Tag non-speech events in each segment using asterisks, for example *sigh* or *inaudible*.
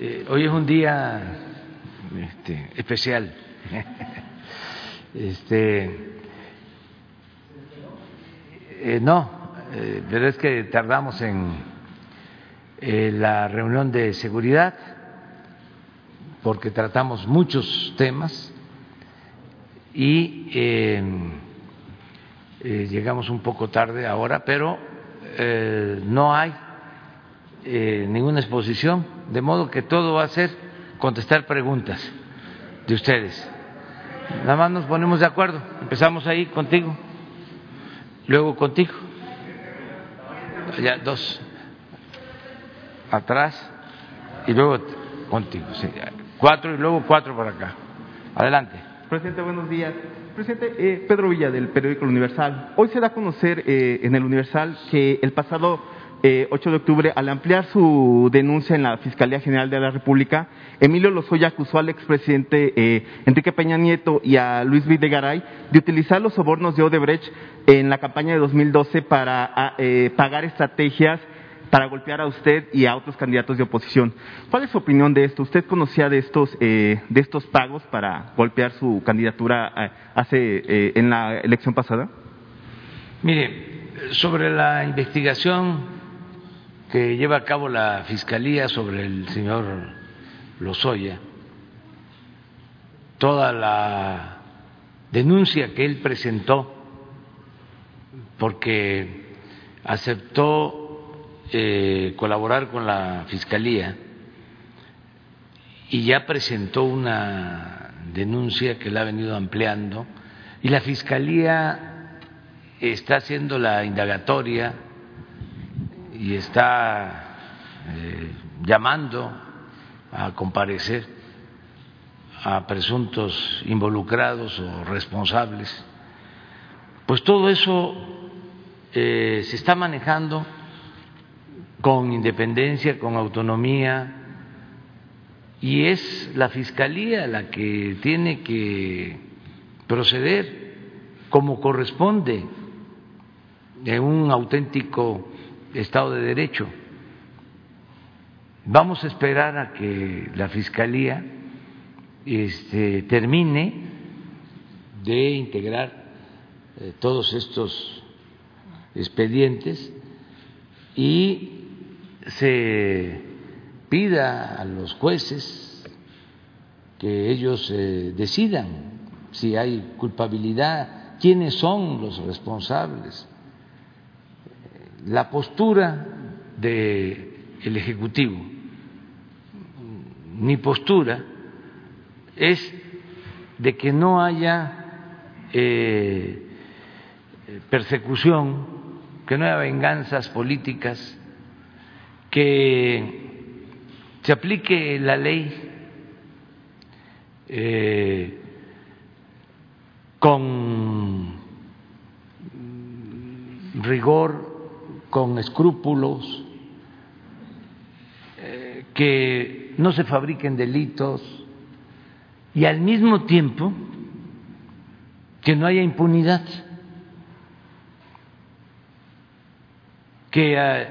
Eh, hoy es un día este, especial. *laughs* este, eh, no, eh, pero es que tardamos en la reunión de seguridad porque tratamos muchos temas y llegamos un poco tarde ahora, pero no hay ninguna exposición, de modo que todo va a ser contestar preguntas de ustedes. Nada más nos ponemos de acuerdo. Empezamos ahí contigo, luego contigo. Ya, dos. Atrás y luego contigo. Cuatro y luego cuatro por acá. Adelante. Presidente, buenos días. Presidente, eh, Pedro Villa del periódico Universal. Hoy se da a conocer eh, en el Universal que el pasado 8 eh, de octubre, al ampliar su denuncia en la Fiscalía General de la República, Emilio Lozoya acusó al expresidente eh, Enrique Peña Nieto y a Luis Videgaray de utilizar los sobornos de Odebrecht en la campaña de 2012 para eh, pagar estrategias para golpear a usted y a otros candidatos de oposición. ¿Cuál es su opinión de esto? ¿Usted conocía de estos, de estos pagos para golpear su candidatura hace, en la elección pasada? Mire, sobre la investigación que lleva a cabo la Fiscalía sobre el señor Lozoya, toda la denuncia que él presentó, porque aceptó eh, colaborar con la Fiscalía y ya presentó una denuncia que la ha venido ampliando y la Fiscalía está haciendo la indagatoria y está eh, llamando a comparecer a presuntos involucrados o responsables, pues todo eso eh, se está manejando con independencia, con autonomía, y es la Fiscalía la que tiene que proceder como corresponde en un auténtico Estado de Derecho. Vamos a esperar a que la Fiscalía este, termine de integrar eh, todos estos expedientes y se pida a los jueces que ellos eh, decidan si hay culpabilidad, quiénes son los responsables la postura del Ejecutivo, mi postura es de que no haya eh, persecución, que no haya venganzas políticas, que se aplique la ley eh, con rigor con escrúpulos, eh, que no se fabriquen delitos y al mismo tiempo que no haya impunidad, que eh,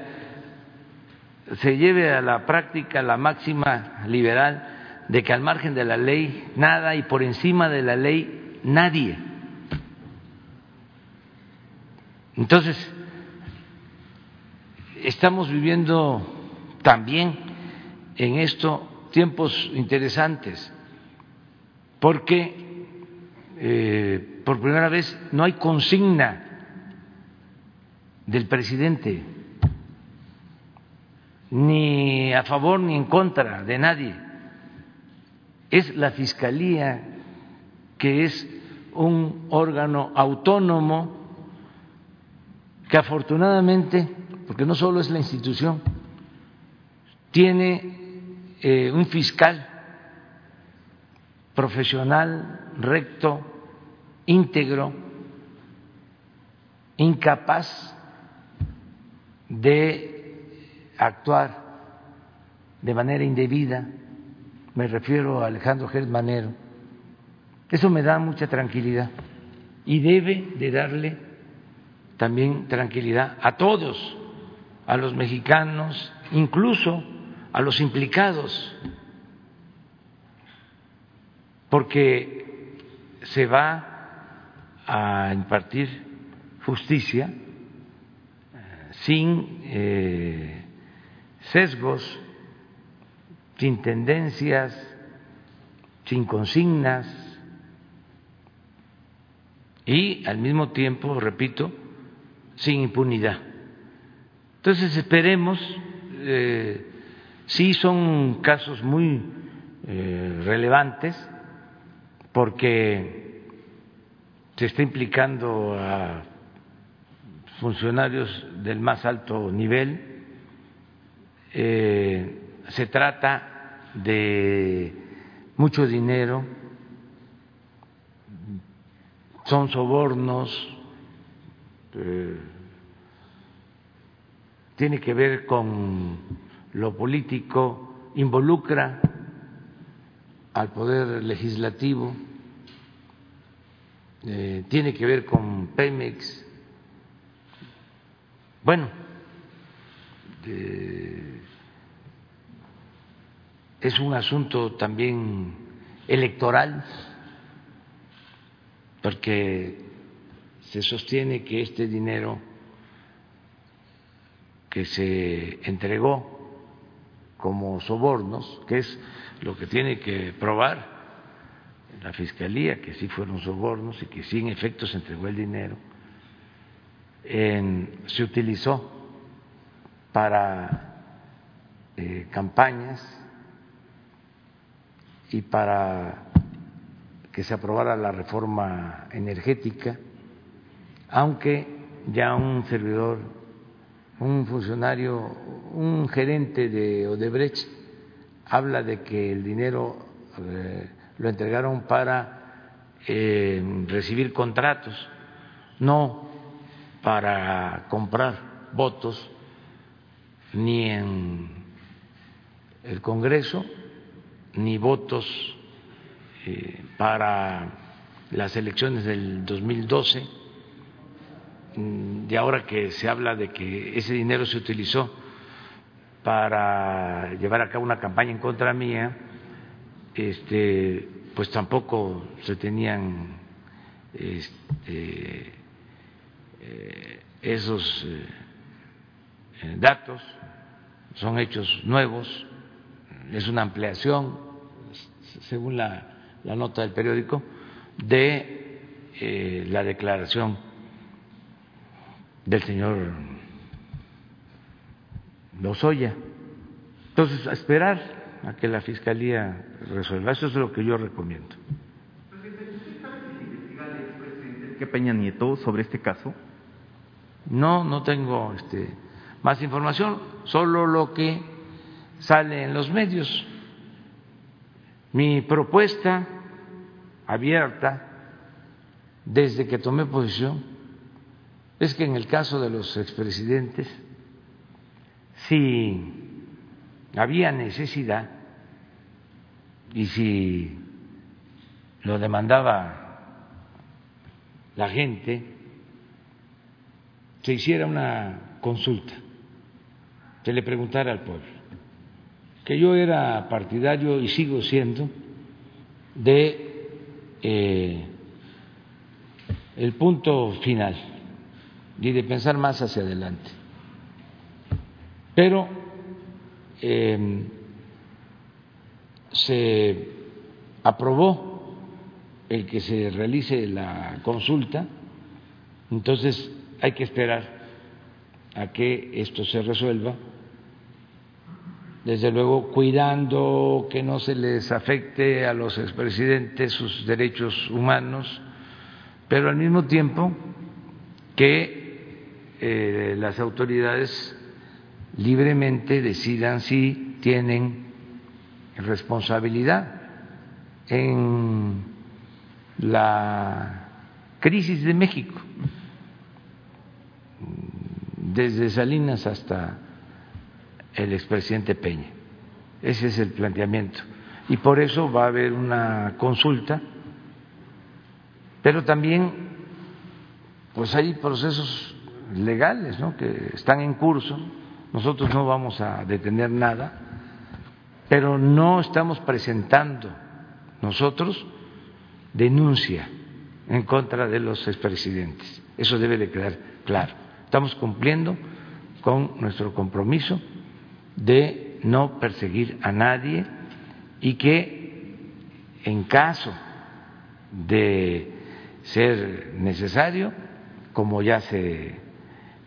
se lleve a la práctica la máxima liberal de que al margen de la ley nada y por encima de la ley nadie. Entonces, estamos viviendo también en esto tiempos interesantes, porque eh, por primera vez no hay consigna del presidente, ni a favor ni en contra de nadie. Es la Fiscalía que es un órgano autónomo que afortunadamente porque no solo es la institución, tiene eh, un fiscal profesional, recto, íntegro, incapaz de actuar de manera indebida, me refiero a Alejandro Gers Manero, eso me da mucha tranquilidad y debe de darle también tranquilidad a todos a los mexicanos, incluso a los implicados porque se va a impartir justicia eh, sin eh, sesgos, sin tendencias, sin consignas y al mismo tiempo, repito, sin impunidad. Entonces esperemos, eh, sí son casos muy eh, relevantes porque se está implicando a funcionarios del más alto nivel, eh, se trata de mucho dinero, son sobornos, eh, tiene que ver con lo político, involucra al poder legislativo, eh, tiene que ver con Pemex. Bueno, es un asunto también electoral, porque se sostiene que este dinero que se entregó como sobornos, que es lo que tiene que probar la Fiscalía, que sí fueron sobornos y que sí en efecto se entregó el dinero, se utilizó para eh, campañas y para que se aprobara la reforma energética, aunque ya un servidor, un funcionario, un gerente de Odebrecht habla de que el dinero eh, lo entregaron para eh, recibir contratos, no para comprar votos ni en el Congreso ni votos eh, para las elecciones del 2012, mm, y ahora que se habla de que ese dinero se utilizó para llevar a cabo una campaña en contra mía, este, pues tampoco se tenían este, eh, esos eh, datos, son hechos nuevos, es una ampliación según la, nota del periódico, de eh, la declaración del señor Lozoya. Entonces, a esperar a que la Fiscalía resuelva. Eso es lo que yo recomiendo. ¿Qué Peña Nieto sobre este caso? No, no tengo este, más información, solo lo que sale en los medios. Mi propuesta abierta desde que tomé posición es que en el caso de los expresidentes, si había necesidad y si lo demandaba la gente, se hiciera una consulta, se le preguntara al pueblo. Que yo era partidario y sigo siendo de eh, el punto final y de pensar más hacia adelante. Pero em, se aprobó el que se realice la consulta, entonces hay que esperar a que esto se resuelva desde luego cuidando que no se les afecte a los expresidentes sus derechos humanos, pero al mismo tiempo que eh, las autoridades libremente decidan si tienen responsabilidad en la crisis de México, desde Salinas hasta el expresidente Peña. Ese es el planteamiento. Y por eso va a haber una consulta, pero también pues hay procesos legales ¿no? que están en curso. Nosotros no vamos a detener nada, pero no estamos presentando nosotros denuncia en contra de los expresidentes. Eso debe de quedar claro. Estamos cumpliendo con nuestro compromiso de no perseguir a nadie y que en caso de ser necesario, como ya se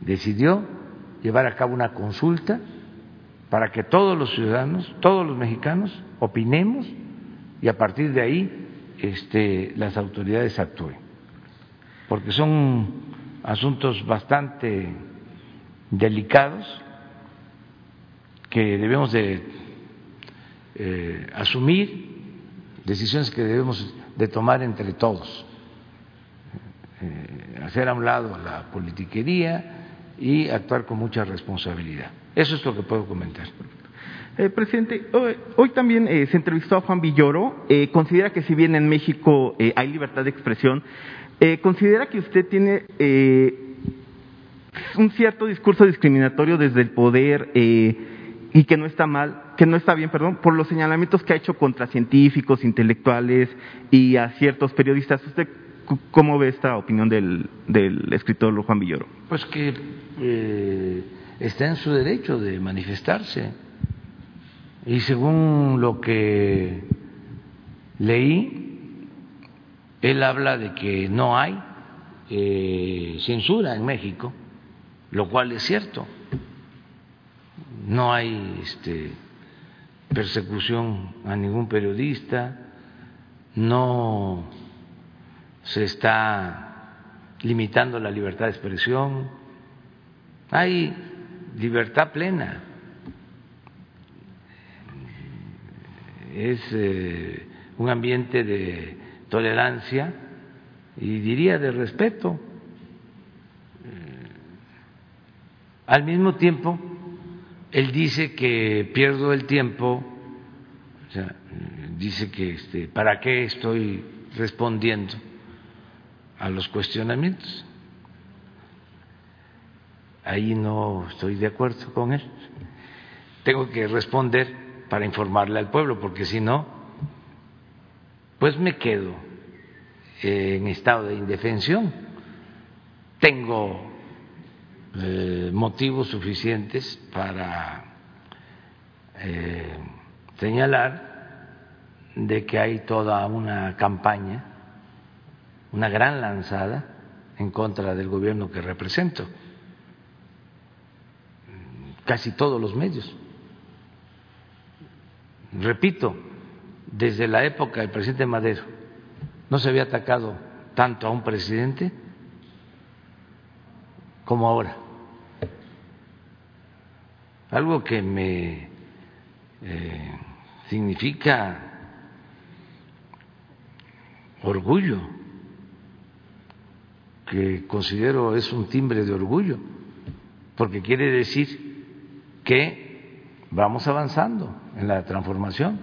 decidió, llevar a cabo una consulta para que todos los ciudadanos, todos los mexicanos, opinemos y a partir de ahí este, las autoridades actúen, porque son asuntos bastante delicados que debemos de eh, asumir, decisiones que debemos de tomar entre todos, eh, hacer a un lado la politiquería y actuar con mucha responsabilidad. Eso es lo que puedo comentar. Eh, presidente, hoy, también eh, se entrevistó a Juan Villoro. Eh, considera que si bien en México hay libertad de expresión, considera que usted tiene un cierto discurso discriminatorio desde el poder y que no está mal, que no está bien, perdón, por los señalamientos que ha hecho contra científicos, intelectuales y a ciertos periodistas. ¿Usted cómo ve esta opinión del, del escritor Juan Villoro? Pues que está en su derecho de manifestarse y según lo que leí, él habla de que no hay eh, censura en México, lo cual es cierto. No hay este, persecución a ningún periodista, no se está limitando la libertad de expresión, hay libertad plena. es eh, un ambiente de tolerancia y diría de respeto. Eh, al mismo tiempo, él dice que pierdo el tiempo, dice que este, para qué estoy respondiendo a los cuestionamientos. Ahí no estoy de acuerdo con él. Tengo que responder para informarle al pueblo, porque si no, pues me quedo en estado de indefensión. Tengo eh, motivos suficientes para eh, señalar de que hay toda una campaña, una gran lanzada en contra del gobierno que represento. Casi todos los medios repito, desde la época del presidente Madero, no se había atacado tanto a un presidente como ahora. Algo que me eh, significa orgullo, que considero es un timbre de orgullo, porque quiere decir que vamos avanzando en la transformación,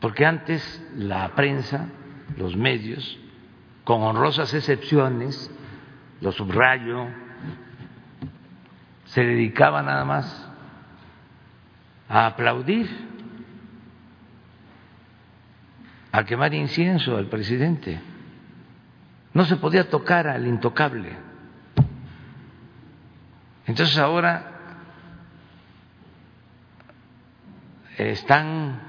porque antes la prensa, los medios, con honrosas excepciones, lo subrayo, se dedicaba nada más a aplaudir, a quemar incienso al presidente. No se podía tocar al intocable. Entonces ahora están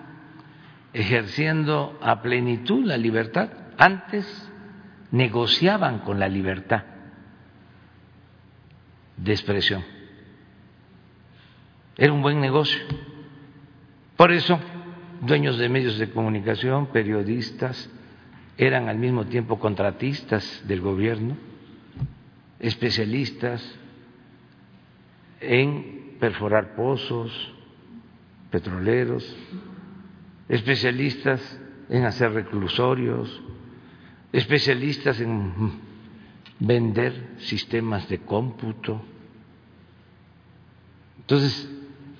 ejerciendo a plenitud la libertad. Antes negociaban con la libertad de expresión. Era un buen negocio. Por eso, dueños de medios de comunicación, periodistas, eran al mismo tiempo contratistas del gobierno, especialistas en perforar pozos, petroleros, especialistas en hacer reclusorios, especialistas en vender sistemas de cómputo. Entonces,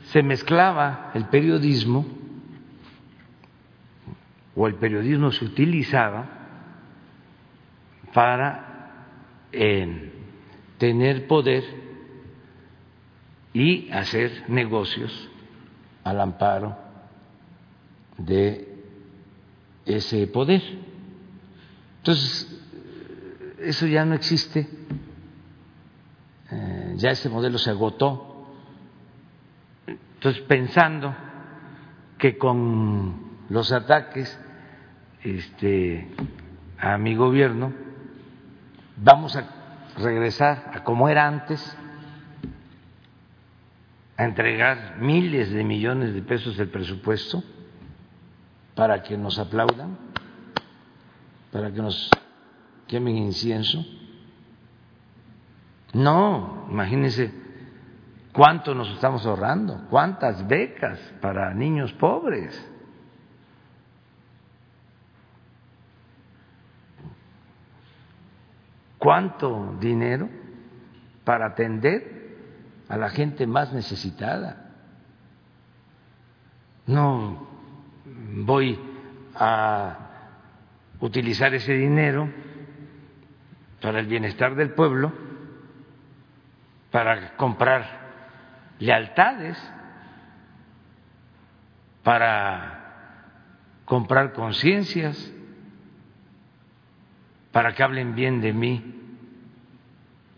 se mezclaba el periodismo o el periodismo se utilizaba para tener poder y hacer negocios al amparo de ese poder. Entonces, eso ya no existe, eh, ya ese modelo se agotó. Entonces, pensando que con los ataques este, a mi gobierno vamos a regresar a como era antes, a entregar miles de millones de pesos del presupuesto para que nos aplaudan, para que nos quemen incienso. No, imagínense cuánto nos estamos ahorrando, cuántas becas para niños pobres. ¿Cuánto dinero para atender a la gente más necesitada? No voy a utilizar ese dinero para el bienestar del pueblo, para comprar lealtades, para comprar conciencias, para que hablen bien de mí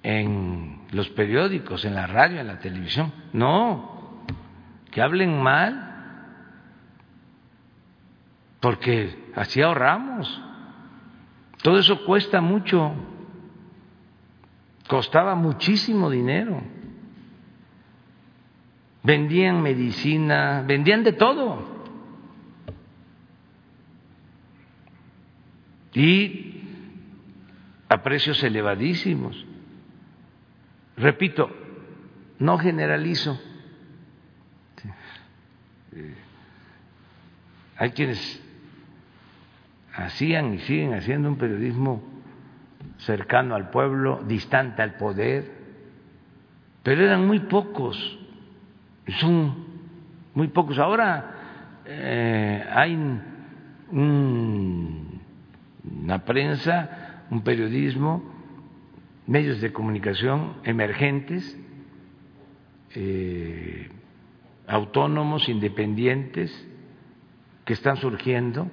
en los periódicos, en la radio, en la televisión. No, que hablen mal, porque así ahorramos. Todo eso cuesta mucho, costaba muchísimo dinero. Vendían medicina, vendían de todo. Y a precios elevadísimos. Repito, no generalizo. Eh, hay quienes hacían y siguen haciendo un periodismo cercano al pueblo, distante al poder, pero eran muy pocos, son muy pocos. Ahora eh, hay una prensa un periodismo, medios de comunicación emergentes, eh, autónomos, independientes, que están surgiendo,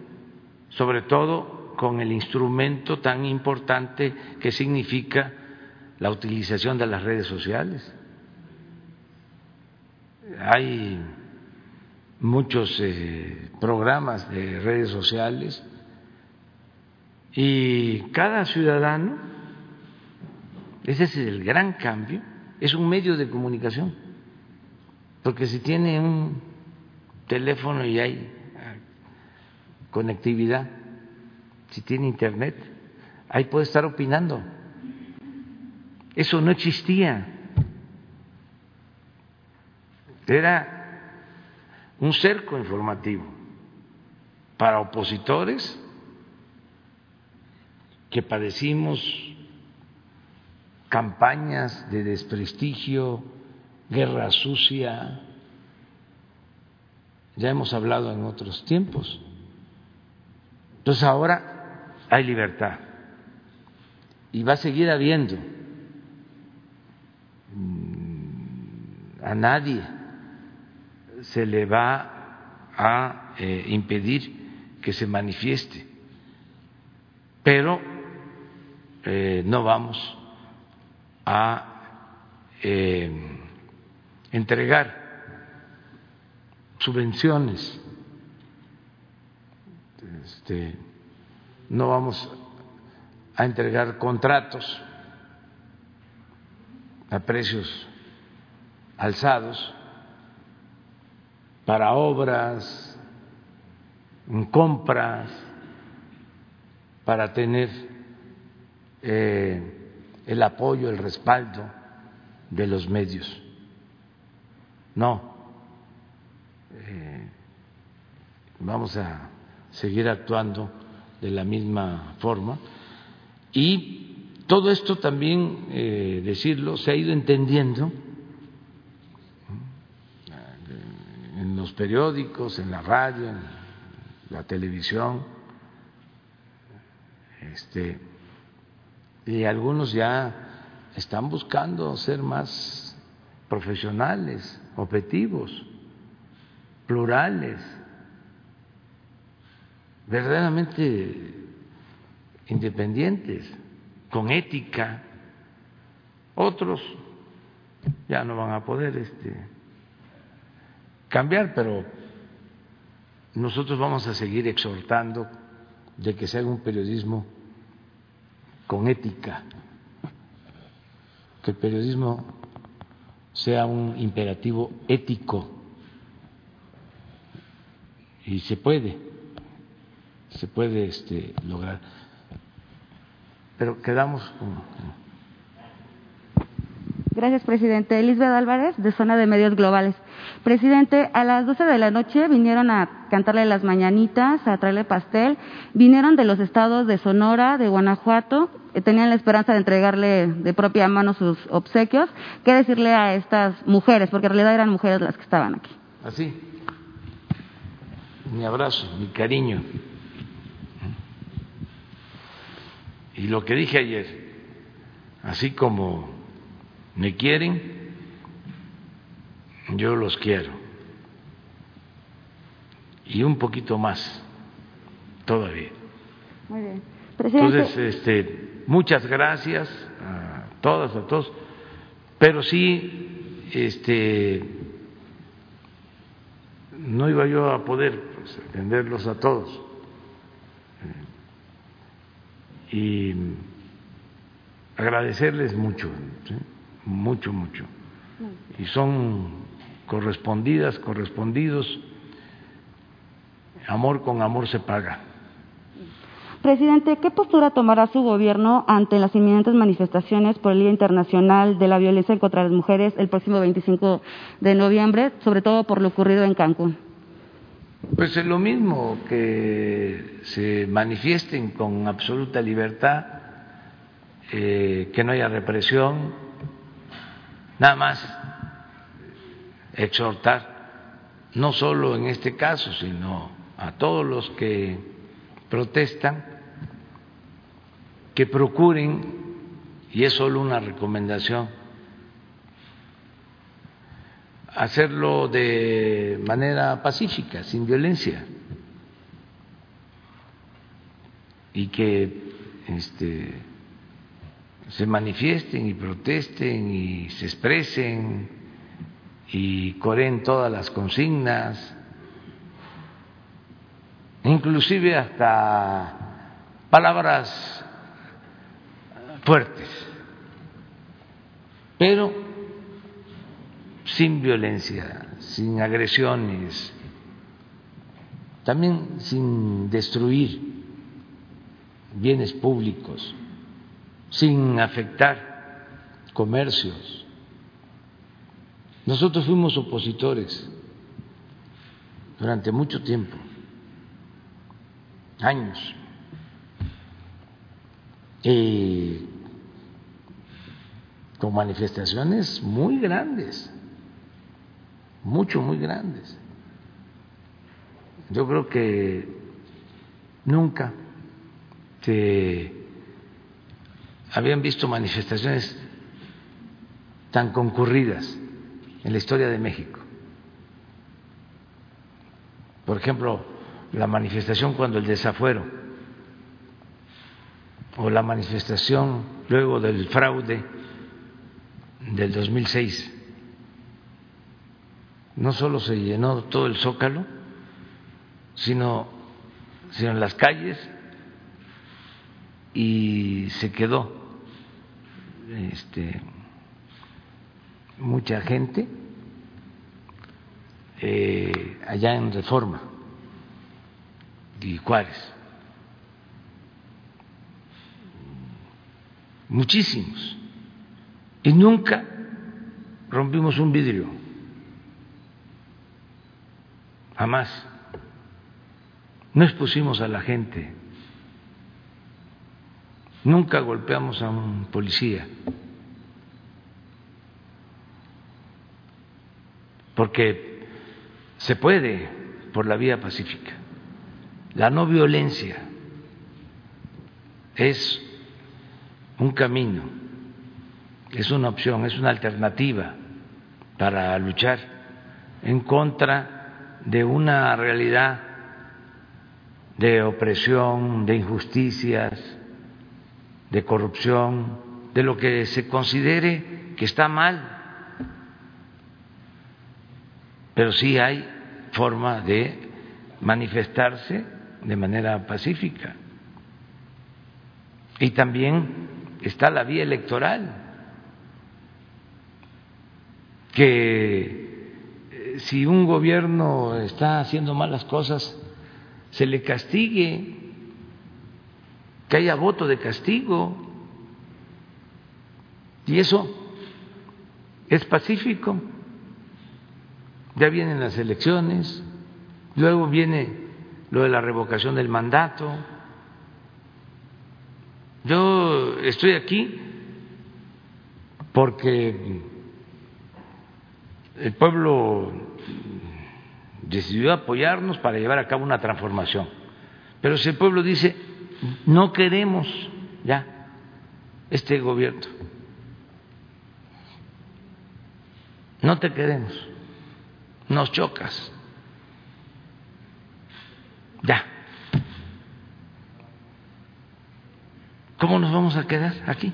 sobre todo con el instrumento tan importante que significa la utilización de las redes sociales. Hay muchos eh, programas de redes sociales y cada ciudadano, ese es el gran cambio, es un medio de comunicación. Porque si tiene un teléfono y hay ah, conectividad, si tiene internet, ahí puede estar opinando. Eso no existía. Era un cerco informativo para opositores que padecimos campañas de desprestigio, guerra sucia, ya hemos hablado en otros tiempos. Entonces ahora hay libertad y va a seguir habiendo. Mm, a nadie se le va a eh, impedir que se manifieste, pero eh, no vamos a eh, entregar subvenciones, este, no vamos a entregar contratos a precios alzados para obras, compras, para tener eh, el apoyo, el respaldo de los medios. No. Eh, vamos a seguir actuando de la misma forma. Y todo esto también, eh, decirlo, se ha ido entendiendo en los periódicos, en la radio, en la televisión. Este, y algunos ya están buscando ser más profesionales, objetivos, plurales, verdaderamente independientes, con ética. Otros ya no van a poder este, cambiar, pero nosotros vamos a seguir exhortando de que se haga un periodismo con ética, que el periodismo sea un imperativo ético y se puede, se puede este, lograr. Pero quedamos con Gracias, presidente. Elizabeth Álvarez, de Zona de Medios Globales. Presidente, a las 12 de la noche vinieron a cantarle las mañanitas, a traerle pastel. Vinieron de los estados de Sonora, de Guanajuato. Eh, tenían la esperanza de entregarle de propia mano sus obsequios. ¿Qué decirle a estas mujeres? Porque en realidad eran mujeres las que estaban aquí. Así. Mi abrazo, mi cariño. Y lo que dije ayer, así como me quieren, yo los quiero. Y un poquito más todavía. Muy bien. Entonces, este, muchas gracias a todas, a todos, pero sí, este, no iba yo a poder pues, atenderlos a todos. Y agradecerles mucho. mucho, mucho. Y son correspondidas, correspondidos. Amor con amor se paga. Presidente, ¿qué postura tomará su gobierno ante las inminentes manifestaciones por el Día Internacional de la Violencia contra las Mujeres el próximo 25 de noviembre, sobre todo por lo ocurrido en Cancún? Pues es lo mismo, que se manifiesten con absoluta libertad, eh, que no haya represión, Nada más exhortar, no solo en este caso, sino a todos los que protestan, que procuren, y es solo una recomendación, hacerlo de manera pacífica, sin violencia, y que este, se manifiesten y protesten y se expresen y coreen todas las consignas, inclusive hasta palabras fuertes, pero sin violencia, sin agresiones, también sin destruir bienes públicos sin afectar comercios. Nosotros fuimos opositores durante mucho tiempo, años, y con manifestaciones muy grandes, mucho, muy grandes. Yo creo que nunca se habían visto manifestaciones tan concurridas en la historia de México. Por ejemplo, la manifestación cuando el desafuero o la manifestación luego del fraude del 2006. No solo se llenó todo el zócalo, sino, sino en las calles y se quedó este, mucha gente eh, allá en Reforma y Juárez. Muchísimos. Y nunca rompimos un vidrio. Jamás. No expusimos a la gente Nunca golpeamos a un policía, porque se puede por la vía pacífica. La no violencia es un camino, es una opción, es una alternativa para luchar en contra de una realidad de opresión, de injusticias, de corrupción, de lo que se considere que está mal. Pero sí hay forma de manifestarse de manera pacífica. Y también está la vía electoral, que eh, si un gobierno está haciendo malas cosas, se le castigue, que haya voto de castigo. Y eso es pacífico. Ya vienen las elecciones, luego viene lo de la revocación del mandato. Yo estoy aquí porque el pueblo decidió apoyarnos para llevar a cabo una transformación. Pero si el pueblo dice, no queremos ya este gobierno, no te queremos, nos chocas, ya. ¿Cómo nos vamos a quedar aquí?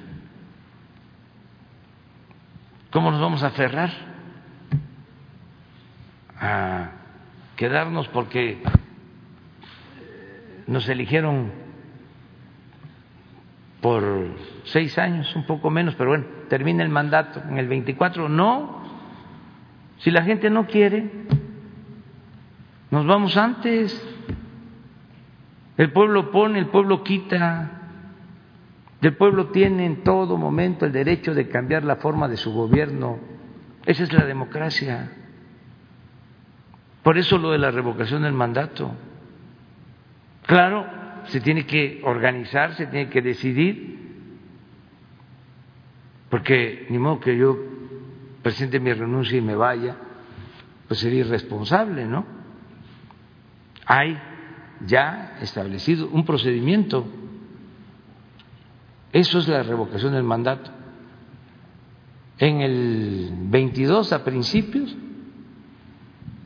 ¿Cómo nos vamos a aferrar a quedarnos porque nos eligieron por seis años, un poco menos, pero bueno, termina el mandato en el 24. No, si la gente no quiere, nos vamos antes. El pueblo pone, el pueblo quita. El pueblo tiene en todo momento el derecho de cambiar la forma de su gobierno. Esa es la democracia. Por eso lo de la revocación del mandato. Claro, se tiene que organizar, se tiene que decidir, porque ni modo que yo presente mi renuncia y me vaya, pues sería irresponsable, ¿no? Hay ya establecido un procedimiento. Eso es la revocación del mandato. En el 22 a principios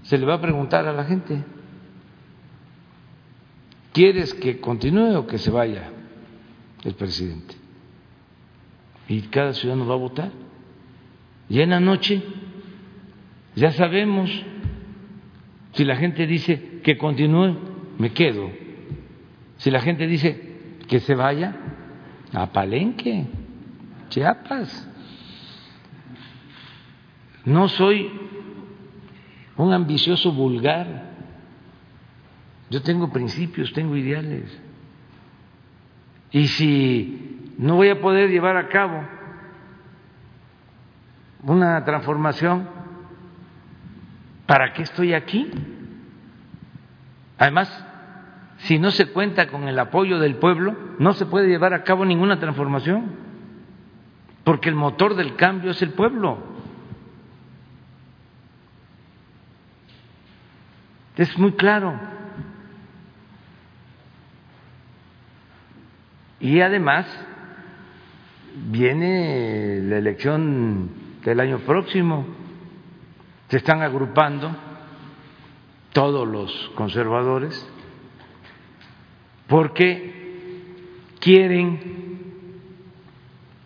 se le va a preguntar a la gente, ¿quieres que continúe o que se vaya el presidente? Y cada ciudadano va a votar. Y en la noche ya sabemos si la gente dice que continúe, me quedo. Si la gente dice que se vaya, a Palenque, Chiapas. No soy un ambicioso vulgar. Yo tengo principios, tengo ideales. Y si no voy a poder llevar a cabo una transformación, ¿para qué estoy aquí? Además, si no se cuenta con el apoyo del pueblo, no se puede llevar a cabo ninguna transformación, porque el motor del cambio es el pueblo. Es muy claro. Y además viene la elección del año próximo. Se están agrupando todos los conservadores porque quieren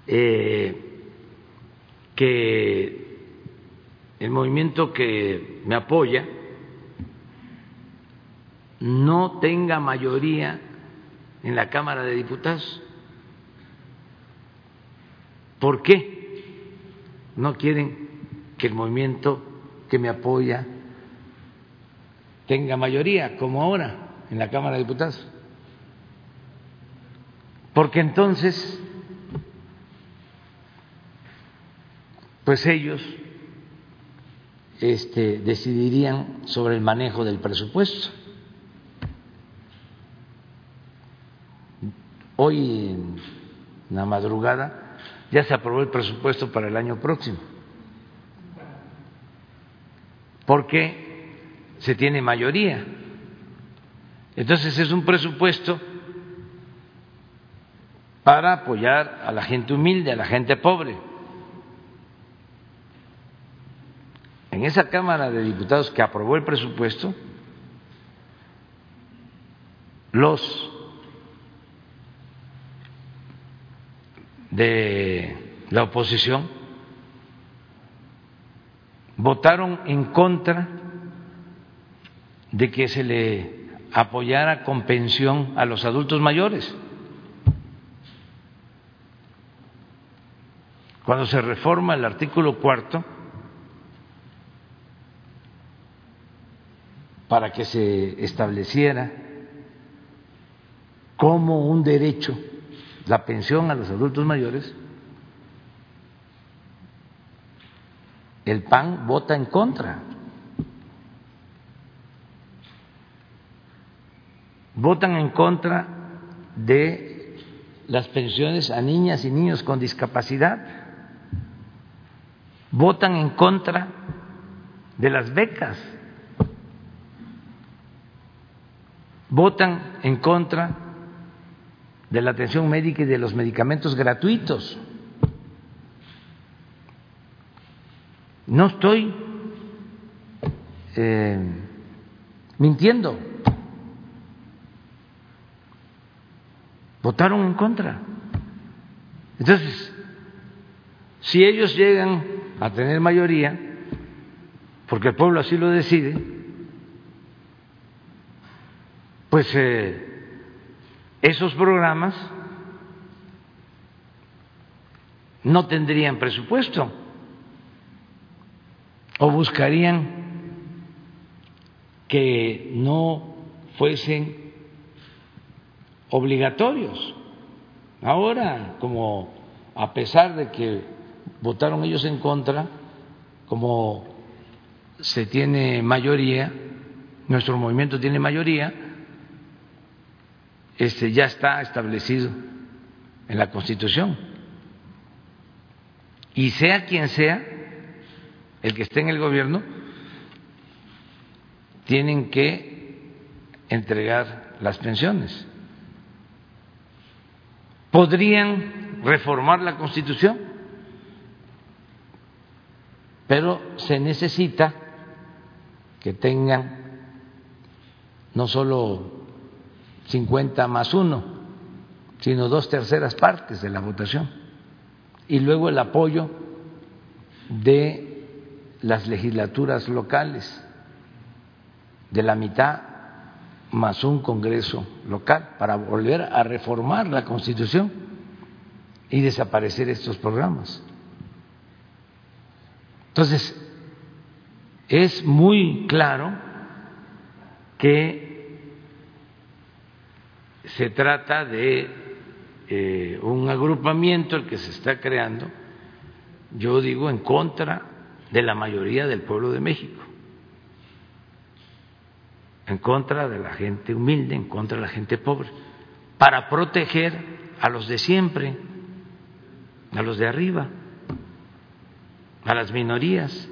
eh, que el movimiento que me apoya no tenga mayoría en la Cámara de Diputados. ¿Por qué no quieren que el movimiento que me apoya tenga mayoría, como ahora, en la Cámara de Diputados? Porque entonces, pues ellos este, decidirían sobre el manejo del presupuesto. Hoy en la madrugada ya se aprobó el presupuesto para el año próximo, porque se tiene mayoría. Entonces es un presupuesto para apoyar a la gente humilde, a la gente pobre. En esa Cámara de Diputados que aprobó el presupuesto, los de la oposición votaron en contra de que se le apoyara con pensión a los adultos mayores. Cuando se reforma el artículo cuarto, para que se estableciera como un derecho la pensión a los adultos mayores, el PAN vota en contra. Votan en contra de las pensiones a niñas y niños con discapacidad. Votan en contra de las becas. Votan en contra de la atención médica y de los medicamentos gratuitos. No estoy eh, mintiendo. Votaron en contra. Entonces, si ellos llegan a tener mayoría, porque el pueblo así lo decide, pues eh, esos programas no tendrían presupuesto o buscarían que no fuesen obligatorios. Ahora, como a pesar de que votaron ellos en contra, como se tiene mayoría, nuestro movimiento tiene mayoría, este ya está establecido en la Constitución. Y sea quien sea, el que esté en el gobierno, tienen que entregar las pensiones. Podrían reformar la Constitución, pero se necesita que tengan no solo 50 más uno, sino dos terceras partes de la votación. Y luego el apoyo de las legislaturas locales, de la mitad más un Congreso local, para volver a reformar la Constitución y desaparecer estos programas. Entonces, es muy claro que se trata de eh, un agrupamiento el que se está creando, yo digo, en contra de la mayoría del pueblo de México, en contra de la gente humilde, en contra de la gente pobre, para proteger a los de siempre, a los de arriba, a las minorías.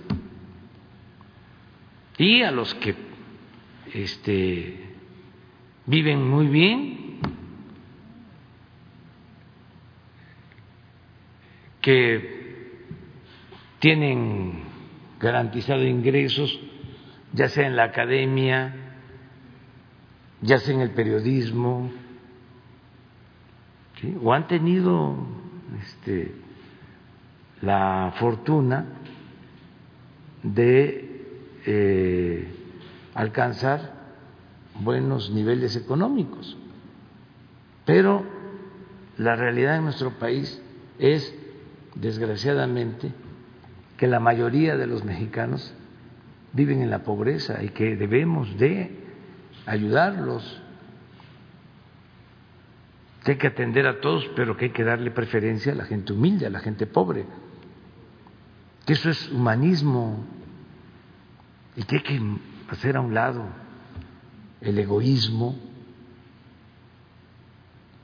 Y a los que este, viven muy bien, que tienen garantizado ingresos, ya sea en la academia, ya sea en el periodismo, o han tenido este, la fortuna de eh, alcanzar buenos niveles económicos. Pero la realidad en nuestro país es, desgraciadamente, que la mayoría de los mexicanos viven en la pobreza y que debemos de ayudarlos, que hay que atender a todos, pero que hay que darle preferencia a la gente humilde, a la gente pobre, que eso es humanismo y que hay que hacer a un lado el egoísmo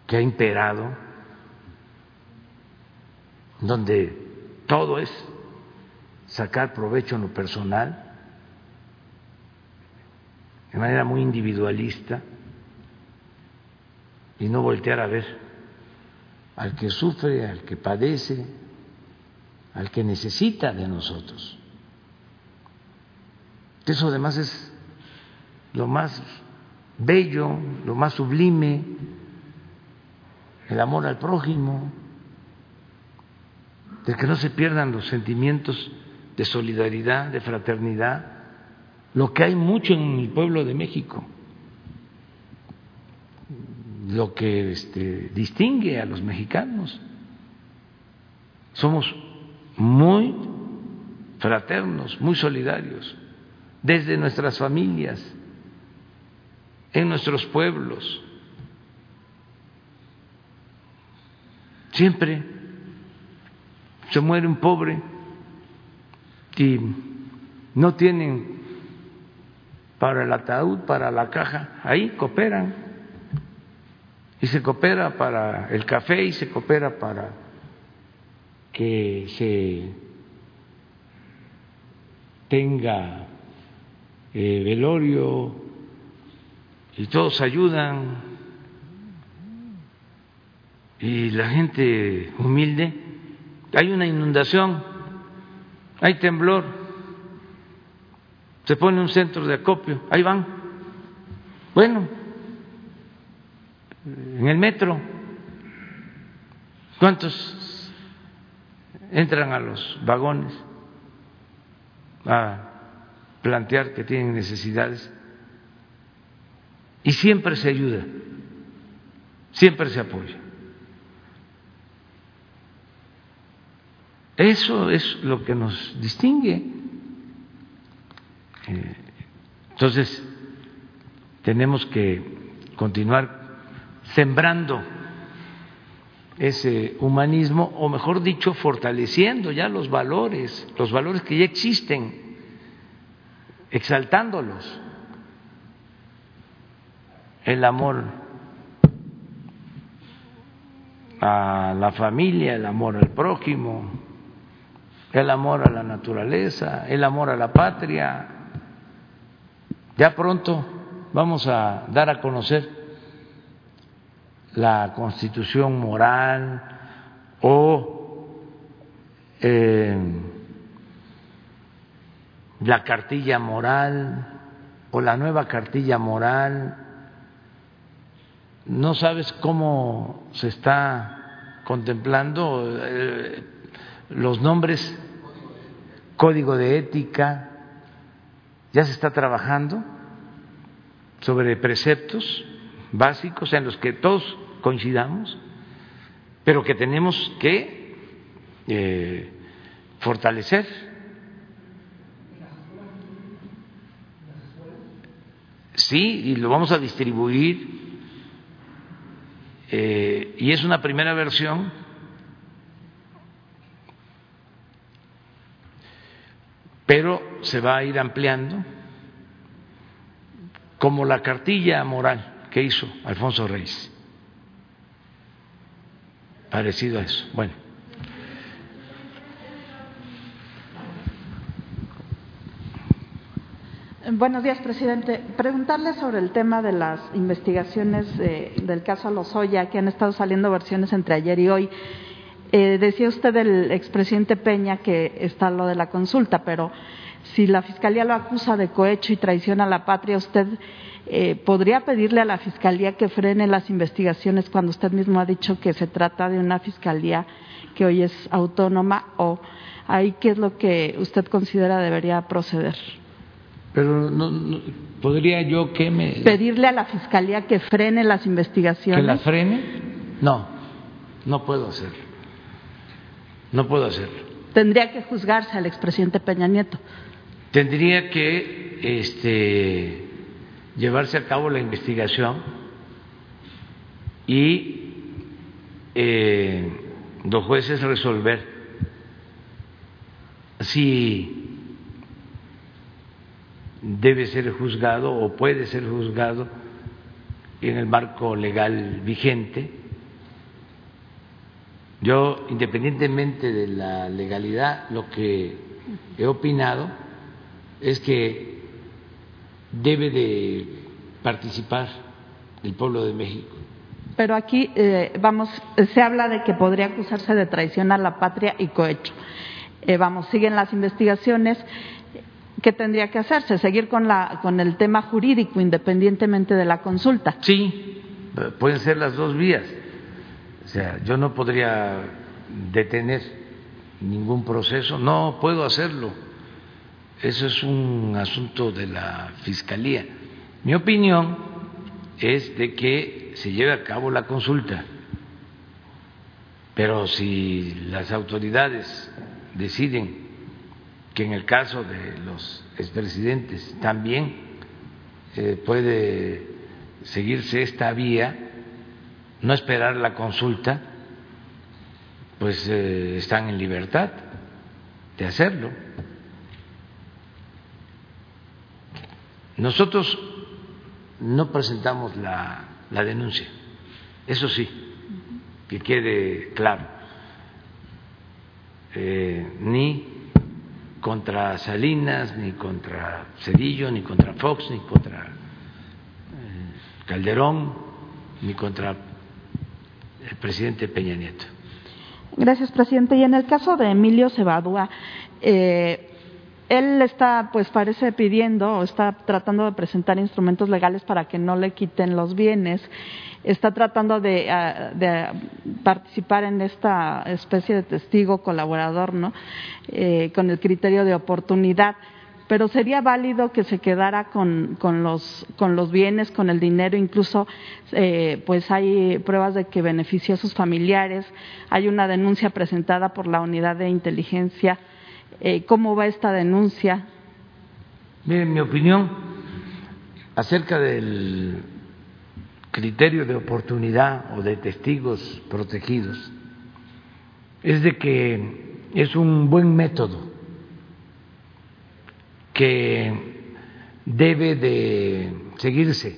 que ha imperado, donde todo es sacar provecho en lo personal, de manera muy individualista, y no voltear a ver al que sufre, al que padece, al que necesita de nosotros. Eso además es lo más bello, lo más sublime, el amor al prójimo, de que no se pierdan los sentimientos de solidaridad, de fraternidad, lo que hay mucho en el pueblo de México, lo que este, distingue a los mexicanos. Somos muy fraternos, muy solidarios, desde nuestras familias, en nuestros pueblos. Siempre se muere un pobre y no tienen para el ataúd, para la caja, ahí cooperan. Y se coopera para el café y se coopera para que se tenga eh, velorio y todos ayudan y la gente humilde, hay una inundación, hay temblor, se pone un centro de acopio, ahí van. Bueno, en el metro, ¿cuántos entran a los vagones? a plantear que tienen necesidades y siempre se ayuda, siempre se apoya. Eso es lo que nos distingue. Eh, entonces, tenemos que continuar sembrando ese humanismo, o mejor dicho, fortaleciendo ya los valores, los valores que ya existen, exaltándolos. El amor a la familia, el amor al prójimo, el amor a la naturaleza, el amor a la patria. Ya pronto vamos a dar a conocer la constitución moral o eh, la cartilla moral o la nueva cartilla moral. No sabes cómo se está contemplando eh, los nombres, código de ética, ya se está trabajando sobre preceptos básicos en los que todos coincidamos, pero que tenemos que eh, fortalecer. Sí, y lo vamos a distribuir, eh, y es una primera versión. Pero se va a ir ampliando como la cartilla moral que hizo Alfonso Reyes. Parecido a eso. Bueno. Buenos días, presidente. Preguntarle sobre el tema de las investigaciones del caso Lozoya, que han estado saliendo versiones entre ayer y hoy. Eh, decía usted del expresidente Peña que está lo de la consulta, pero si la Fiscalía lo acusa de cohecho y traición a la patria, ¿usted eh, podría pedirle a la Fiscalía que frene las investigaciones cuando usted mismo ha dicho que se trata de una Fiscalía que hoy es autónoma o ahí qué es lo que usted considera debería proceder? Pero no, podría yo que me pedirle a la Fiscalía que frene las investigaciones. ¿Que la frene? No, no puedo hacerlo. No puedo hacerlo. Tendría que juzgarse al expresidente Peña Nieto. Tendría que este llevarse a cabo la investigación y eh, los jueces resolver si debe ser juzgado o puede ser juzgado en el marco legal vigente. Yo, independientemente de la legalidad, lo que he opinado es que debe de participar el pueblo de México. Pero aquí, eh, vamos, se habla de que podría acusarse de traición a la patria y cohecho. Eh, vamos, siguen las investigaciones. ¿Qué tendría que hacerse? ¿Seguir con, la, con el tema jurídico independientemente de la consulta? Sí, pueden ser las dos vías. O sea, yo no podría detener ningún proceso, no puedo hacerlo. Eso es un asunto de la Fiscalía. Mi opinión es de que se lleve a cabo la consulta, pero si las autoridades deciden que en el caso de los expresidentes también eh, puede seguirse esta vía, no esperar la consulta, pues eh, están en libertad de hacerlo. Nosotros no presentamos la, la denuncia, eso sí, que quede claro, eh, ni contra Salinas, ni contra Cedillo, ni contra Fox, ni contra eh, Calderón, ni contra presidente Peña Nieto. Gracias, presidente. Y en el caso de Emilio Cebadúa, eh, él está, pues parece pidiendo o está tratando de presentar instrumentos legales para que no le quiten los bienes. Está tratando de, uh, de participar en esta especie de testigo colaborador, ¿no? Eh, con el criterio de oportunidad pero sería válido que se quedara con, los bienes, con el dinero, incluso eh, pues hay pruebas de que benefició a sus familiares, hay una denuncia presentada por la unidad de inteligencia. Eh, ¿Cómo va esta denuncia? Miren, mi opinión acerca del criterio de oportunidad o de testigos protegidos es de que es un buen método que debe de seguirse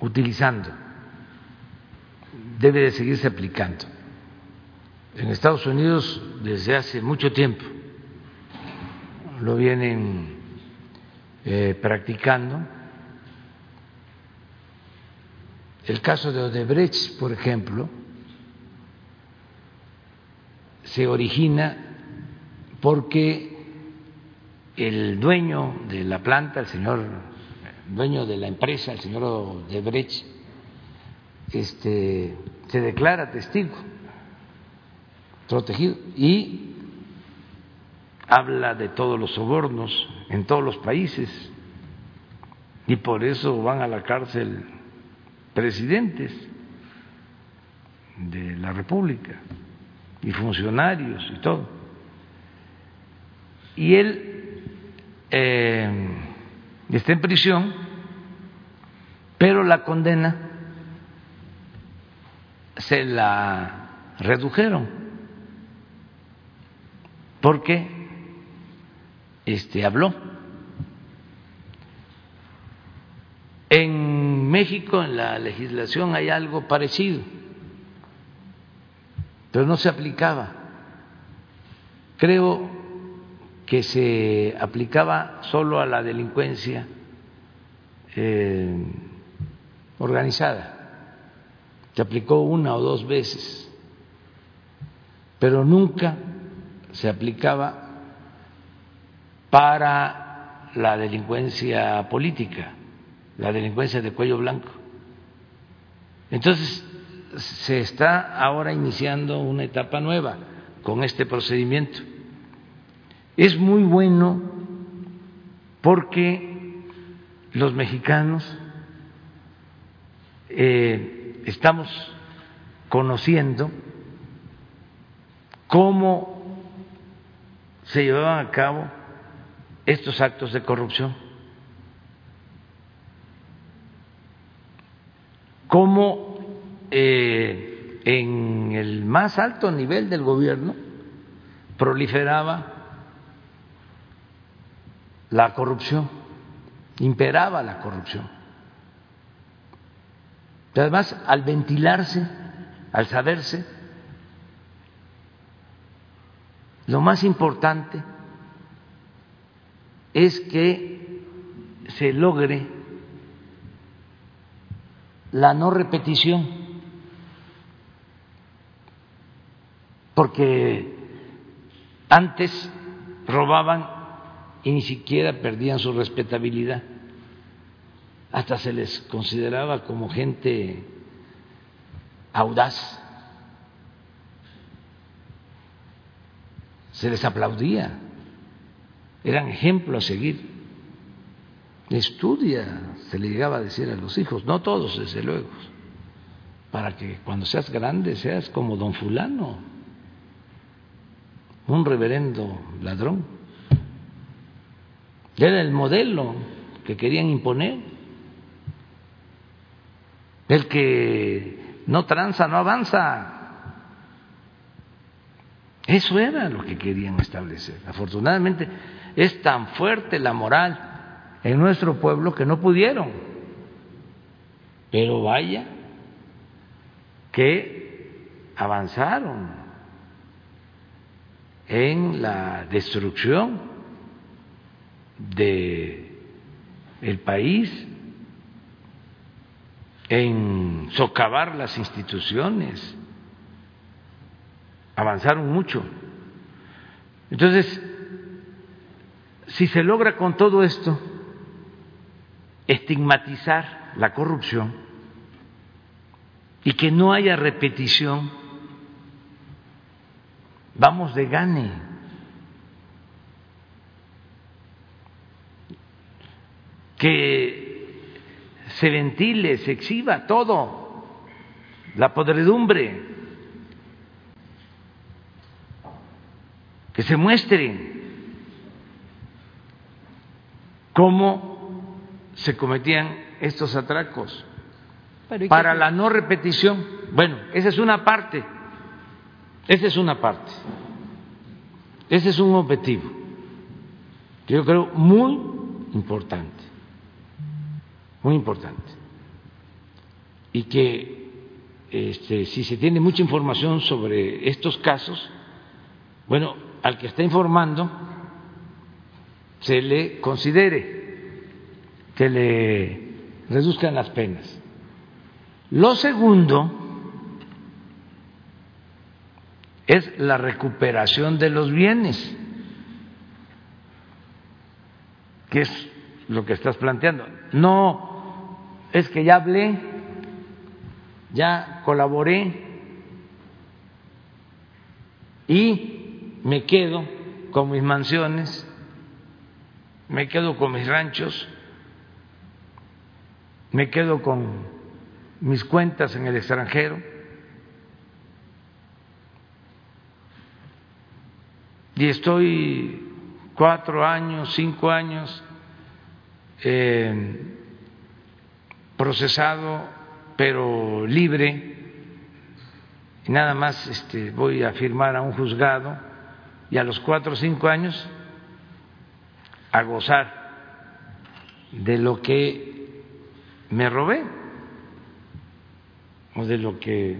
utilizando, debe de seguirse aplicando. En Estados Unidos desde hace mucho tiempo lo vienen eh, practicando. El caso de Odebrecht, por ejemplo, se origina porque el dueño de la planta, el señor dueño de la empresa, el señor Odebrecht, este, se declara testigo protegido y habla de todos los sobornos en todos los países y por eso van a la cárcel presidentes de la República y funcionarios y todo. Y él eh, está en prisión, pero la condena se la redujeron porque este habló. En México, en la legislación, hay algo parecido, pero no se aplicaba. Creo que se aplicaba solo a la delincuencia eh, organizada. Se aplicó una o dos veces, pero nunca se aplicaba para la delincuencia política, la delincuencia de cuello blanco. Entonces, se está ahora iniciando una etapa nueva con este procedimiento es muy bueno porque los mexicanos eh, estamos conociendo cómo se llevaban a cabo estos actos de corrupción, cómo eh, en el más alto nivel del gobierno proliferaba la corrupción, imperaba la corrupción. Y además, al ventilarse, al saberse, lo más importante es que se logre la no repetición, porque antes robaban y ni siquiera perdían su respetabilidad. Hasta se les consideraba como gente audaz. se les aplaudía, eran ejemplo a seguir. Estudia, se le llegaba a decir a los hijos, no todos desde luego, para que cuando seas grande seas como don fulano, un reverendo ladrón. Era el modelo que querían imponer. El que no tranza, no avanza. Eso era lo que querían establecer. Afortunadamente es tan fuerte la moral en nuestro pueblo que no pudieron. Pero vaya que avanzaron en la destrucción de el país, en socavar las instituciones, avanzaron mucho. Entonces, si se logra con todo esto estigmatizar la corrupción y que no haya repetición, vamos de gane. Que se ventile, se exhiba todo, la podredumbre, que se muestre cómo se cometían estos atracos para la no repetición. Bueno, esa es una parte, esa es una parte, ese es un objetivo que yo creo muy importante, muy importante, y que este, si se tiene mucha información sobre estos casos, bueno, al que está informando se le considere, que le reduzcan las penas. Lo segundo es la recuperación de los bienes, que es lo que estás planteando. No es que ya hablé, ya colaboré y me quedo con mis mansiones, me quedo con mis ranchos, me quedo con mis cuentas en el extranjero. Y estoy cuatro años, cinco años eh, procesado, pero libre, y nada más este, voy a firmar a un juzgado, y a los cuatro o cinco años a gozar de lo que me robé o de lo que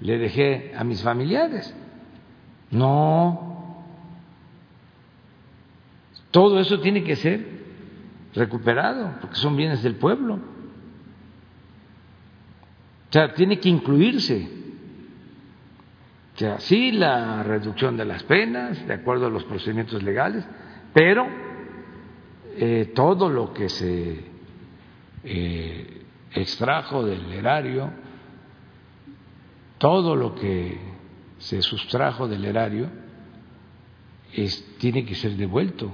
le dejé a mis familiares. No, todo eso tiene que ser recuperado porque son bienes del pueblo. O sea, tiene que incluirse. O sea, sí la reducción de las penas, de acuerdo a los procedimientos legales, pero eh, todo lo que se eh, extrajo del erario, todo lo que se sustrajo del erario, tiene que ser devuelto.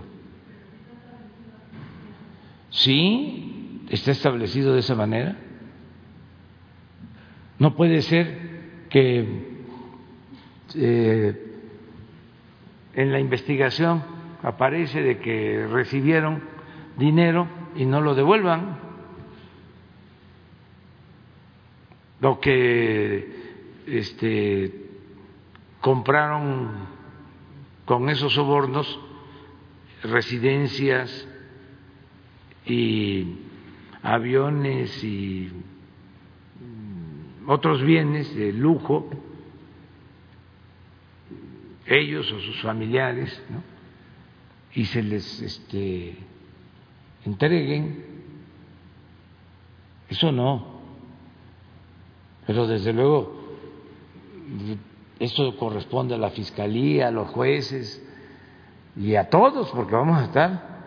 Sí, está establecido de esa manera. No puede ser que eh, en la investigación aparece de que recibieron dinero y no lo devuelvan, lo que este, compraron con esos sobornos residencias y aviones y otros bienes de lujo, ellos o sus familiares, y se les este, entreguen, eso no. Pero desde luego, esto corresponde a la fiscalía, a los jueces y a todos, porque vamos a estar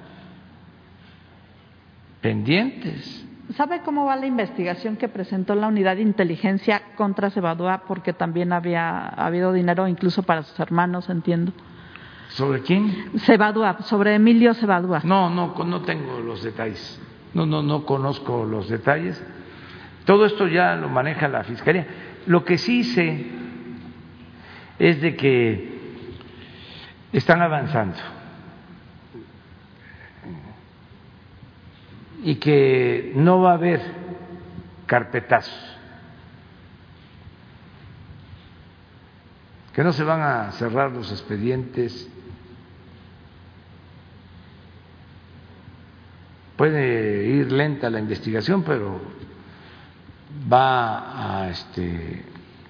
pendientes. ¿Sabe cómo va la investigación que presentó la unidad de inteligencia contra Cebadúa? Porque también había habido dinero incluso para sus hermanos, entiendo. ¿Sobre quién? Cebadúa, sobre Emilio Cebadúa. No, no, no tengo los detalles. No, no, no conozco los detalles. Todo esto ya lo maneja la Fiscalía. Lo que sí sé es de que están avanzando y que no va a haber carpetazos, que no se van a cerrar los expedientes. Puede ir lenta la investigación, pero va a, este,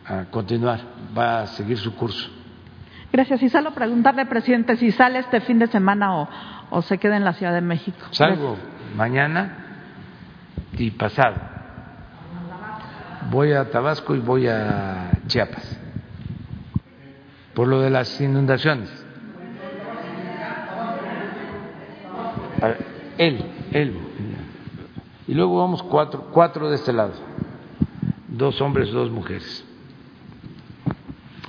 a continuar, va a seguir su curso. Gracias. Y solo preguntarle, presidente, si sale este fin de semana o, o se queda en la Ciudad de México. Salgo mañana y pasado. Voy a Tabasco y voy a Chiapas. Por lo de las inundaciones. Él, él. Y luego vamos cuatro, cuatro de este lado. Dos hombres, dos mujeres.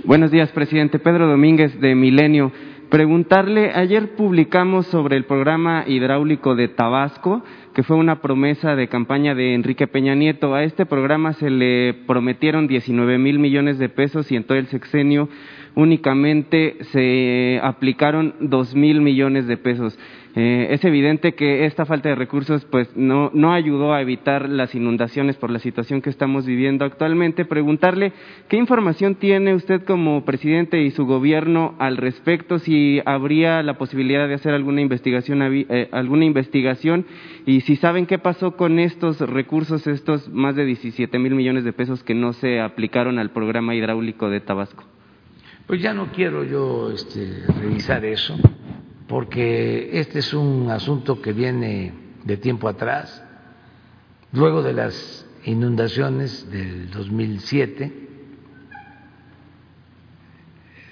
Buenos días, presidente. Pedro Domínguez, de Milenio. Preguntarle, ayer publicamos sobre el programa hidráulico de Tabasco, que fue una promesa de campaña de Enrique Peña Nieto. A este programa se le prometieron 19 mil millones de pesos y en todo el sexenio únicamente se aplicaron dos mil millones de pesos. Eh, es evidente que esta falta de recursos pues no, no ayudó a evitar las inundaciones por la situación que estamos viviendo actualmente. Preguntarle qué información tiene usted como presidente y su gobierno al respecto, si habría la posibilidad de hacer alguna investigación, eh, alguna investigación y si saben qué pasó con estos recursos, estos más de 17 mil millones de pesos que no se aplicaron al programa hidráulico de Tabasco. Pues ya no quiero yo este, revisar eso, porque este es un asunto que viene de tiempo atrás, luego de las inundaciones del 2007,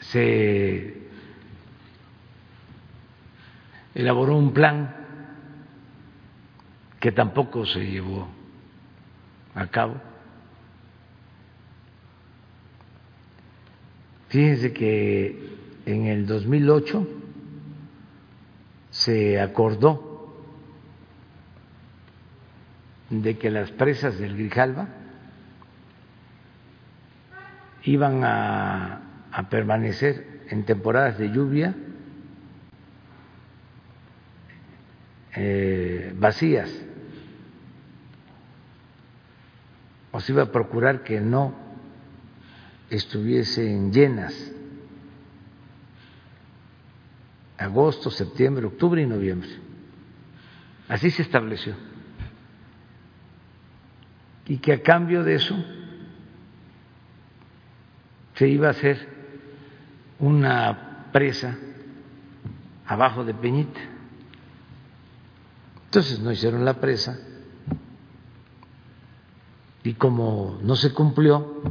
se elaboró un plan que tampoco se llevó a cabo. Fíjense que en el 2008 se acordó de que las presas del Grijalva iban a, permanecer en temporadas de lluvia eh, vacías. O se iba a procurar que no estuviesen llenas agosto, septiembre, octubre y noviembre. Así se estableció. Y que a cambio de eso se iba a hacer una presa abajo de Peñita. Entonces no hicieron la presa y como no se cumplió,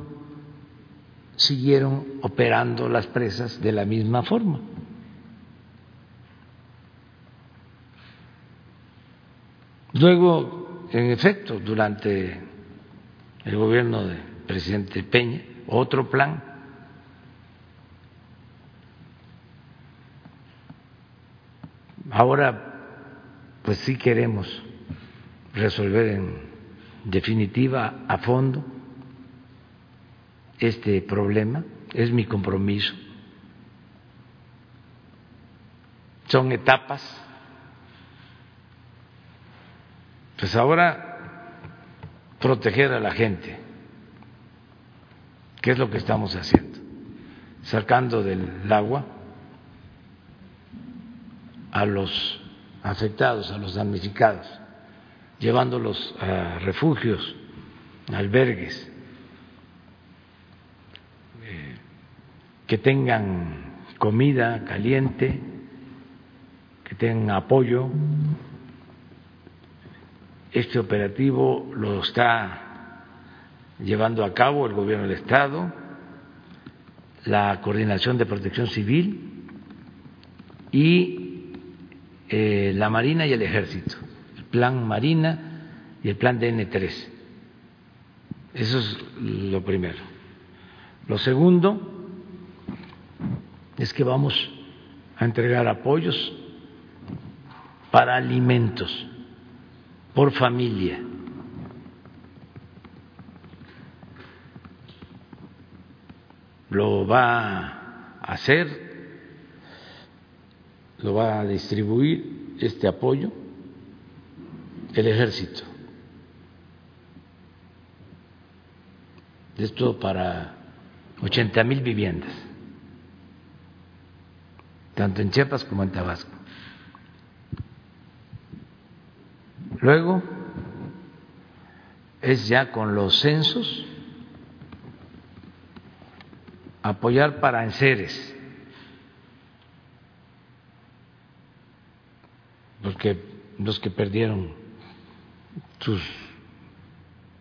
siguieron operando las presas de la misma forma. Luego, en efecto, durante el gobierno del presidente Peña, otro plan Ahora, pues sí queremos resolver en definitiva, a fondo, este problema, es mi compromiso. Son etapas. Pues ahora proteger a la gente, ¿qué es lo que estamos haciendo? Sacando del agua a los afectados, a los damnificados, llevándolos a refugios, albergues, que tengan comida caliente, que tengan apoyo. Este operativo lo está llevando a cabo el Gobierno del Estado, la Coordinación de Protección Civil y eh, la Marina y el Ejército, el Plan Marina y el Plan DN3. Eso es lo primero. Lo segundo, es que vamos a entregar apoyos para alimentos por familia. Lo va a hacer, lo va a distribuir este apoyo el ejército. Esto para 80 mil viviendas, tanto en Chiapas como en Tabasco. Luego es ya con los censos apoyar para enseres, porque los que perdieron sus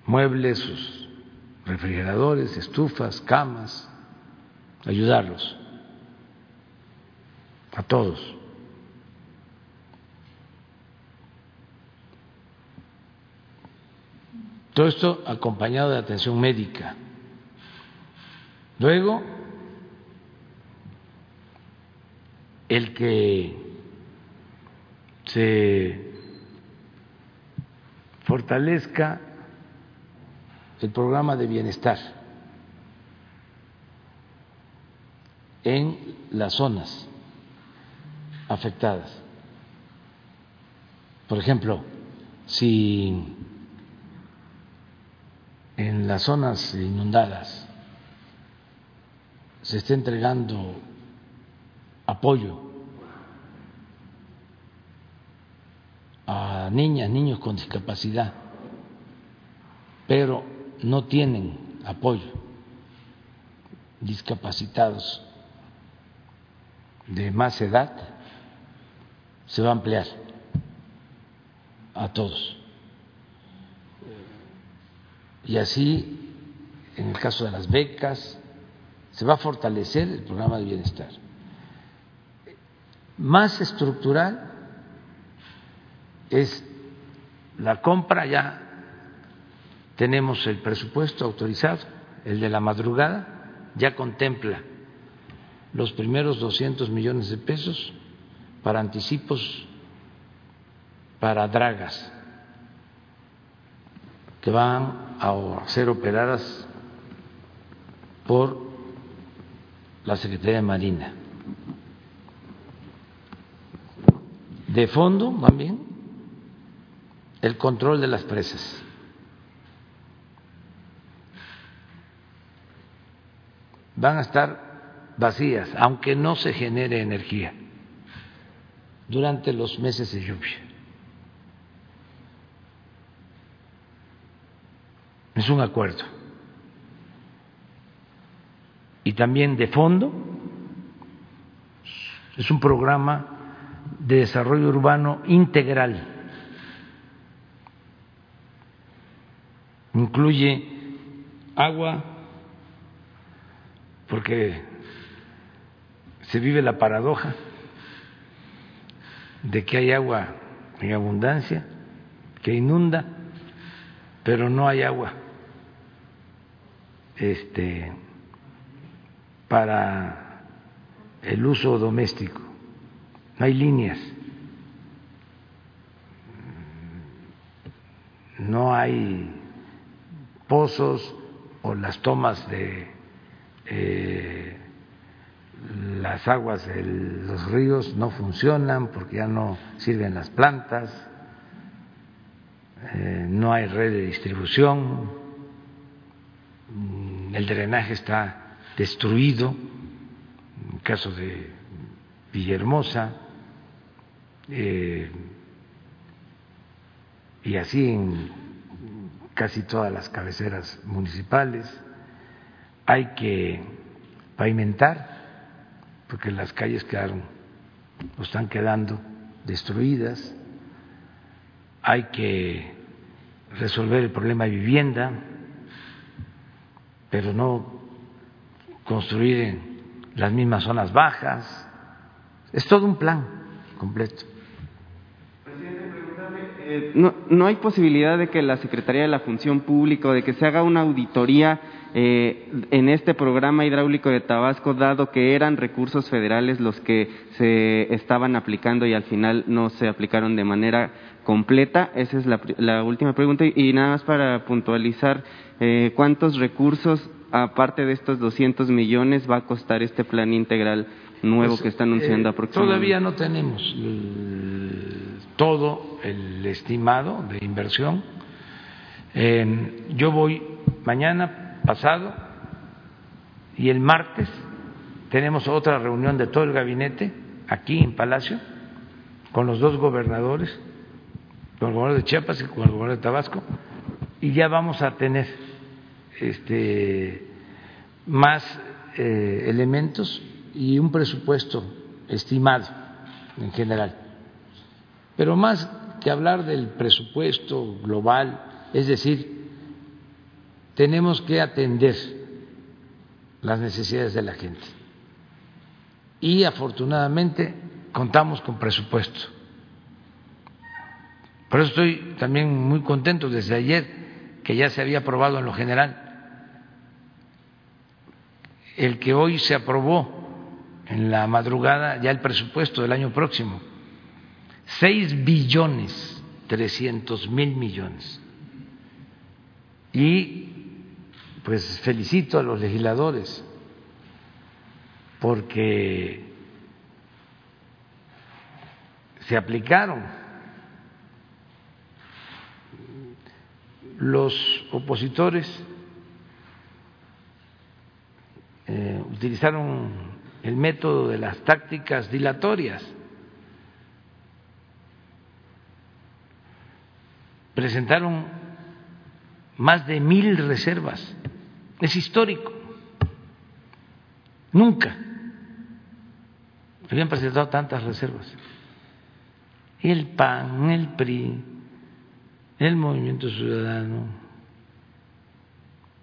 muebles, sus refrigeradores, estufas, camas, ayudarlos a todos. Todo esto acompañado de atención médica. Luego, el que se fortalezca el programa de bienestar en las zonas afectadas. Por ejemplo, si en las zonas inundadas se está entregando apoyo a niñas, niños con discapacidad, pero no tienen apoyo, discapacitados de más edad, se va a ampliar a todos. Y así, en el caso de las becas, se va a fortalecer el programa de bienestar. Más estructural es la compra, ya tenemos el presupuesto autorizado, el de la madrugada, ya contempla los primeros 200 millones de pesos para anticipos para dragas que van a ser operadas por la Secretaría de Marina. De fondo también el control de las presas. Van a estar vacías, aunque no se genere energía durante los meses de lluvia. Es un acuerdo. Y también de fondo es un programa de desarrollo urbano integral. Incluye agua, porque se vive la paradoja de que hay agua en abundancia, que inunda, pero no hay agua este, para el uso doméstico. No hay líneas, no hay pozos o las tomas de eh, las aguas de los ríos no funcionan porque ya no sirven las plantas, eh, no hay red de distribución, el drenaje está destruido, en el caso de Villahermosa, eh, y así en casi todas las cabeceras municipales. Hay que pavimentar, porque las calles quedaron están quedando destruidas. Hay que resolver el problema de vivienda pero no construir en las mismas zonas bajas. Es todo un plan completo. Eh, no, no, hay posibilidad de que la Secretaría de la Función Pública o de que se haga una auditoría eh, en este programa hidráulico de Tabasco, dado que eran recursos federales los que se estaban aplicando y al final no se aplicaron de manera completa. Esa es la, la última pregunta. Y, nada más para puntualizar, eh, ¿cuántos recursos, aparte de estos 200 millones, va a costar este plan integral nuevo Pues, que está anunciando eh, aproximadamente? Todavía no tenemos el- todo el estimado de inversión. Eh, yo voy mañana, pasado, y el martes tenemos otra reunión de todo el gabinete aquí en Palacio con los dos gobernadores, con el gobernador de Chiapas y con el gobernador de Tabasco, y ya vamos a tener este, más eh, elementos y un presupuesto estimado en general. Pero más que hablar del presupuesto global, es decir, tenemos que atender las necesidades de la gente. Y afortunadamente contamos con presupuesto. Por eso estoy también muy contento desde ayer que ya se había aprobado en lo general el que hoy se aprobó en la madrugada ya el presupuesto del año próximo. Seis billones trescientos mil millones. Y pues felicito a los legisladores porque se aplicaron los opositores eh, utilizaron el método de las tácticas dilatorias. Presentaron más de mil reservas. Es histórico. Nunca habían presentado tantas reservas. El PAN, el PRI, el Movimiento Ciudadano,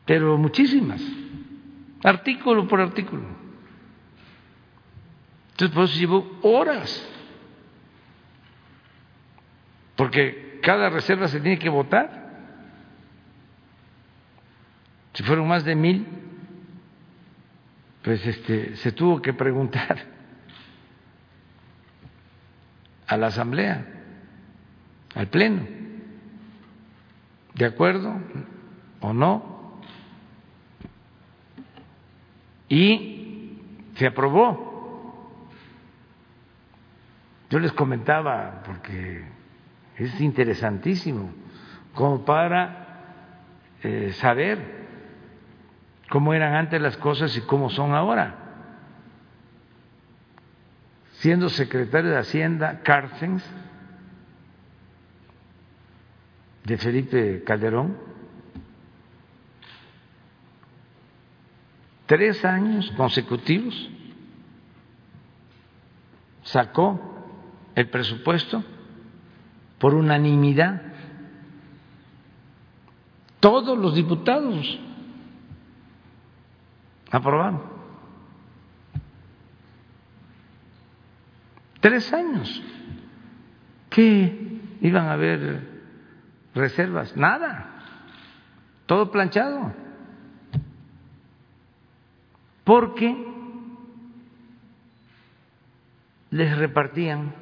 pero muchísimas artículo por artículo. Entonces, por eso llevó horas, porque cada reserva se tiene que votar. Si fueron más de mil, pues este, se tuvo que preguntar a la Asamblea, al Pleno, ¿de acuerdo o no? y se aprobó. Yo les comentaba, porque es interesantísimo, como para eh, saber cómo eran antes las cosas y cómo son ahora. Siendo secretario de Hacienda Carstens, de Felipe Calderón, tres años consecutivos sacó el presupuesto por unanimidad. Todos los diputados aprobaron. Tres años. ¿Qué iban a haber reservas? Nada. Todo planchado porque les repartían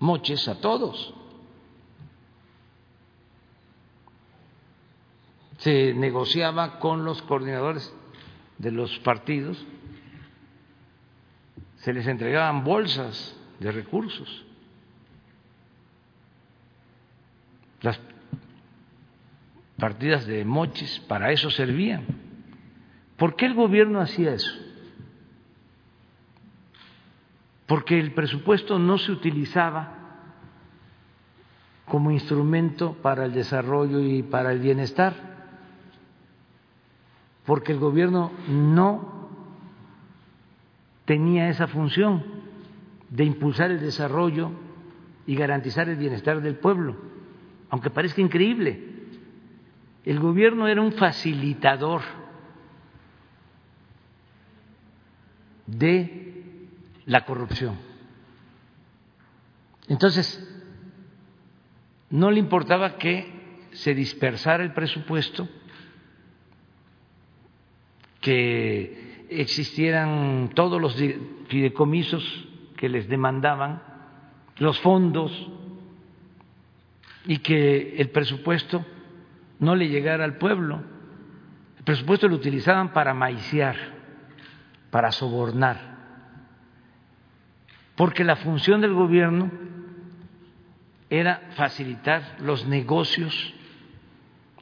moches a todos. Se negociaba con los coordinadores de los partidos, se les entregaban bolsas de recursos. Las partidas de mochis, para eso servían. ¿Por qué el gobierno hacía eso? Porque el presupuesto no se utilizaba como instrumento para el desarrollo y para el bienestar, porque el gobierno no tenía esa función de impulsar el desarrollo y garantizar el bienestar del pueblo, aunque parezca increíble. El gobierno era un facilitador de la corrupción. Entonces, no le importaba que se dispersara el presupuesto, que existieran todos los fideicomisos que les demandaban, los fondos, y que el presupuesto no le llegara al pueblo. El presupuesto lo utilizaban para maiciar, para sobornar, porque la función del gobierno era facilitar los negocios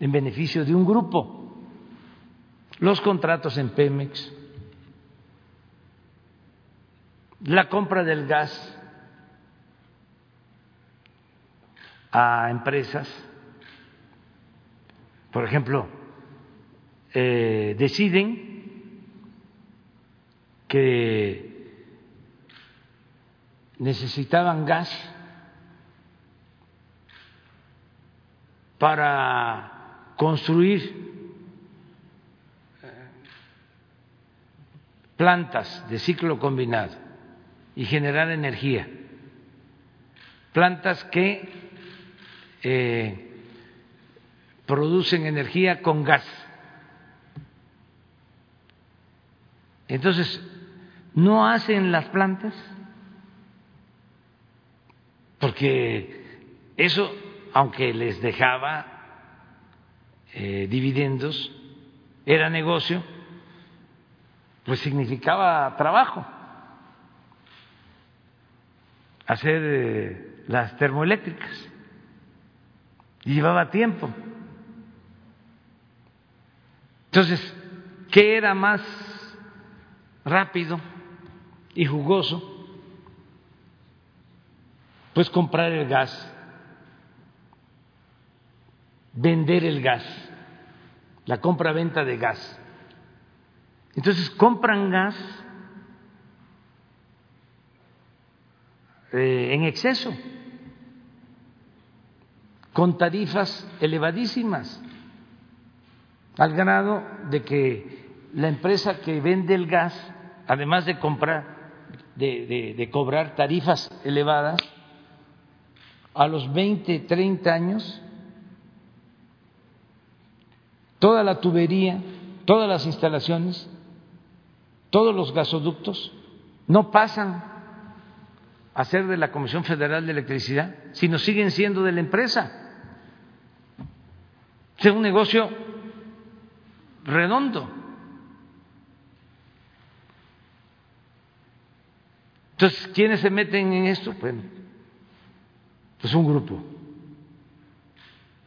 en beneficio de un grupo, los contratos en Pemex, la compra del gas a empresas, por ejemplo, eh, deciden que necesitaban gas para construir plantas de ciclo combinado y generar energía, plantas que eh, producen energía con gas. Entonces, no hacen las plantas porque eso aunque les dejaba eh, dividendos, era negocio, pues significaba trabajo hacer eh, las termoeléctricas llevaba tiempo. Entonces, ¿qué era más rápido y jugoso? Pues comprar el gas vender el gas, la compra-venta de gas. Entonces compran gas eh, en exceso, con tarifas elevadísimas, al grado de que la empresa que vende el gas, además de comprar, de, de cobrar tarifas elevadas, a los 20, 30 años toda la tubería, todas las instalaciones, todos los gasoductos no pasan a ser de la Comisión Federal de Electricidad, sino siguen siendo de la empresa. Es un negocio redondo. Entonces, ¿quiénes se meten en esto? Bueno, pues un grupo.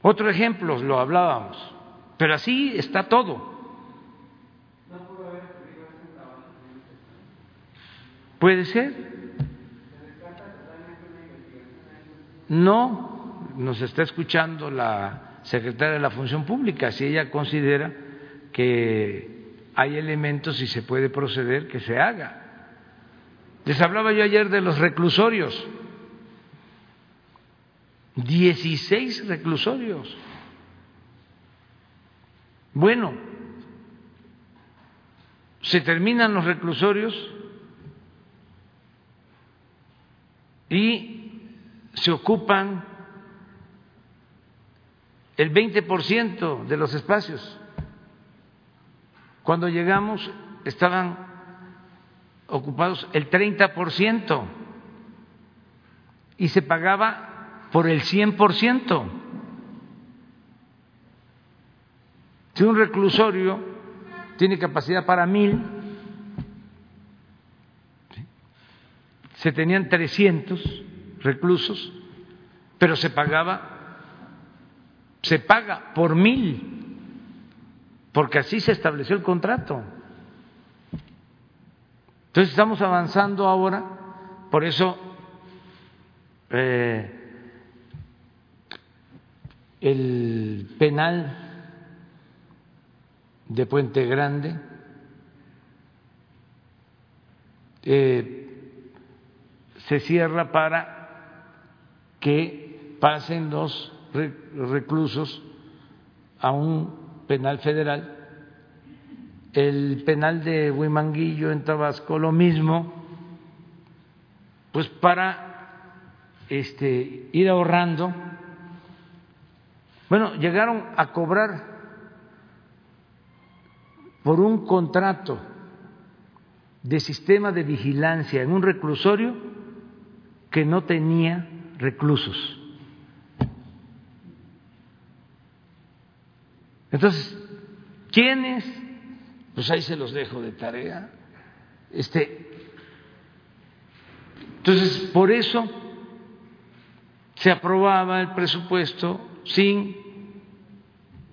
Otro ejemplo, lo hablábamos, pero así está todo. Puede ser. No, nos está escuchando la secretaria de la Función Pública. Si ella considera que hay elementos y se puede proceder, que se haga. Les hablaba yo ayer de los reclusorios. Dieciséis reclusorios. Bueno, se terminan los reclusorios y se ocupan el 20% de los espacios. Cuando llegamos estaban ocupados el 30% y se pagaba por el 100%. Si un reclusorio tiene capacidad para mil, se tenían 300 reclusos, pero se pagaba, se paga por mil, porque así se estableció el contrato. Entonces estamos avanzando ahora, por eso eh, el penal de Puente Grande, eh, se cierra para que pasen los reclusos a un penal federal. El penal de Huimanguillo en Tabasco, lo mismo, pues para este, ir ahorrando. Bueno, llegaron a cobrar por un contrato de sistema de vigilancia en un reclusorio que no tenía reclusos. Entonces, ¿quiénes? Pues ahí se los dejo de tarea. Este, entonces, por eso se aprobaba el presupuesto sin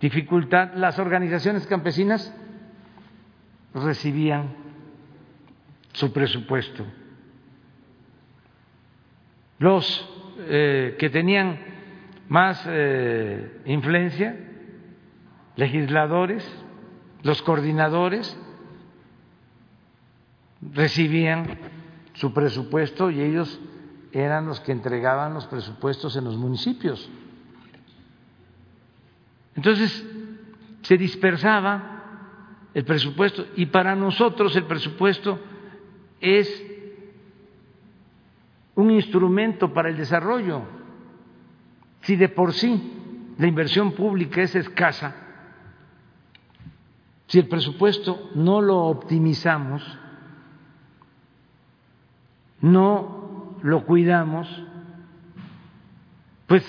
dificultad. Las organizaciones campesinas recibían su presupuesto. Los eh, que tenían más eh, influencia, legisladores, los coordinadores, recibían su presupuesto y ellos eran los que entregaban los presupuestos en los municipios. Entonces, se dispersaba el presupuesto y para nosotros el presupuesto es un instrumento para el desarrollo. Si de por sí la inversión pública es escasa, si el presupuesto no lo optimizamos, no lo cuidamos, pues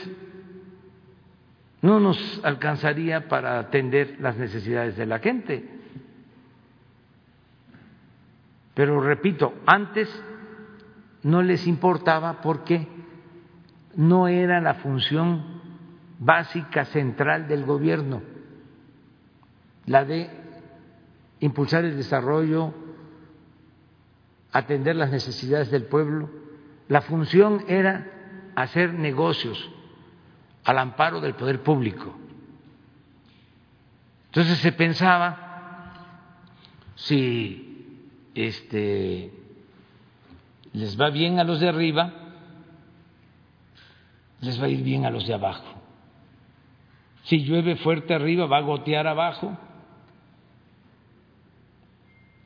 no nos alcanzaría para atender las necesidades de la gente. Pero repito, antes no les importaba porque no era la función básica central del gobierno, la de impulsar el desarrollo, atender las necesidades del pueblo. La función era hacer negocios al amparo del poder público. Entonces se pensaba si este, les va bien a los de arriba, les va a ir bien a los de abajo. Si llueve fuerte arriba, va a gotear abajo.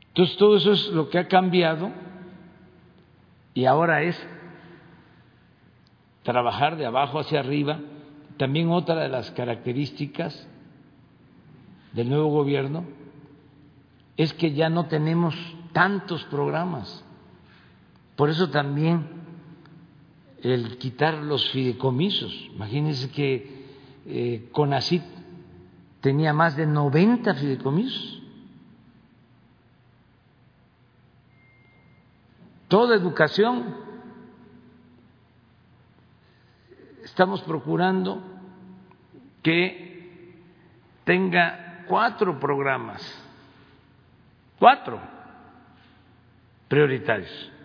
Entonces todo eso es lo que ha cambiado y ahora es trabajar de abajo hacia arriba. También otra de las características del nuevo gobierno es que ya no tenemos tantos programas. Por eso también el quitar los fideicomisos. Imagínense que eh, CONACIT tenía más de 90 fideicomisos. Toda educación estamos procurando que tenga cuatro programas, cuatro prioritarios.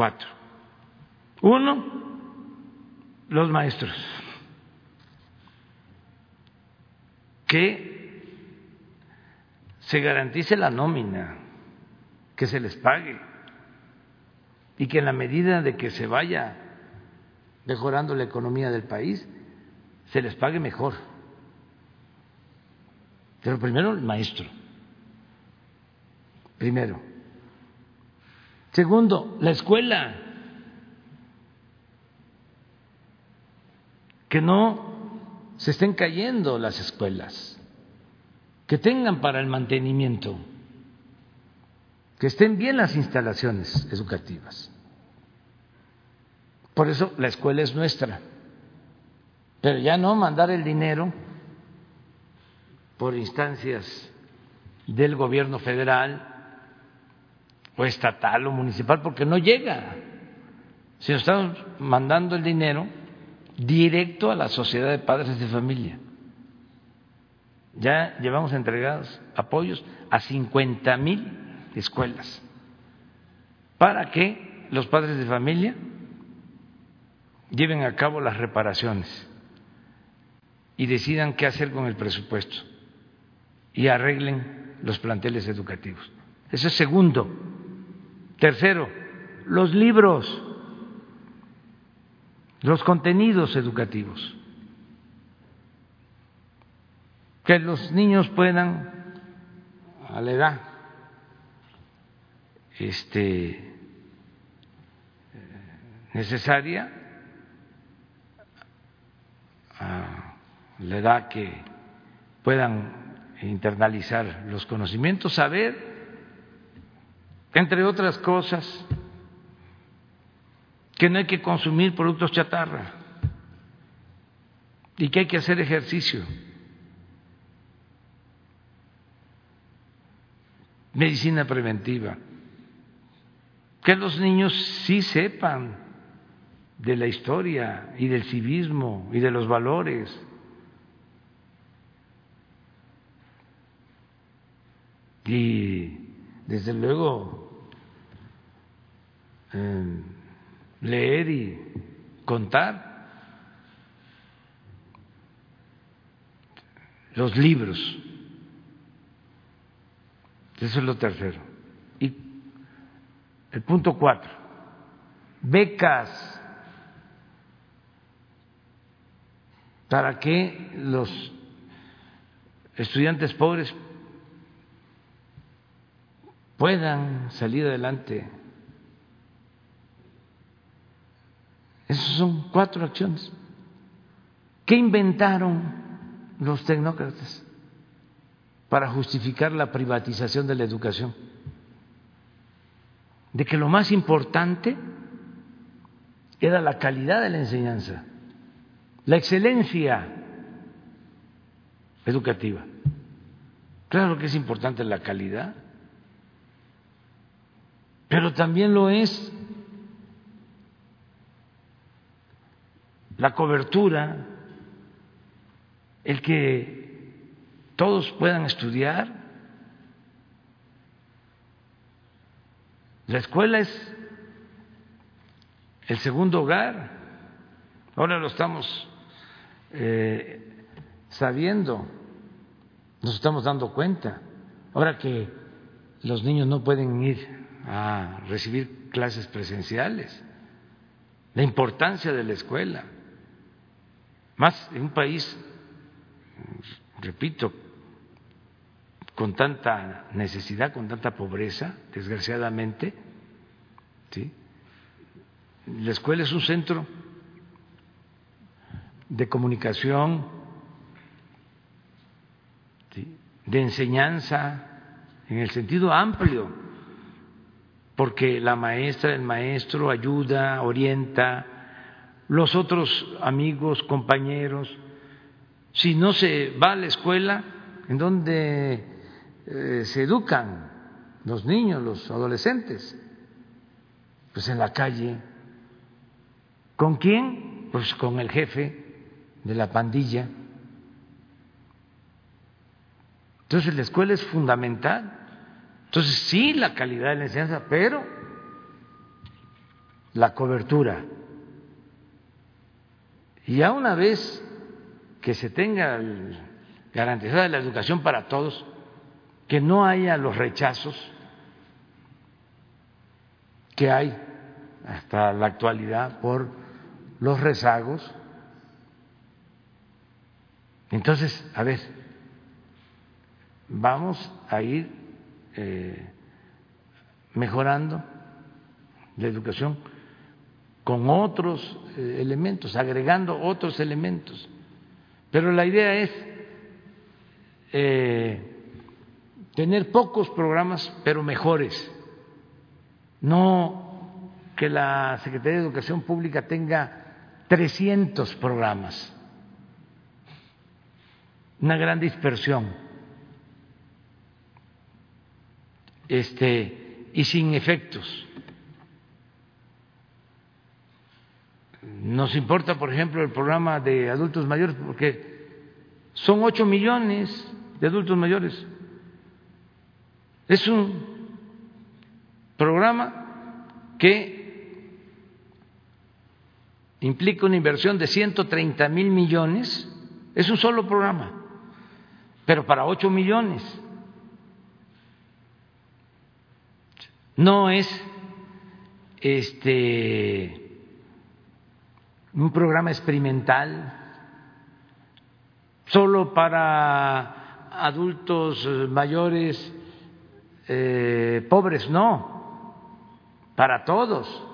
Cuatro. Uno, los maestros. Que se garantice la nómina, que se les pague y que en la medida de que se vaya mejorando la economía del país, se les pague mejor. Pero primero el maestro primero. Segundo, la escuela. Que no se estén cayendo las escuelas, que tengan para el mantenimiento, que estén bien las instalaciones educativas. Por eso la escuela es nuestra, pero ya no mandar el dinero por instancias del gobierno federal, o estatal o municipal, porque no llega. Si nos estamos mandando el dinero directo a la sociedad de padres de familia. Ya llevamos entregados apoyos a 50 mil escuelas para que los padres de familia lleven a cabo las reparaciones y decidan qué hacer con el presupuesto y arreglen los planteles educativos. Eso es segundo. Tercero, los libros, los contenidos educativos. Que los niños puedan, a la edad este, necesaria a la edad que puedan internalizar los conocimientos, saber, entre otras cosas, que no hay que consumir productos chatarra y que hay que hacer ejercicio. Medicina preventiva. Que los niños sí sepan de la historia y del civismo y de los valores. Y desde luego eh, leer y contar los libros. Eso es lo tercero. Y el punto cuatro, becas para que los estudiantes pobres puedan salir adelante. Esas son cuatro acciones. ¿Qué inventaron los tecnócratas para justificar la privatización de la educación? De que lo más importante era la calidad de la enseñanza, la excelencia educativa. Claro que es importante la calidad, pero también lo es la cobertura, el que todos puedan estudiar. La escuela es el segundo hogar. Ahora lo estamos eh, sabiendo, nos estamos dando cuenta. Ahora que los niños no pueden ir a recibir clases presenciales, la importancia de la escuela, más en un país repito, con tanta necesidad, con tanta pobreza, desgraciadamente, ¿sí? la escuela es un centro de comunicación, de enseñanza, en el sentido amplio, porque la maestra, el maestro ayuda, orienta, los otros amigos, compañeros, si no se va a la escuela, ¿en donde eh, se educan los niños, los adolescentes? Pues en la calle. ¿Con quién? Pues con el jefe de la pandilla. Entonces la escuela es fundamental. Entonces sí la calidad de la enseñanza, pero la cobertura. Y ya una vez que se tenga garantizada la educación para todos, que no haya los rechazos que hay hasta la actualidad por los rezagos. Entonces, a ver, vamos a ir eh, mejorando la educación con otros eh, elementos, agregando otros elementos. Pero la idea es eh, tener pocos programas, pero mejores. No que la Secretaría de Educación Pública tenga 300 programas. Una gran dispersión. Este, y sin efectos. Nos importa, por ejemplo, el programa de adultos mayores porque son ocho millones de adultos mayores. Es un programa que implica una inversión de 130 mil millones. Es un solo programa, pero para ocho millones. No es este un programa experimental solo para adultos mayores eh, pobres, no, para todos.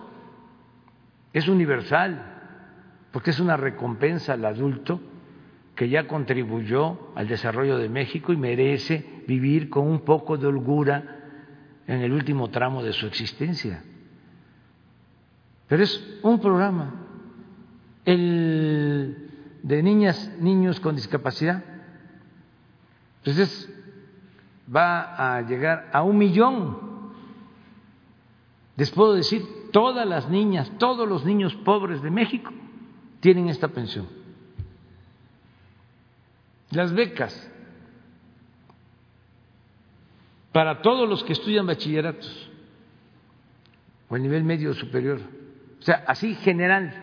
es universal, porque es una recompensa al adulto que ya contribuyó al desarrollo de México y merece vivir con un poco de holgura en el último tramo de su existencia. Pero es un programa, el de niñas, niños con discapacidad. Entonces va a llegar a un millón. Les puedo decir, todas las niñas, todos los niños pobres de México tienen esta pensión. Las becas para todos los que estudian bachilleratos o el nivel medio superior. O sea, así general.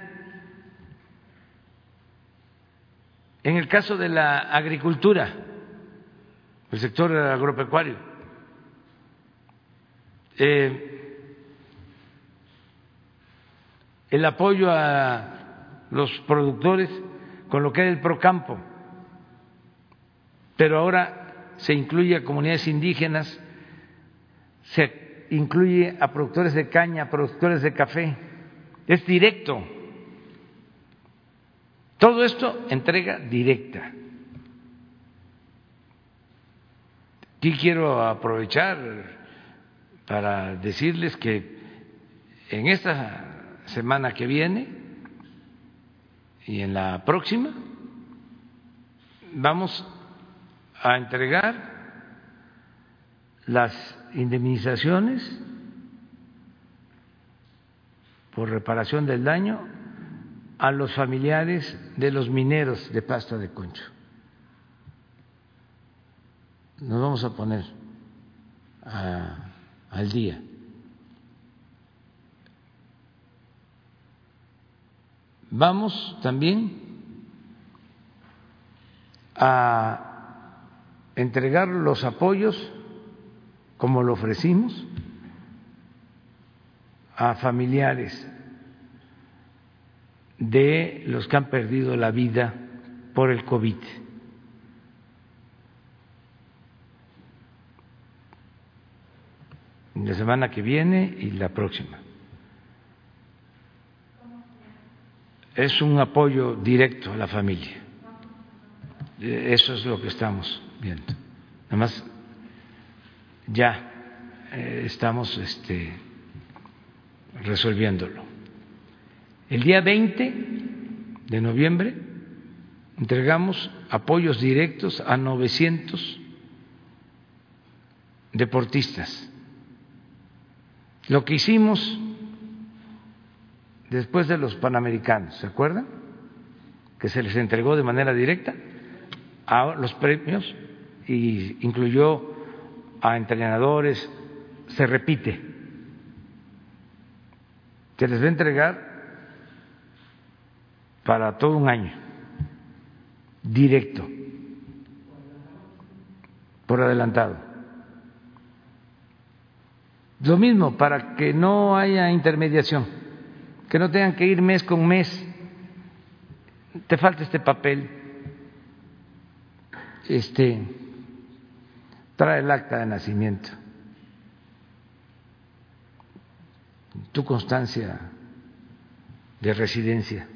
En el caso de la agricultura, el sector agropecuario, eh, el apoyo a los productores con lo que era el procampo, pero ahora se incluye a comunidades indígenas se incluye a productores de caña, productores de café, es directo. Todo esto entrega directa. Aquí quiero aprovechar para decirles que en esta semana que viene y en la próxima vamos a entregar las indemnizaciones por reparación del daño a los familiares de los mineros de pasta de concho. Nos vamos a poner al día. Vamos también a entregar los apoyos como lo ofrecimos a familiares de los que han perdido la vida por el COVID. La semana que viene y la próxima. Es un apoyo directo a la familia. Eso es lo que estamos viendo. Además, ya eh, estamos este, resolviéndolo. El día 20 de noviembre entregamos apoyos directos a 900 deportistas. Lo que hicimos después de los Panamericanos, ¿se acuerdan? Que se les entregó de manera directa a los premios y incluyó a entrenadores, se repite. Se les va a entregar para todo un año, directo, por adelantado. Lo mismo, para que no haya intermediación, que no tengan que ir mes con mes. Te falta este papel, este trae el acta de nacimiento, tu constancia de residencia.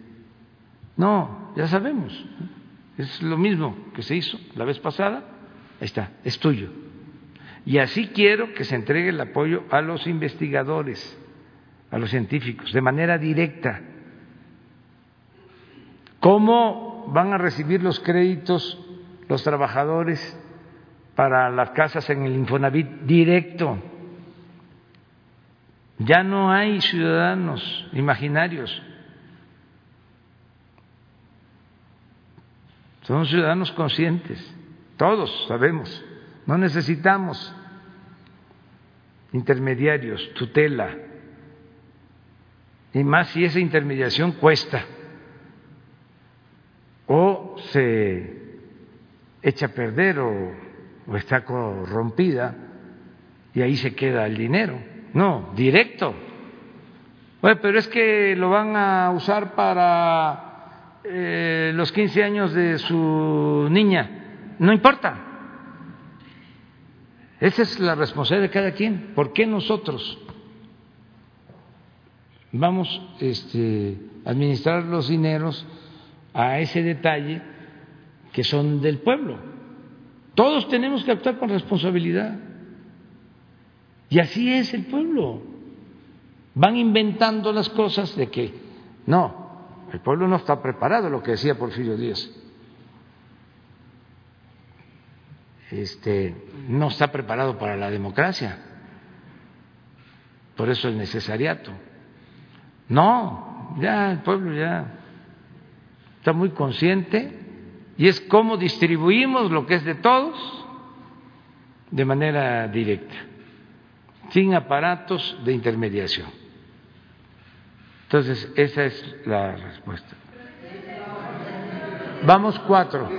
No, ya sabemos, es lo mismo que se hizo la vez pasada, ahí está, es tuyo. Y así quiero que se entregue el apoyo a los investigadores, a los científicos, de manera directa. ¿Cómo van a recibir los créditos los trabajadores para las casas en el Infonavit directo. Ya no hay ciudadanos imaginarios. Son ciudadanos conscientes. Todos sabemos. No necesitamos intermediarios, tutela. Y más si esa intermediación cuesta o se echa a perder o o está corrompida y ahí se queda el dinero. No, directo. Bueno, pero es que lo van a usar para eh, los 15 años de su niña. No importa. Esa es la responsabilidad de cada quien. ¿Por qué nosotros vamos este, a administrar los dineros a ese detalle que son del pueblo. Todos tenemos que actuar con responsabilidad. Y así es el pueblo. Van inventando las cosas de que no, el pueblo no está preparado, lo que decía Porfirio Díaz. Este, no está preparado para la democracia. Por eso el necesariato. No, ya el pueblo ya está muy consciente y es cómo distribuimos lo que es de todos de manera directa, sin aparatos de intermediación. Entonces, esa es la respuesta. Vamos cuatro.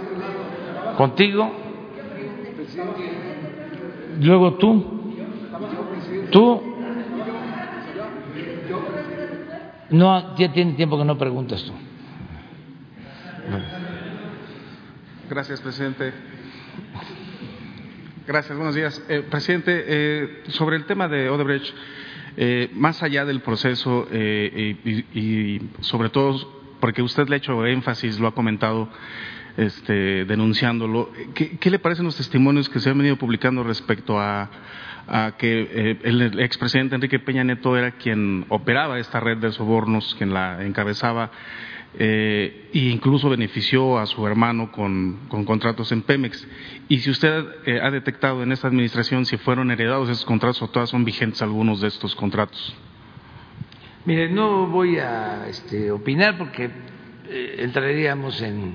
Contigo. Luego tú. Tú. No, ya tiene tiempo que no preguntas tú. Gracias, presidente. Gracias, buenos días. Eh, presidente, eh, sobre el tema de Odebrecht, eh, más allá del proceso y, sobre todo porque usted le ha hecho énfasis, lo ha comentado este, denunciándolo, ¿qué, le parecen los testimonios que se han venido publicando respecto a, a que el expresidente Enrique Peña Neto era quien operaba esta red de sobornos, quien la encabezaba? Eh, e incluso benefició a su hermano con, contratos en Pemex. Y si usted eh, ha detectado en esta administración si fueron heredados esos contratos o todas son vigentes algunos de estos contratos. Mire, no voy a este, opinar porque eh, entraríamos en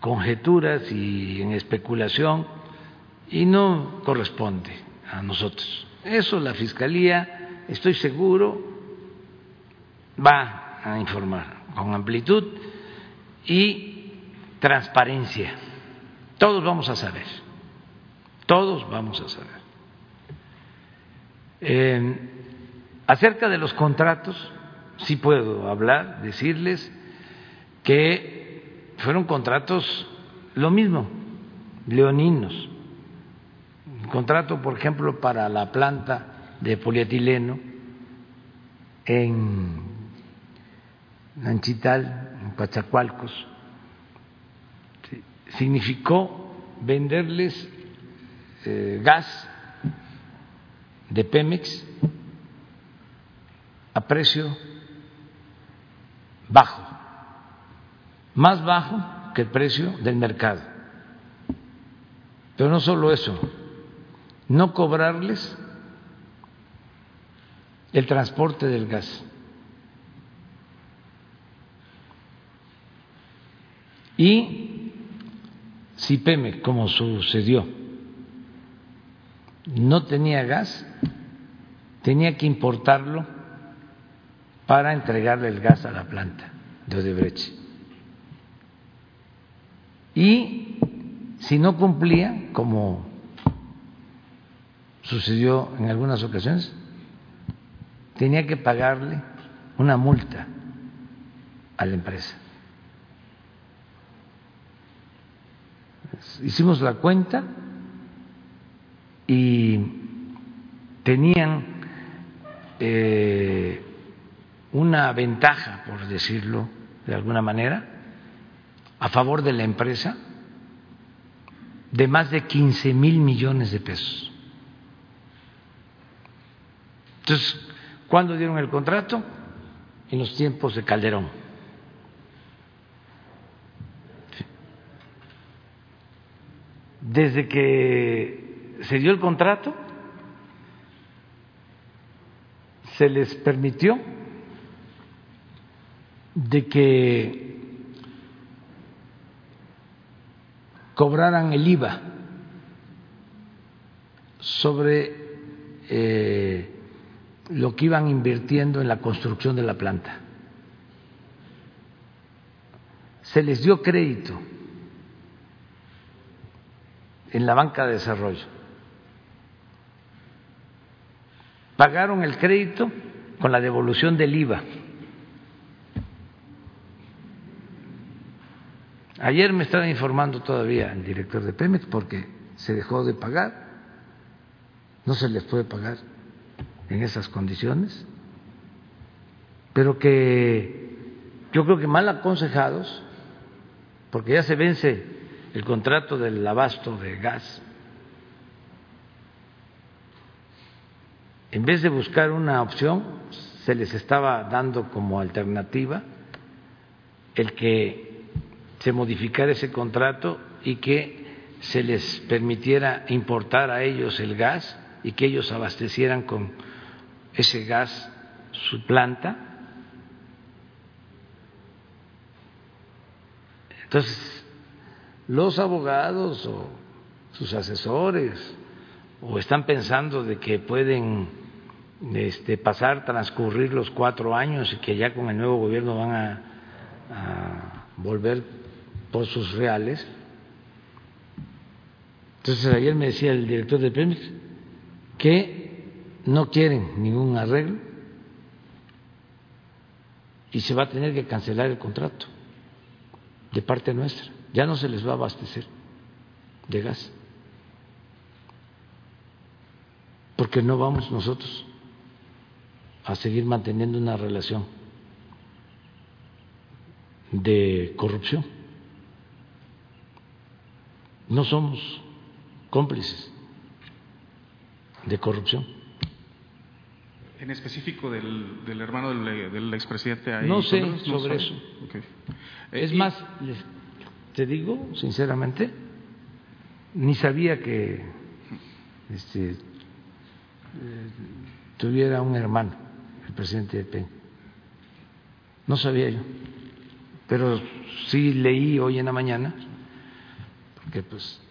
conjeturas y en especulación y no corresponde a nosotros. Eso la Fiscalía, estoy seguro, va a informar con amplitud y transparencia. Todos vamos a saber, todos vamos a saber. acerca de los contratos, sí puedo hablar, decirles que fueron contratos lo mismo, leoninos. Un contrato, por ejemplo, para la planta de polietileno en Nanchital, en Coatzacoalcos, significó venderles eh, gas de Pemex a precio bajo, más bajo que el precio del mercado. Pero no solo eso, no cobrarles el transporte del gas. Y si Pemex, como sucedió, no tenía gas, tenía que importarlo para entregarle el gas a la planta de Odebrecht. Y si no cumplía, como sucedió en algunas ocasiones, tenía que pagarle una multa a la empresa. Hicimos la cuenta y tenían eh, una ventaja, por decirlo de alguna manera, a favor de la empresa de más de 15 mil millones de pesos. Entonces, ¿cuándo dieron el contrato? En los tiempos de Calderón. Desde que se dio el contrato, se les permitió de que cobraran el IVA sobre eh, lo que iban invirtiendo en la construcción de la planta. Se les dio crédito en la banca de desarrollo. Pagaron el crédito con la devolución del IVA. Ayer me estaba informando todavía el director de Pemex porque se dejó de pagar, no se les puede pagar en esas condiciones. pero que yo creo que mal aconsejados, porque ya se vence el contrato del abasto de gas, en vez de buscar una opción, se les estaba dando como alternativa el que se modificara ese contrato y que se les permitiera importar a ellos el gas y que ellos abastecieran con ese gas su planta. Entonces, los abogados o sus asesores o están pensando de que pueden este, pasar, transcurrir los cuatro años y que ya con el nuevo gobierno van a, a volver por sus reales. Entonces ayer me decía el director de Pemex que no quieren ningún arreglo y se va a tener que cancelar el contrato de parte nuestra. Ya no se les va a abastecer de gas. Porque no vamos nosotros a seguir manteniendo una relación de corrupción. No somos cómplices de corrupción. En específico del, del hermano del, del expresidente. ¿hay No sé sobre eso. Eh, Es y- más, les- te digo sinceramente, ni sabía que este, eh, tuviera un hermano, el presidente de Peña. No sabía yo, pero sí leí hoy en la mañana, porque pues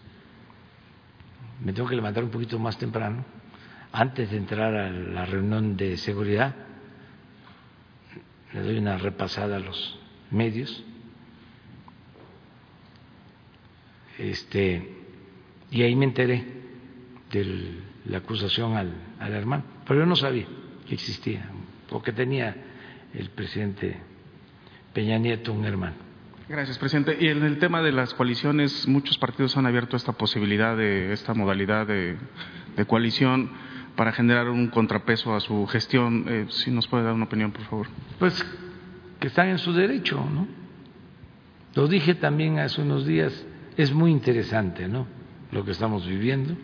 me tengo que levantar un poquito más temprano, antes de entrar a la reunión de seguridad, le doy una repasada a los medios. Este, y ahí me enteré de la acusación al, al hermano, pero yo no sabía que existía, porque tenía el presidente Peña Nieto un hermano. Gracias, presidente. Y en el tema de las coaliciones, muchos partidos han abierto esta posibilidad de esta modalidad de, de coalición para generar un contrapeso a su gestión. Eh, si nos puede dar una opinión, por favor. Pues que están en su derecho, ¿no? Lo dije también hace unos días, es muy interesante, ¿no? Lo que estamos viviendo,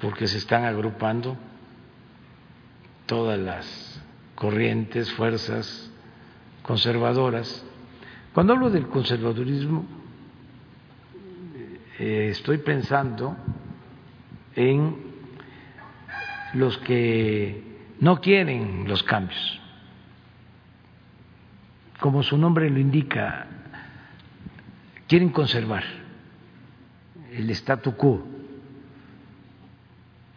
porque se están agrupando todas las corrientes, fuerzas conservadoras. Cuando hablo del conservadurismo, eh, estoy pensando en los que no quieren los cambios como su nombre lo indica, quieren conservar el statu quo,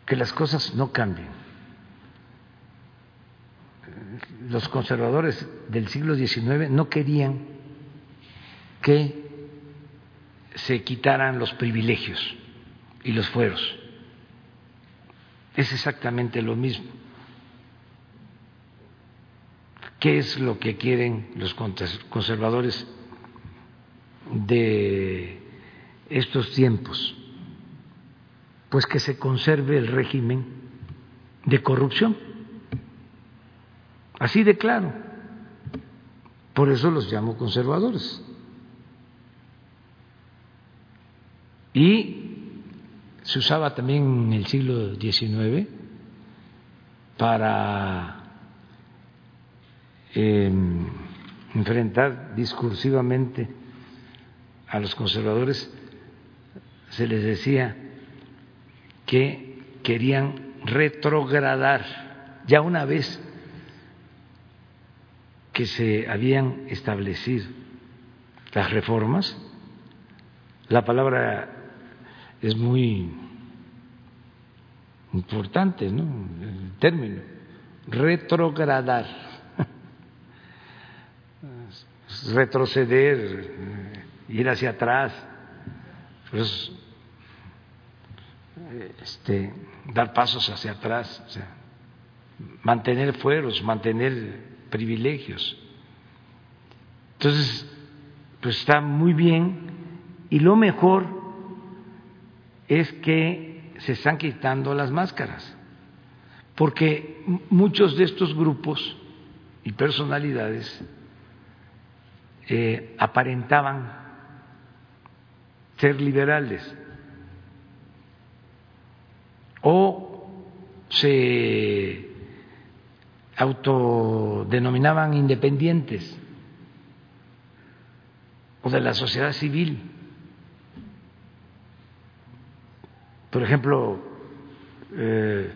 que las cosas no cambien. Los conservadores del siglo XIX no querían que se quitaran los privilegios y los fueros. Es exactamente lo mismo. ¿Qué es lo que quieren los conservadores de estos tiempos? Pues que se conserve el régimen de corrupción. Así de claro. Por eso los llamo conservadores. Y se usaba también en el siglo XIX para eh, enfrentar discursivamente a los conservadores, se les decía que querían retrogradar ya una vez que se habían establecido las reformas, la palabra es muy importante, ¿no? El término, retrogradar *laughs* retroceder, ir hacia atrás, este, dar pasos hacia atrás, mantener fueros, mantener privilegios. Entonces, pues está muy bien. Y lo mejor es que se están quitando las máscaras, porque muchos de estos grupos y personalidades eh, aparentaban ser liberales o se autodenominaban independientes o de la sociedad civil. Por ejemplo, eh,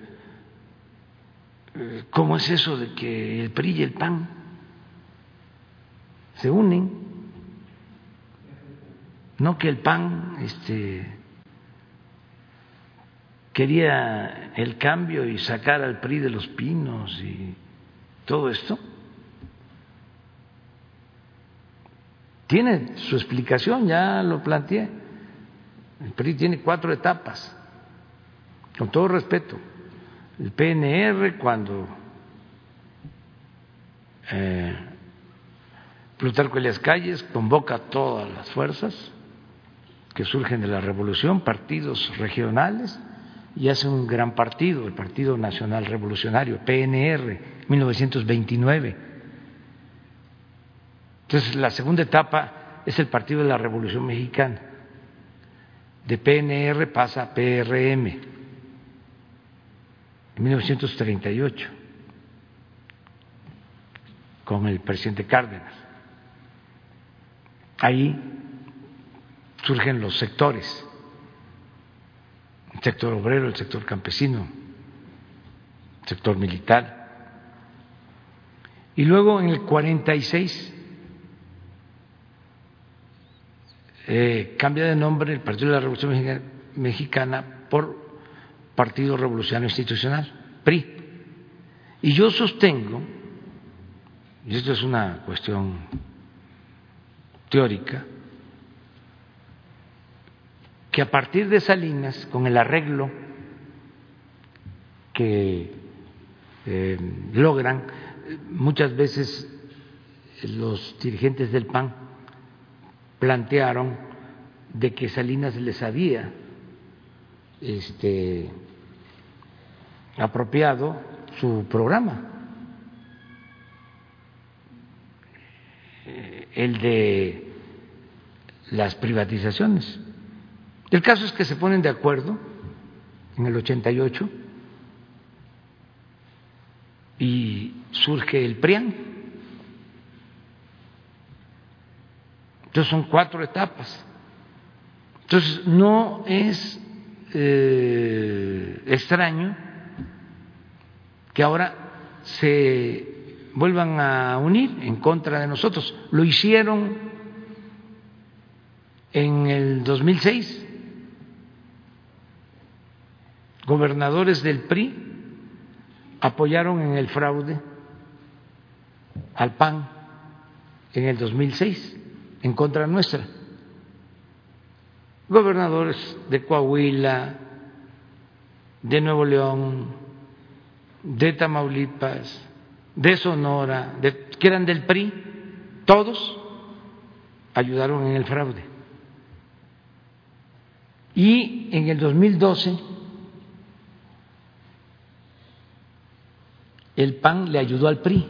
eh, ¿cómo es eso de que el PRI y el PAN se unen? No que el PAN este, quería el cambio y sacar al PRI de los pinos y todo esto. Tiene su explicación, ya lo planteé. El PRI tiene cuatro etapas, con todo respeto. El PNR cuando eh, Plutarco Elias Calles convoca a todas las fuerzas que surgen de la revolución, partidos regionales, y hace un gran partido, el Partido Nacional Revolucionario, PNR, 1929. Entonces, la segunda etapa es el Partido de la Revolución Mexicana. De PNR pasa a PRM, en 1938, con el presidente Cárdenas. Ahí surgen los sectores el sector obrero, el sector campesino, el sector militar. Y luego en el 46 eh, cambia de nombre el Partido de la Revolución Mexicana por Partido Revolucionario Institucional, PRI. Y yo sostengo, y esto es una cuestión teórica, que a partir de Salinas, con el arreglo que eh, logran, muchas veces los dirigentes del PAN plantearon de que Salinas les había este, apropiado su programa, eh, el de las privatizaciones. El caso es que se ponen de acuerdo en el 88 y surge el PRIAN. Entonces son cuatro etapas. Entonces no es eh, extraño que ahora se vuelvan a unir en contra de nosotros. Lo hicieron en el 2006 gobernadores del PRI apoyaron en el fraude al PAN en el 2006 en contra nuestra. Gobernadores de Coahuila, de Nuevo León, de Tamaulipas, de Sonora, que eran del PRI, todos ayudaron en el fraude. Y en el 2012 el PAN le ayudó al PRI.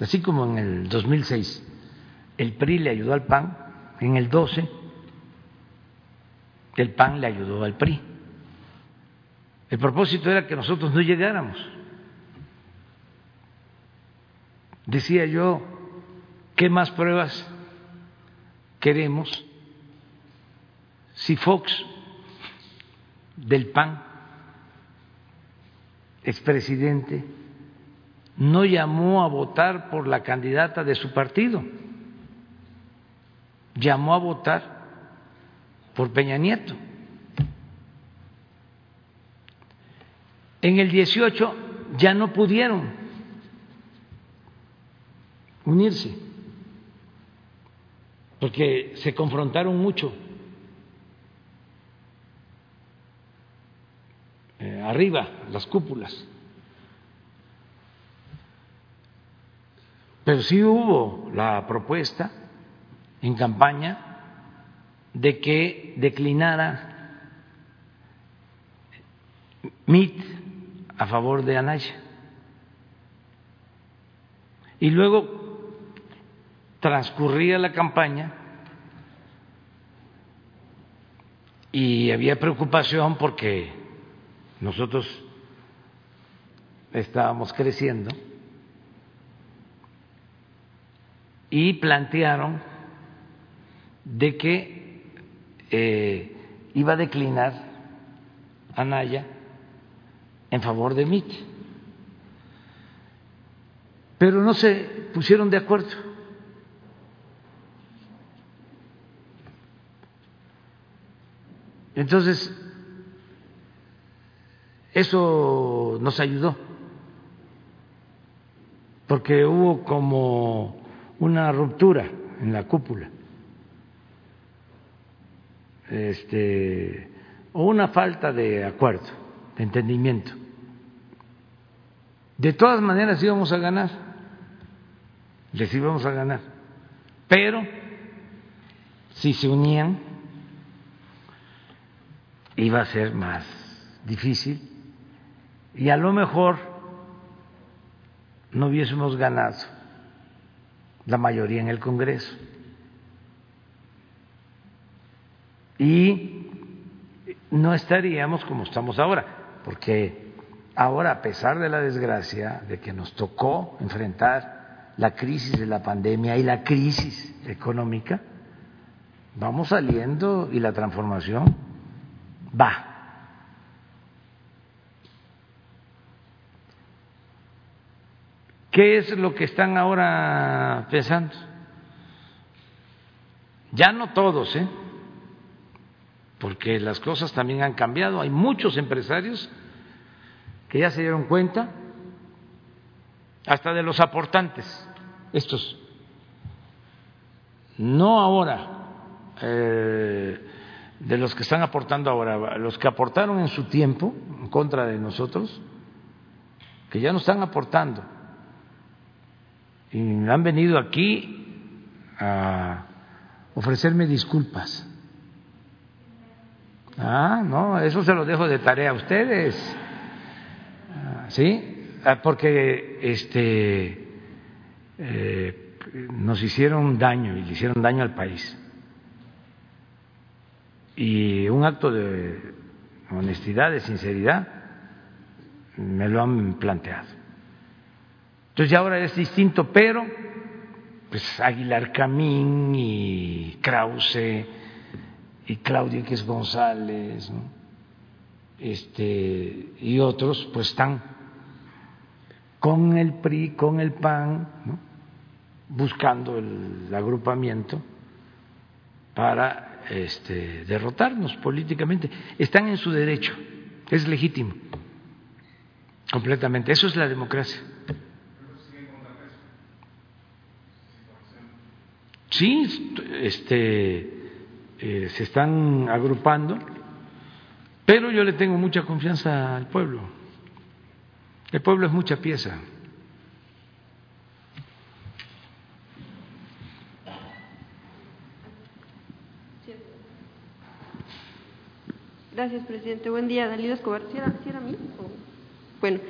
Así como en el 2006 el PRI le ayudó al PAN, en el 12 el PAN le ayudó al PRI. El propósito era que nosotros no llegáramos. Decía yo, ¿qué más pruebas queremos si Fox del PAN, expresidente, no llamó a votar por la candidata de su partido, llamó a votar por Peña Nieto. En el 18 ya no pudieron unirse, porque se confrontaron mucho. Eh, arriba, las cúpulas. Pero sí hubo la propuesta en campaña de que declinara MIT a favor de Anaya. Y luego transcurría la campaña y había preocupación porque nosotros estábamos creciendo y plantearon de que eh, iba a declinar Anaya en favor de Mit. Pero no se pusieron de acuerdo. Entonces, eso nos ayudó, porque hubo como una ruptura en la cúpula, este, o una falta de acuerdo, de entendimiento. De todas maneras íbamos a ganar, les íbamos a ganar, pero si se unían iba a ser más difícil y a lo mejor no hubiésemos ganado la mayoría en el Congreso. Y no estaríamos como estamos ahora, porque ahora, a pesar de la desgracia de que nos tocó enfrentar la crisis de la pandemia y la crisis económica, vamos saliendo y la transformación va. ¿Qué es lo que están ahora pensando? Ya no todos, ¿eh? porque las cosas también han cambiado. Hay muchos empresarios que ya se dieron cuenta, hasta de los aportantes, estos, no ahora, eh, de los que están aportando ahora, los que aportaron en su tiempo en contra de nosotros, que ya no están aportando y han venido aquí a ofrecerme disculpas. Ah, no, eso se lo dejo de tarea a ustedes. Ah, ¿Sí? Ah, porque este eh, nos hicieron daño y le hicieron daño al país. Y un acto de honestidad, de sinceridad, me lo han planteado. Entonces ya ahora es distinto, pero pues Aguilar Camín y Krause y Claudio X González este, y otros pues están con el PRI, con el PAN, buscando el agrupamiento para este, derrotarnos políticamente. Están en su derecho, es legítimo, completamente. Eso es la democracia. Sí este, eh, se están agrupando, pero yo le tengo mucha confianza al pueblo. El pueblo es mucha pieza. Gracias, presidente. Buen día, Dalila Escobar. ¿Sí era, era mí? Bueno,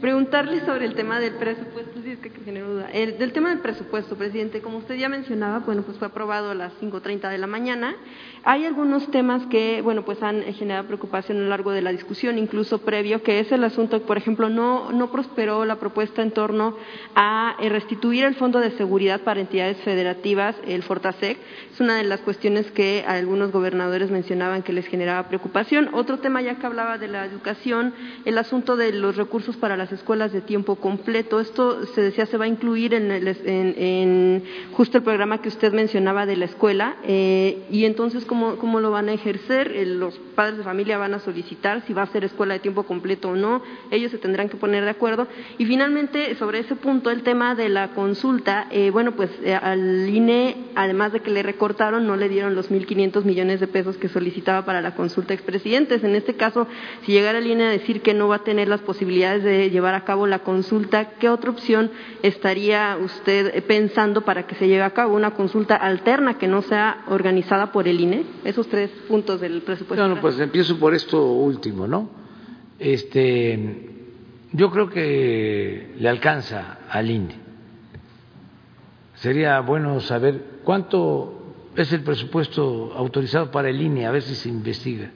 preguntarle sobre el tema del presupuesto, si es que genero duda. El, del tema del presupuesto, presidente, como usted ya mencionaba, bueno, pues fue aprobado a las 5.30 de la mañana. Hay algunos temas que, bueno, pues han generado preocupación a lo largo de la discusión, incluso previo, que es el asunto, por ejemplo, no, no prosperó la propuesta en torno a eh, restituir el Fondo de Seguridad para entidades federativas, el Fortasec. Es una de las cuestiones que algunos gobernadores mencionaban que les generaba preocupación. Otro tema ya que hablaba de la educación, el asunto de los recursos para las escuelas de tiempo completo. Esto se decía se va a incluir en, en, justo el programa que usted mencionaba de la escuela. Eh, y entonces, ¿cómo, ¿cómo lo van a ejercer? Eh, los padres de familia van a solicitar si va a ser escuela de tiempo completo o no. Ellos se tendrán que poner de acuerdo. Y finalmente, sobre ese punto, el tema de la consulta. Eh, bueno, pues al INE, además de que le recortaron, no le dieron los 1.500 millones de pesos que solicitaba para la consulta expresidentes. En este caso, si llegara el INE a decir que no va a tener las posibilidades de llevar a cabo la consulta, ¿qué otra opción estaría usted pensando para que se lleve a cabo una consulta alterna que no sea organizada por el INE? Esos tres puntos del presupuesto. Bueno, pues empiezo por esto último, ¿no? Este, yo creo que le alcanza al INE. Sería bueno saber cuánto es el presupuesto autorizado para el INE, a ver si se investiga.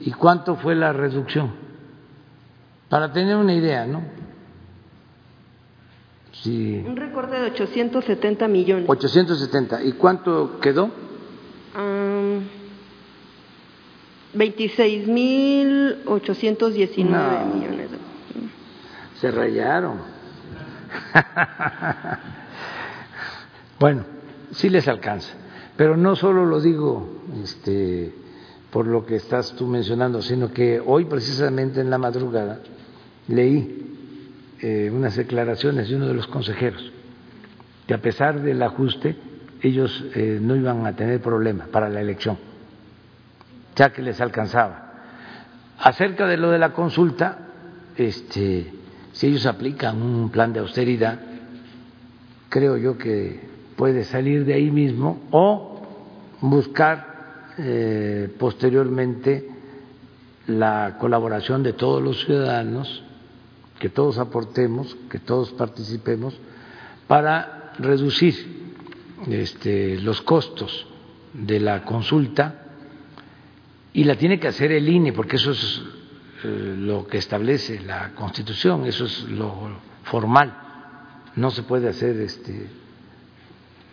¿Y cuánto fue la reducción? Para tener una idea, ¿no? Sí. Un recorte de 870 millones. 870. ¿Y cuánto quedó? Um, 26.819 no. millones. Se rayaron. *laughs* bueno, sí les alcanza. Pero no solo lo digo este, por lo que estás tú mencionando, sino que hoy precisamente en la madrugada leí eh, unas declaraciones de uno de los consejeros que a pesar del ajuste ellos eh, no iban a tener problema para la elección, ya que les alcanzaba. Acerca de lo de la consulta, este, si ellos aplican un plan de austeridad, creo yo que puede salir de ahí mismo o buscar eh, posteriormente la colaboración de todos los ciudadanos que todos aportemos, que todos participemos para reducir este, los costos de la consulta y la tiene que hacer el INE porque eso es eh, lo que establece la Constitución, eso es lo formal, no se puede hacer este,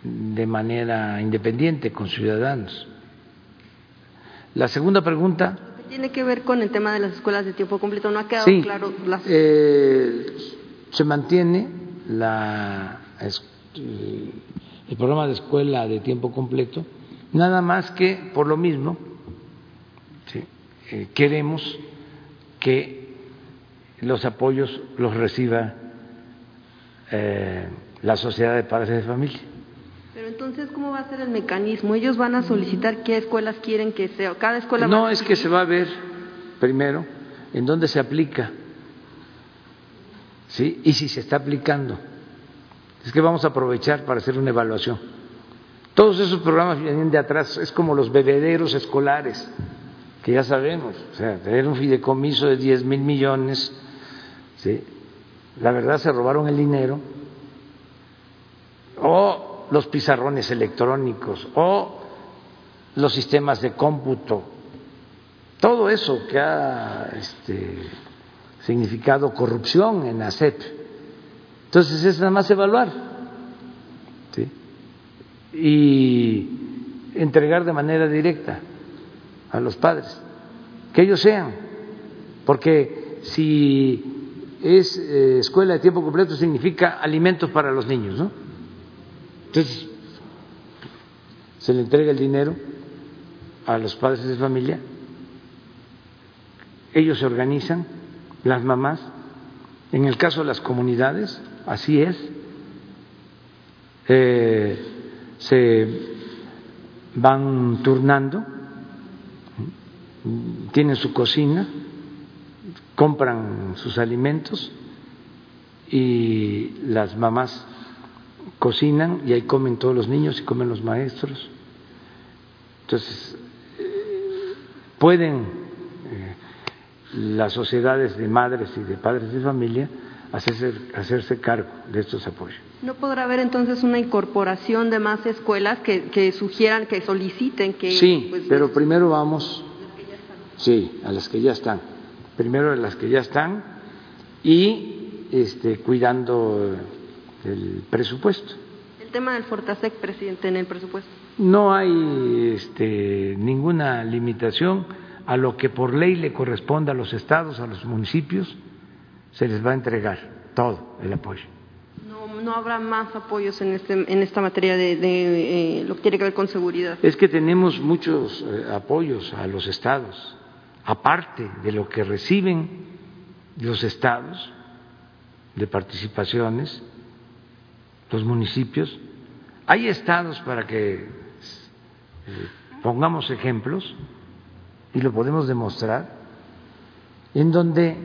de manera independiente con ciudadanos. La segunda pregunta tiene que ver con el tema de las escuelas de tiempo completo. No ha quedado claro. Las... Eh, se mantiene la, el programa de escuela de tiempo completo, nada más que por lo mismo eh, queremos que los apoyos los reciba eh, la sociedad de padres de familia. Pero entonces, ¿cómo va a ser el mecanismo? Ellos van a solicitar qué escuelas quieren que sea. Cada escuela. No, es que se va a ver primero en dónde se aplica, ¿sí? Y si se está aplicando. Es que vamos a aprovechar para hacer una evaluación. Todos esos programas vienen de atrás, es como los bebederos escolares, que ya sabemos, o sea, tener un fideicomiso de 10 mil millones, ¿sí? La verdad se robaron el dinero. O los pizarrones electrónicos o los sistemas de cómputo, todo eso que ha este, significado corrupción en la SEP. Entonces es nada más evaluar y entregar de manera directa a los padres, que ellos sean, porque si es eh, escuela de tiempo completo significa alimentos para los niños, ¿no? Entonces, se le entrega el dinero a los padres de familia, ellos se organizan, las mamás, en el caso de las comunidades, así es, eh, se van turnando, tienen su cocina, compran sus alimentos y las mamás cocinan y ahí comen todos los niños y comen los maestros. Entonces, pueden eh, las sociedades de madres y de padres de familia hacerse, hacerse cargo de estos apoyos. ¿No podrá haber entonces una incorporación de más escuelas que, sugieran, que soliciten que... Sí, pues, pero primero vamos... Sí, a las que ya están. Primero a las que ya están y este, cuidando el presupuesto. El tema del Fortasec, presidente, en el presupuesto. No hay este, ninguna limitación a lo que por ley le corresponde a los estados, a los municipios, se les va a entregar todo el apoyo. No, no habrá más apoyos en, este, en esta materia de, eh, lo que tiene que ver con seguridad. Es que tenemos muchos eh, apoyos a los estados, aparte de lo que reciben los estados de participaciones los municipios. Hay estados para que eh, pongamos ejemplos y lo podemos demostrar, en donde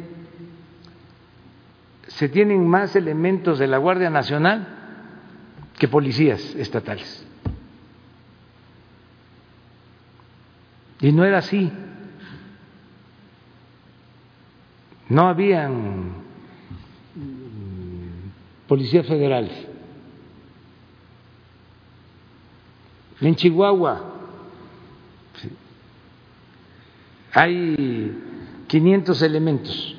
se tienen más elementos de la Guardia Nacional que policías estatales. Y no era así. no habían mm, policías federales. En Chihuahua hay 500 elementos,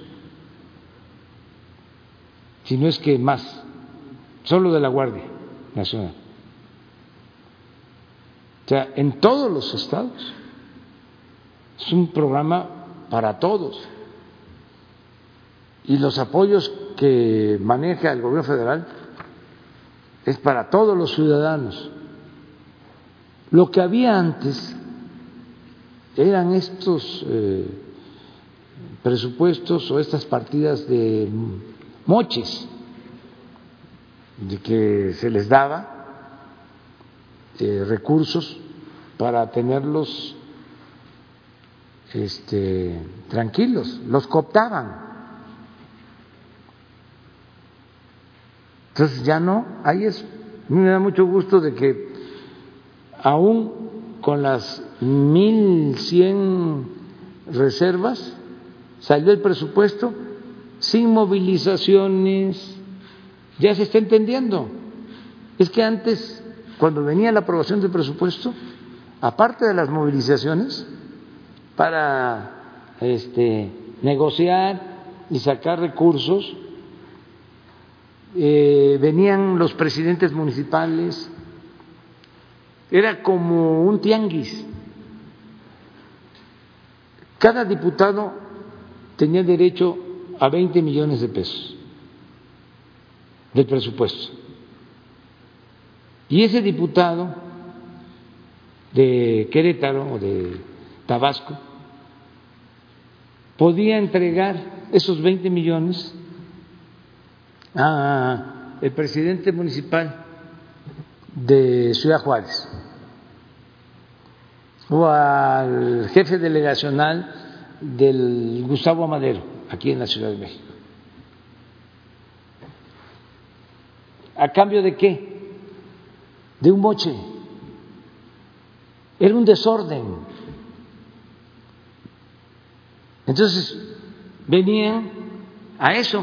si no es que más, solo de la Guardia Nacional. O sea, en todos los estados. Es un programa para todos. Y los apoyos que maneja el gobierno federal es para todos los ciudadanos. Lo que había antes eran estos eh, presupuestos o estas partidas de moches de que se les daba eh, recursos para tenerlos este, tranquilos, los cooptaban. Entonces ya no, ahí es, me da mucho gusto de que aún con las mil cien reservas salió el presupuesto sin movilizaciones, ya se está entendiendo. Es que antes, cuando venía la aprobación del presupuesto, aparte de las movilizaciones, para este, negociar y sacar recursos. Eh, venían los presidentes municipales, era como un tianguis. Cada diputado tenía derecho a 20 millones de pesos del presupuesto. Y ese diputado de Querétaro o de Tabasco, podía entregar esos 20 millones a el presidente municipal de Ciudad Juárez o al jefe delegacional del Gustavo Amadero aquí en la Ciudad de México. ¿A cambio de qué? De un moche. Era un desorden. Entonces, venían a eso.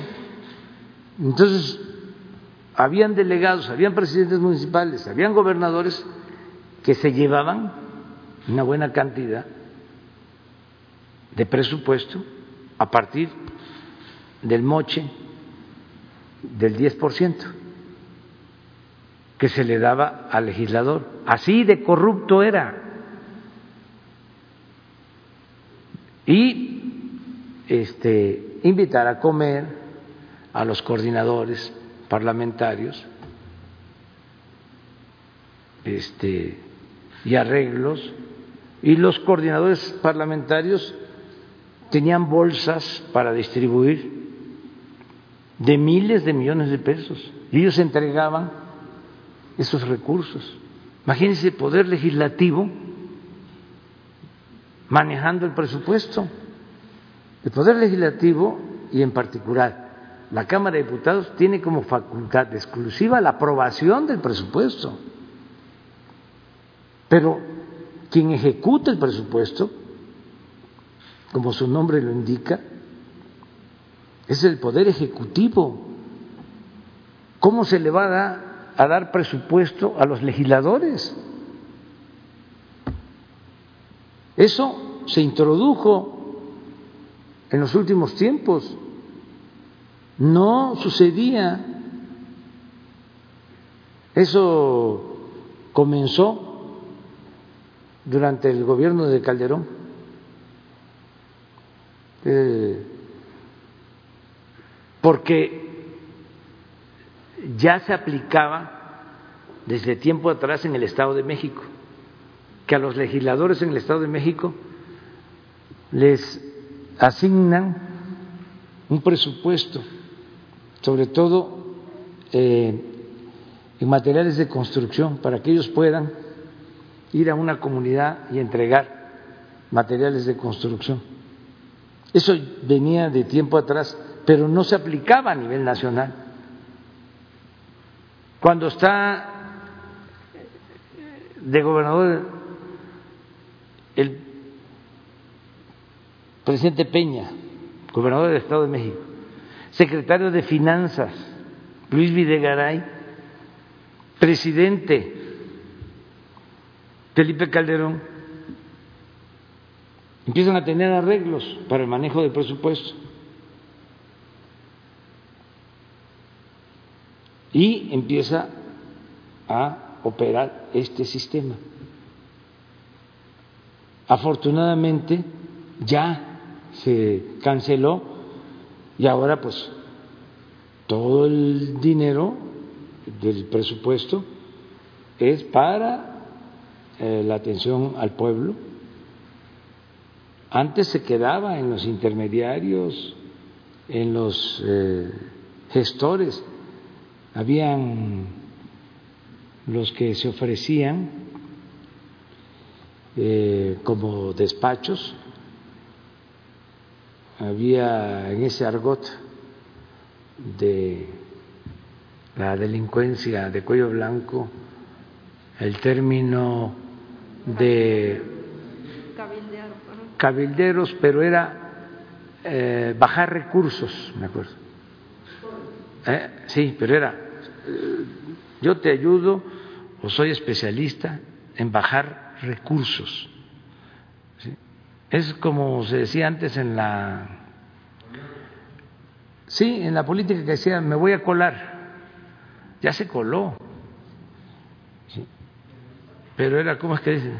Entonces, habían delegados, habían presidentes municipales, habían gobernadores que se llevaban una buena cantidad de presupuesto a partir del moche del 10% que se le daba al legislador. Así de corrupto era. Y este, invitar a comer a los coordinadores parlamentarios este, y arreglos, y los coordinadores parlamentarios tenían bolsas para distribuir de miles de millones de pesos, y ellos entregaban esos recursos. Imagínense el poder legislativo manejando el presupuesto. El Poder Legislativo y en particular la Cámara de Diputados tiene como facultad exclusiva la aprobación del presupuesto. Pero quien ejecuta el presupuesto, como su nombre lo indica, es el Poder Ejecutivo. ¿Cómo se le va a dar, presupuesto a los legisladores? Eso se introdujo en los últimos tiempos. No sucedía. Eso comenzó durante el gobierno de Calderón. Eh, porque ya se aplicaba desde tiempo atrás en el Estado de México, que a los legisladores en el Estado de México les asignan un presupuesto, sobre todo eh, en materiales de construcción, para que ellos puedan ir a una comunidad y entregar materiales de construcción. Eso venía de tiempo atrás, pero no se aplicaba a nivel nacional. Cuando está de gobernador el presidente Peña gobernador del Estado de México, secretario de Finanzas, Luis Videgaray, presidente, Felipe Calderón, empiezan a tener arreglos para el manejo del presupuesto. Y empieza a operar este sistema. Afortunadamente ya se canceló y ahora pues todo el dinero del presupuesto es para eh, la atención al pueblo. Antes se quedaba en los intermediarios, en los eh, gestores, habían los que se ofrecían eh, como despachos, había en ese argot de la delincuencia de cuello blanco el término de cabilderos, pero era eh, bajar recursos, me acuerdo. Eh, sí, pero era, eh, yo te ayudo o soy especialista en bajar recursos. Es como se decía antes en la... Sí, en la política que decía, me voy a colar. Ya se coló. Pero era, ¿cómo es que dice?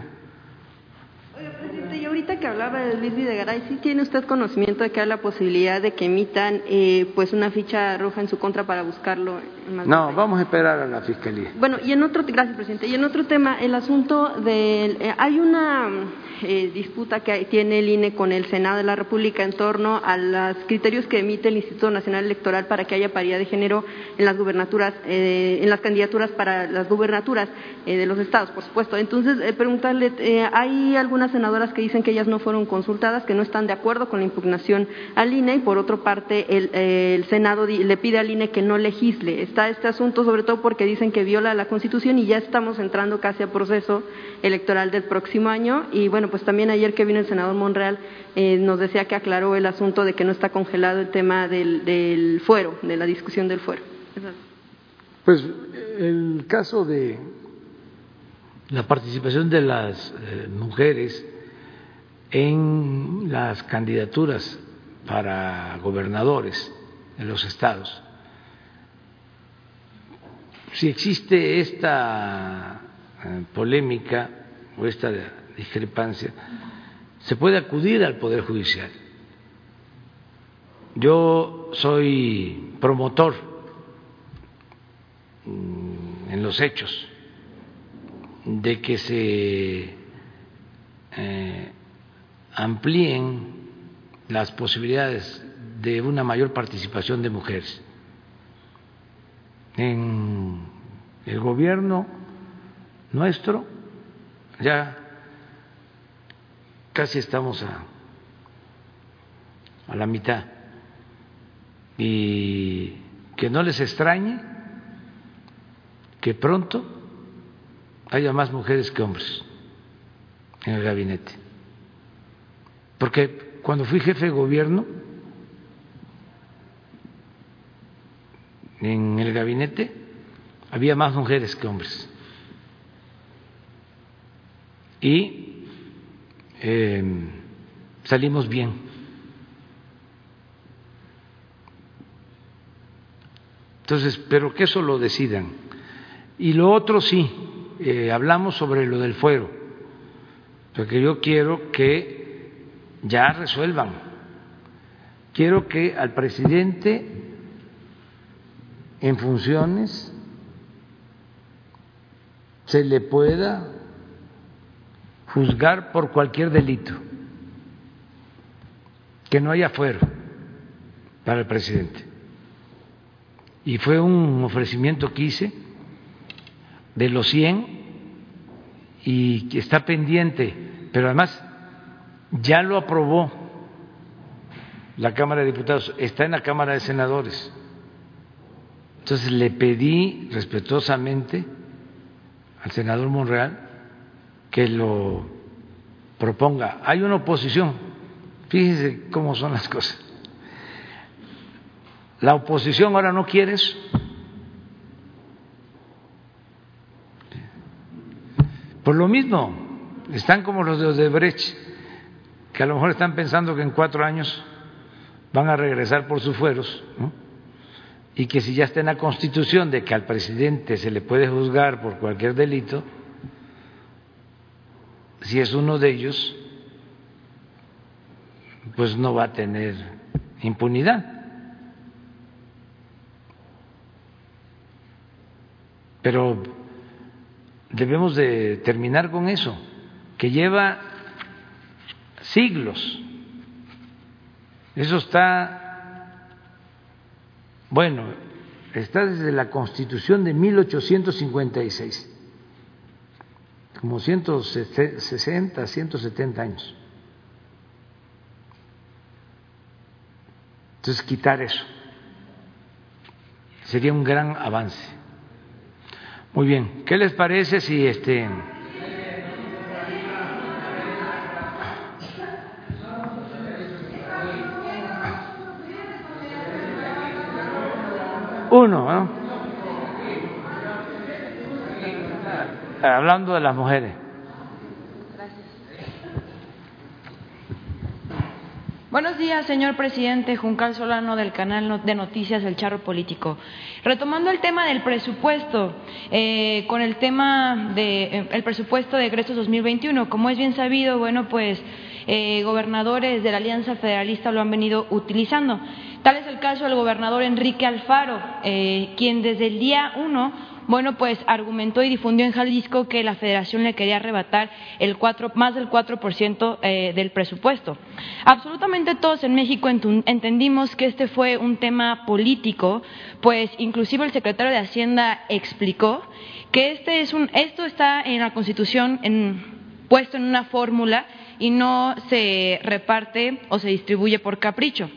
Oiga, presidente, y ahorita que hablaba de Luis Videgaray, ¿sí tiene usted conocimiento de que hay la posibilidad de que emitan eh, pues una ficha roja en su contra para buscarlo? En No, vamos a esperar a la fiscalía. Bueno, y en otro, gracias presidente, y en otro tema, el asunto del, eh, hay una eh, disputa que tiene el INE con el Senado de la República en torno a los criterios que emite el Instituto Nacional Electoral para que haya paridad de género en las gubernaturas, eh, en las candidaturas para las gubernaturas de los estados, por supuesto. Entonces, preguntarle, hay algunas senadoras que dicen que ellas no fueron consultadas, que no están de acuerdo con la impugnación al INE, y por otra parte, el, eh, Senado le pide al INE que no legisle. Está este asunto, sobre todo porque dicen que viola la Constitución y ya estamos entrando casi a proceso electoral del próximo año. Y bueno, pues también ayer que vino el senador Monreal eh, nos decía que aclaró el asunto de que no está congelado el tema del, del fuero, de la discusión del fuero. Pues el caso de la participación de las eh, mujeres en las candidaturas para gobernadores en los estados. Si existe esta eh, polémica o esta discrepancia, se puede acudir al Poder Judicial. Yo soy promotor mm, en los hechos de que se eh, amplíen las posibilidades de una mayor participación de mujeres en el gobierno nuestro ya casi estamos a, la mitad y que no les extrañe que pronto haya más mujeres que hombres en el gabinete. Porque cuando fui jefe de gobierno, en el gabinete había más mujeres que hombres. Y eh, salimos bien. Entonces, pero que eso lo decidan. Y lo otro sí, eh, hablamos sobre lo del fuero, porque yo quiero que ya resuelvan. Quiero que al presidente en funciones se le pueda juzgar por cualquier delito, que no haya fuero para el presidente. Y fue un ofrecimiento que hice de los 100 y que está pendiente, pero además ya lo aprobó la Cámara de Diputados, está en la Cámara de Senadores. Entonces le pedí respetuosamente al senador Monreal que lo proponga. Hay una oposición, fíjense cómo son las cosas. La oposición ahora no quiere eso. Por lo mismo, están como los de Odebrecht, que a lo mejor están pensando que en cuatro años van a regresar por sus fueros, y que si ya está en la Constitución de que al presidente se le puede juzgar por cualquier delito, si es uno de ellos, pues no va a tener impunidad. Pero debemos de terminar con eso, que lleva siglos. Eso está, bueno, está desde la Constitución de 1856, como 160, 170 años. Entonces, quitar eso sería un gran avance. Muy bien, ¿qué les parece si este uno, hablando de las mujeres. Buenos días, señor presidente Juncal Solano del canal de noticias El Charro Político. Retomando el tema del presupuesto, eh, con el tema del de, eh, presupuesto de egresos 2021, como es bien sabido, bueno, pues eh, gobernadores de la Alianza Federalista lo han venido utilizando. Tal es el caso del gobernador Enrique Alfaro, quien desde el día uno bueno, pues argumentó y difundió en Jalisco que la federación le quería arrebatar el más del 4% eh, del presupuesto. Absolutamente todos en México entendimos que este fue un tema político, pues inclusive el secretario de Hacienda explicó que este es un, esto está en la Constitución puesto en una fórmula y no se reparte o se distribuye por capricho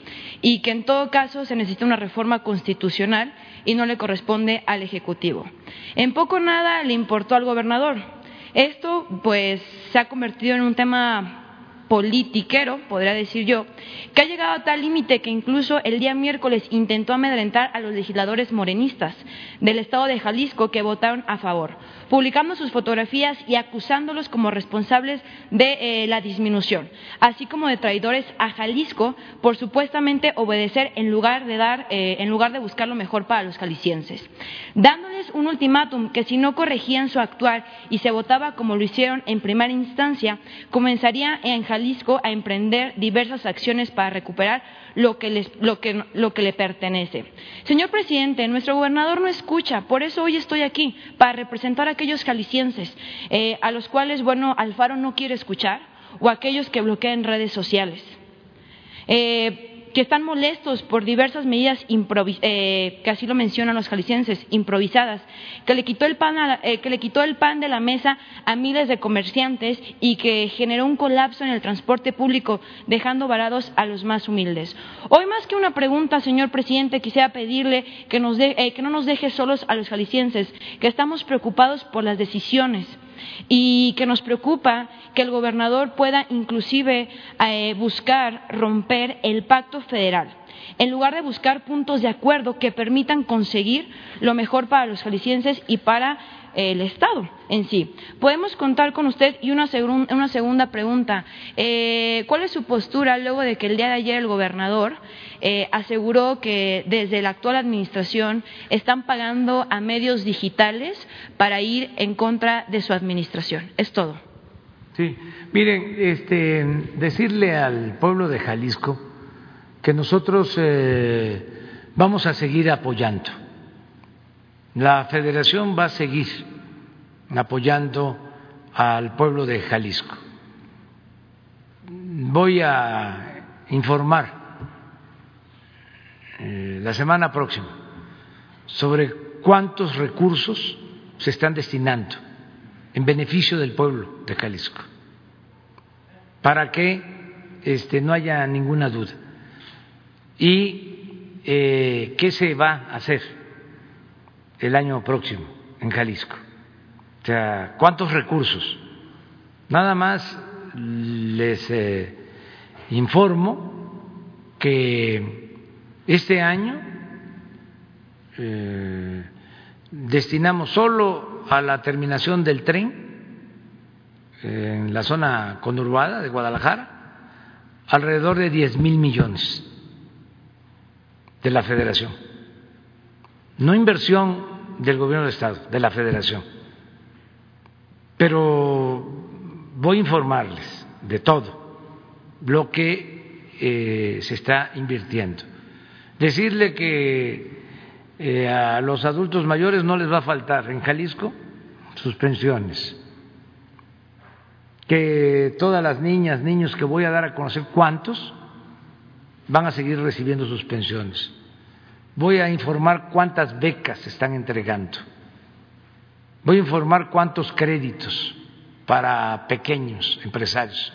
y que en todo caso se necesita una reforma constitucional y no le corresponde al Ejecutivo. En poco nada le importó al gobernador. Esto, pues, se ha convertido en un tema politiquero, podría decir yo, que ha llegado a tal límite que incluso el día miércoles intentó amedrentar a los legisladores morenistas del estado de Jalisco que votaron a favor, publicando sus fotografías y acusándolos como responsables de eh, la disminución, así como de traidores a Jalisco por supuestamente obedecer en lugar de dar, eh, en lugar de buscar lo mejor para los jaliscienses, dándoles un ultimátum que si no corregían su actuar y se votaba como lo hicieron en primera instancia, comenzaría en Jalisco a emprender diversas acciones para recuperar lo que, lo, que, lo que le pertenece. Señor presidente, nuestro gobernador no escucha, por eso hoy estoy aquí, para representar a aquellos jaliscienses eh, a los cuales, bueno, Alfaro no quiere escuchar o aquellos que bloquean redes sociales. Eh, que están molestos por diversas medidas eh, que así lo mencionan los jaliscienses, improvisadas, que le, quitó el pan eh, que le quitó el pan de la mesa a miles de comerciantes y que generó un colapso en el transporte público, dejando varados a los más humildes. Hoy más que una pregunta, señor presidente, quisiera pedirle que, nos eh, que no nos deje solos a los jaliscienses, que estamos preocupados por las decisiones y que nos preocupa que el gobernador pueda inclusive eh, buscar romper el pacto federal. En lugar de buscar puntos de acuerdo que permitan conseguir lo mejor para los jaliscienses y para el Estado en sí. Podemos contar con usted y una, segunda pregunta. Eh, ¿Cuál es su postura luego de que el día de ayer el gobernador eh, aseguró que desde la actual administración están pagando a medios digitales para ir en contra de su administración? Es todo. Sí, miren, este, decirle al pueblo de Jalisco que nosotros eh, vamos a seguir apoyando la federación va a seguir apoyando al pueblo de Jalisco. Voy a informar eh, la semana próxima sobre cuántos recursos se están destinando en beneficio del pueblo de Jalisco, para que este, no haya ninguna duda. ¿Y eh, qué se va a hacer? El año próximo en Jalisco. O sea, ¿cuántos recursos? Nada más les eh, informo que este año eh, destinamos solo a la terminación del tren en la zona conurbada de Guadalajara alrededor de 10 mil millones de la federación. No inversión del gobierno del Estado, de la federación. Pero voy a informarles de todo lo que eh, se está invirtiendo. Decirle que eh, a los adultos mayores no les va a faltar en Jalisco sus pensiones, que todas las niñas, niños que voy a dar a conocer cuántos van a seguir recibiendo sus pensiones. Voy a informar cuántas becas se están entregando. Voy a informar cuántos créditos para pequeños empresarios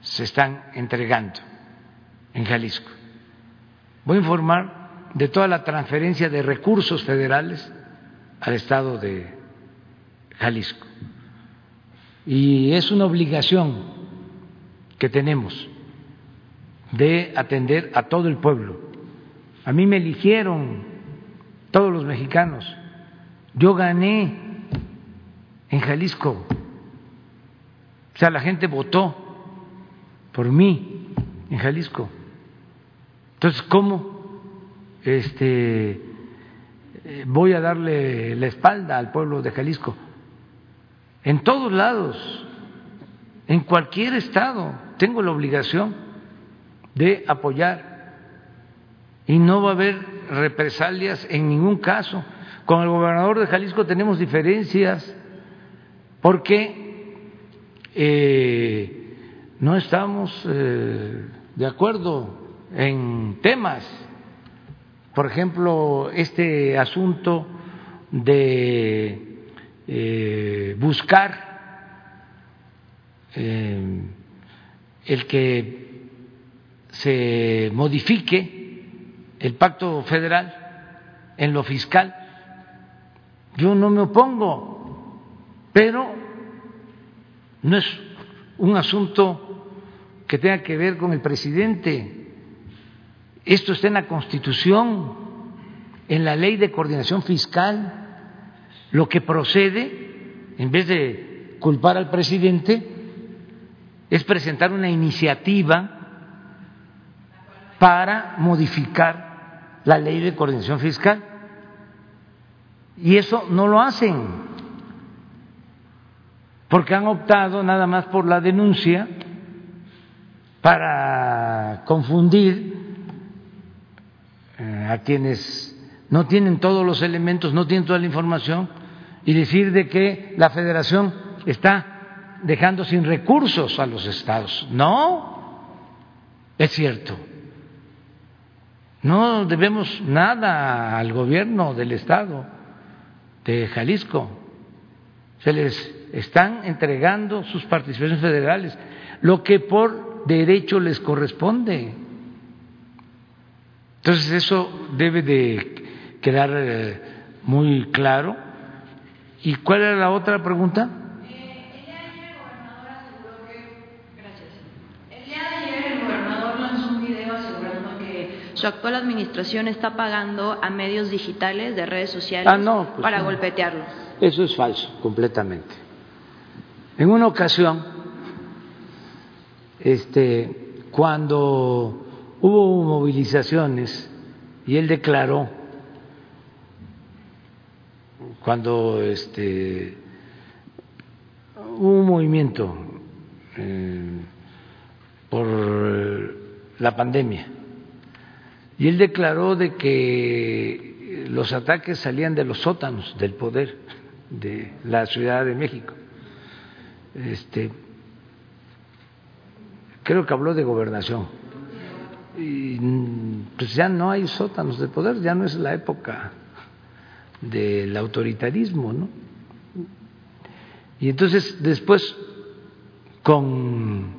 se están entregando en Jalisco. Voy a informar de toda la transferencia de recursos federales al Estado de Jalisco. Y es una obligación que tenemos de atender a todo el pueblo. A mí me eligieron todos los mexicanos. Yo gané en Jalisco. O sea, la gente votó por mí en Jalisco. Entonces, ¿cómo este, voy a darle la espalda al pueblo de Jalisco? En todos lados, en cualquier estado, tengo la obligación de apoyar y no va a haber represalias en ningún caso. Con el gobernador de Jalisco tenemos diferencias porque eh, no estamos eh, de acuerdo en temas. Por ejemplo, este asunto de eh, buscar el que se modifique el pacto federal en lo fiscal. Yo no me opongo, pero no es un asunto que tenga que ver con el presidente. Esto está en la Constitución, en la ley de coordinación fiscal. Lo que procede, en vez de culpar al presidente, es presentar una iniciativa para modificar la ley de coordinación fiscal. Y eso no lo hacen porque han optado nada más por la denuncia para confundir eh, a quienes no tienen todos los elementos, no tienen toda la información y decir de que la federación está dejando sin recursos a los estados. No, es cierto. No debemos nada al gobierno del estado de Jalisco. Se les están entregando sus participaciones federales, lo que por derecho les corresponde. Entonces eso debe de quedar eh, muy claro. ¿Y cuál era la otra pregunta? Su actual administración está pagando a medios digitales de redes sociales ah, pues para golpetearlo. Eso es falso, completamente. En una ocasión, este, cuando hubo movilizaciones y él declaró, cuando este, hubo un movimiento eh, por la pandemia, y él declaró de que los ataques salían de los sótanos del poder de la Ciudad de México este, creo que habló de gobernación. Y pues ya no hay sótanos de poder, ya no es la época del autoritarismo, ¿no? Y entonces después, con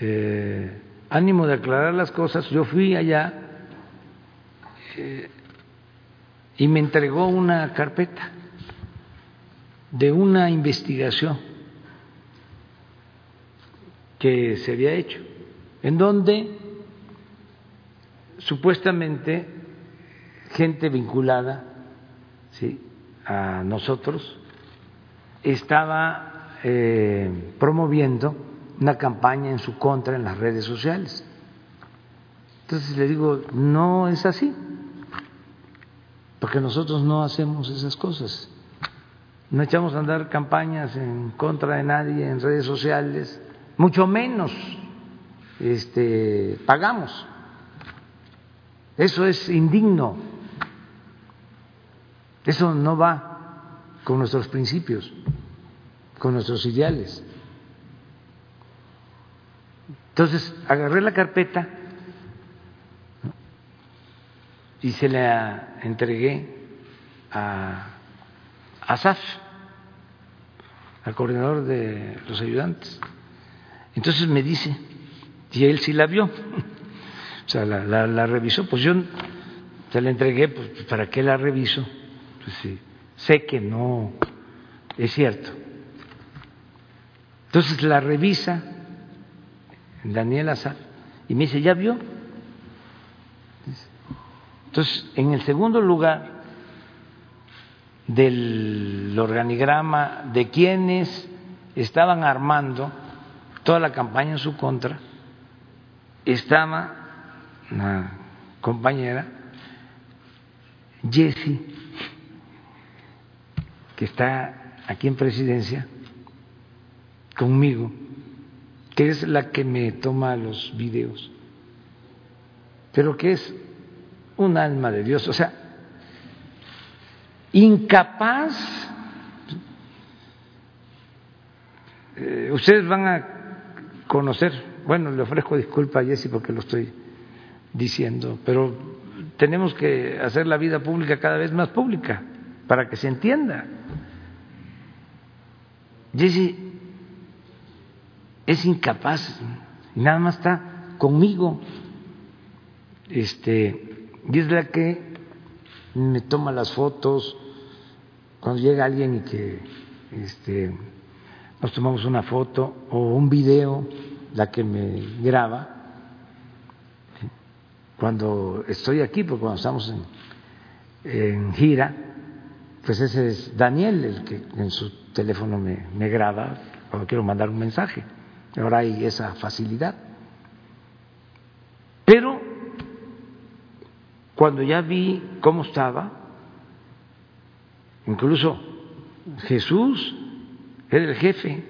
eh, ánimo de aclarar las cosas, yo fui allá eh, y me entregó una carpeta de una investigación que se había hecho, en donde supuestamente gente vinculada a nosotros estaba eh, promoviendo una campaña en su contra en las redes sociales. Entonces le digo, no es así, porque nosotros no hacemos esas cosas. No echamos a andar campañas en contra de nadie en redes sociales, mucho menos este, pagamos. Eso es indigno. Eso no va con nuestros principios, con nuestros ideales. Entonces, agarré la carpeta y se la entregué a Asaf, al coordinador de los ayudantes. Entonces me dice, y él sí la vio, *laughs* o sea, la, revisó, pues yo se la entregué, pues para qué la reviso, pues sí, sé que no es cierto. Entonces la revisa Daniel Azar y me dice, ¿ya vio? Entonces, en el segundo lugar del organigrama de quienes estaban armando toda la campaña en su contra, estaba una compañera, Jessie, que está aquí en presidencia, conmigo, que es la que me toma los videos, pero que es un alma de Dios, o sea, incapaz. Eh, ustedes van a conocer, bueno, le ofrezco disculpa a Jesse porque lo estoy diciendo, pero tenemos que hacer la vida pública cada vez más pública para que se entienda. Jesse es incapaz, nada más está conmigo, este, y es la que me toma las fotos cuando llega alguien y que este, nos tomamos una foto o un video, la que me graba, cuando estoy aquí, porque cuando estamos en, gira, pues ese es Daniel el que en su teléfono me, me graba cuando quiero mandar un mensaje. Ahora hay esa facilidad. Pero cuando ya vi cómo estaba, incluso Jesús era el jefe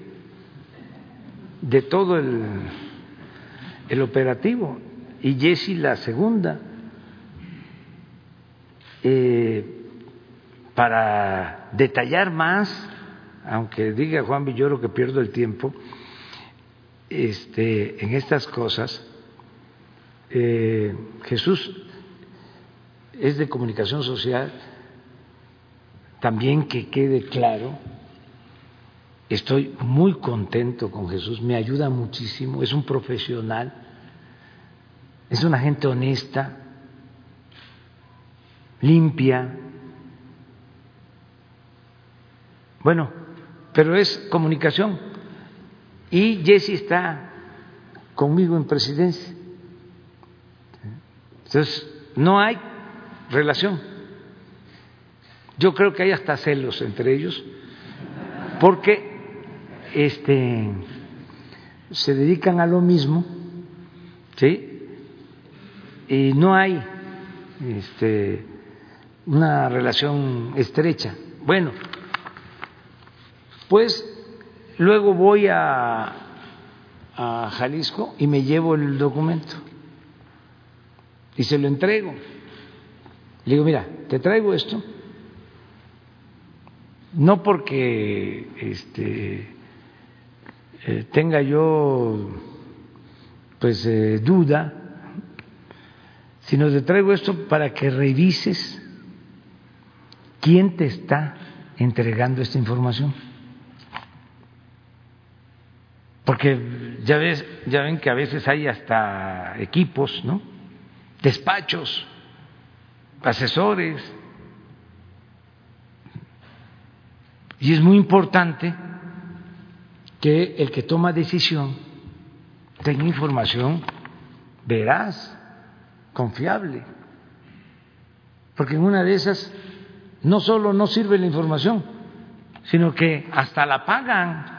de todo el, el operativo y Jesse la segunda. Eh, para detallar más, aunque diga Juan Villoro que pierdo el tiempo, este, en estas cosas, eh, Jesús es de comunicación social, también que quede claro, estoy muy contento con Jesús, me ayuda muchísimo, es un profesional, es una gente honesta, limpia. Bueno, pero es comunicación. Y Jesse está conmigo en presidencia. Entonces, no hay relación. Yo creo que hay hasta celos entre ellos, porque este, se dedican a lo mismo, ¿sí? Y no hay este, una relación estrecha. Bueno, pues luego voy a, Jalisco y me llevo el documento y se lo entrego. Le digo, mira, te traigo esto, no porque este, eh, tenga yo pues eh, duda, sino te traigo esto para que revises quién te está entregando esta información. Porque ya ves, ya ven que a veces hay hasta equipos, ¿no? Despachos asesores. Y es muy importante que el que toma decisión tenga información veraz, confiable. porque en una de esas no solo no sirve la información, sino que hasta la pagan.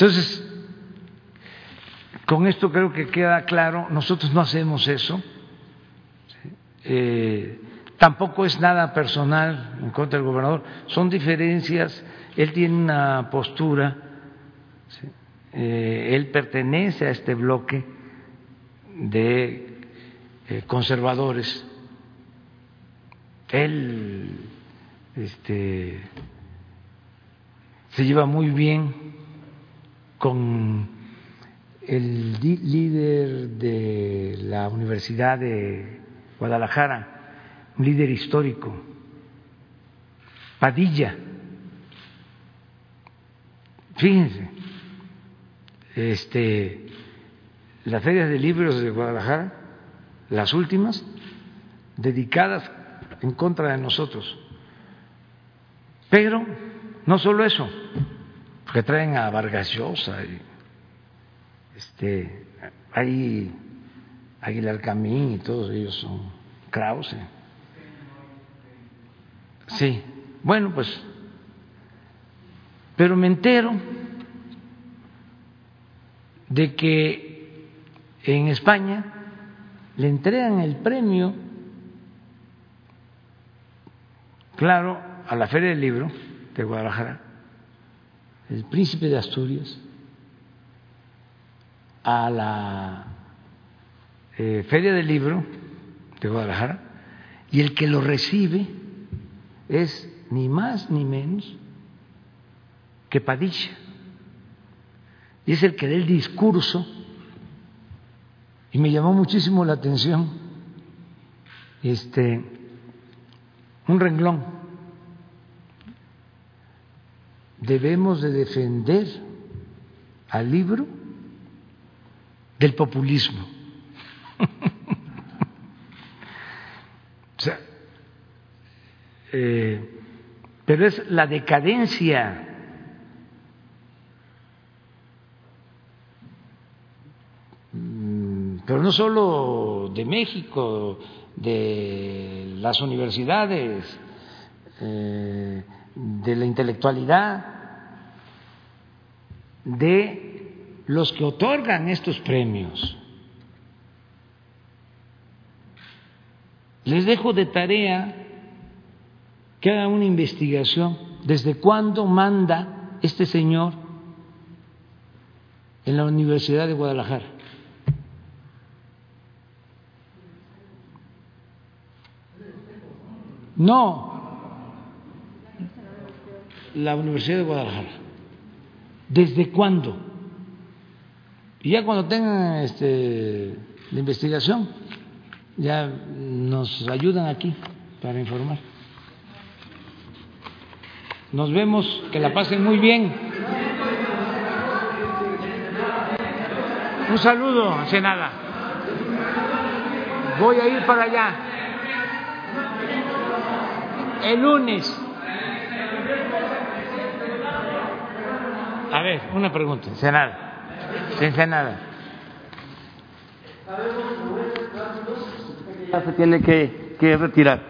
Entonces, con esto creo que queda claro, nosotros no hacemos eso, eh, tampoco es nada personal en contra del gobernador, son diferencias, él tiene una postura, eh, él pertenece a este bloque de eh, conservadores, él este, se lleva muy bien con el líder de la Universidad de Guadalajara, un líder histórico, Padilla. Fíjense, este, las ferias de libros de Guadalajara, las últimas, dedicadas en contra de nosotros. Pero no solo eso, que traen a Vargas Llosa y este, hay Aguilar Camín y todos ellos son Krause. Sí, bueno, pues, pero me entero de que en España le entregan el premio, claro, a la Feria del Libro de Guadalajara, el príncipe de Asturias, a la eh, Feria del Libro de Guadalajara y el que lo recibe es ni más ni menos que Padilla. Y es el que da el discurso y me llamó muchísimo la atención este un renglón debemos de defender al libro del populismo. *laughs* Eh, pero es la decadencia. Mm, pero no solo de México, de las universidades, eh, de la intelectualidad, de los que otorgan estos premios. Les dejo de tarea que hagan una investigación desde cuándo manda este señor en la Universidad de Guadalajara. No, la Universidad de Guadalajara. ¿Desde cuándo? Y ya cuando tengan este, la investigación, ya nos ayudan aquí para informar. Nos vemos, que la pasen muy bien. Un saludo, nada. Voy a ir para allá. El lunes. A ver, una pregunta, Senada sin nada. Ya se tiene que, que retirar.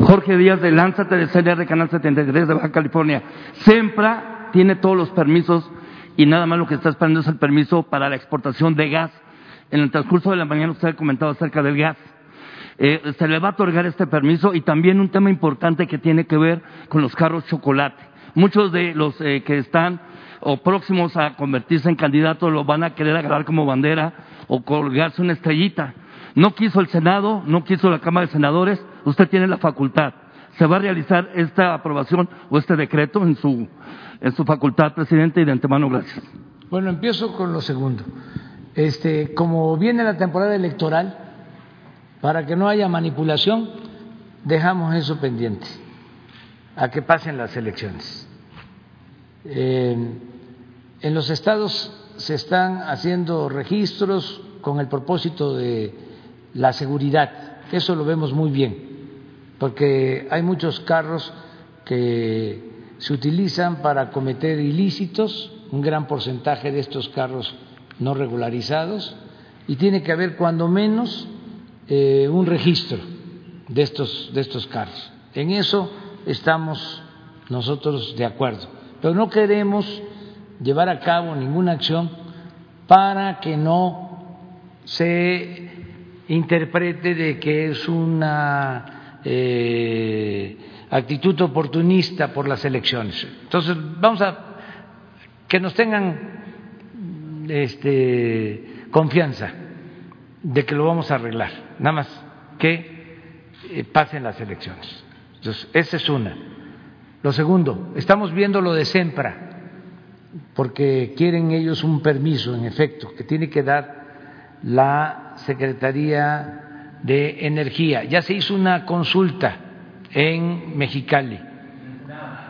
Jorge Díaz de Lanza de Canal 73 de Baja California. SEMPRA tiene todos los permisos y nada más lo que está esperando es el permiso para la exportación de gas. En el transcurso de la mañana usted ha comentado acerca del gas. Eh, se le va a otorgar este permiso y también un tema importante que tiene que ver con los carros chocolate. Muchos de los eh, que están o próximos a convertirse en candidatos lo van a querer agarrar como bandera o colgarse una estrellita. No quiso el Senado, no quiso la Cámara de Senadores, usted tiene la facultad. Se va a realizar esta aprobación o este decreto en su, en su facultad, presidente, y de antemano gracias. Bueno, empiezo con lo segundo. Este, como viene la temporada electoral, para que no haya manipulación, dejamos eso pendiente a que pasen las elecciones. Eh, en los estados se están haciendo registros con el propósito de la seguridad. Eso lo vemos muy bien, porque hay muchos carros que se utilizan para cometer ilícitos, un gran porcentaje de estos carros no regularizados, y tiene que haber cuando menos eh, un registro de estos, de estos carros. En eso estamos nosotros de acuerdo, pero no queremos llevar a cabo ninguna acción para que no se interprete de que es una eh, actitud oportunista por las elecciones. Entonces, vamos a que nos tengan este, confianza de que lo vamos a arreglar, nada más que eh, pasen las elecciones. Entonces, esa es una. Lo segundo, estamos viendo lo de SEMPRA, porque quieren ellos un permiso, en efecto, que tiene que dar la Secretaría de Energía. Ya se hizo una consulta en Mexicali,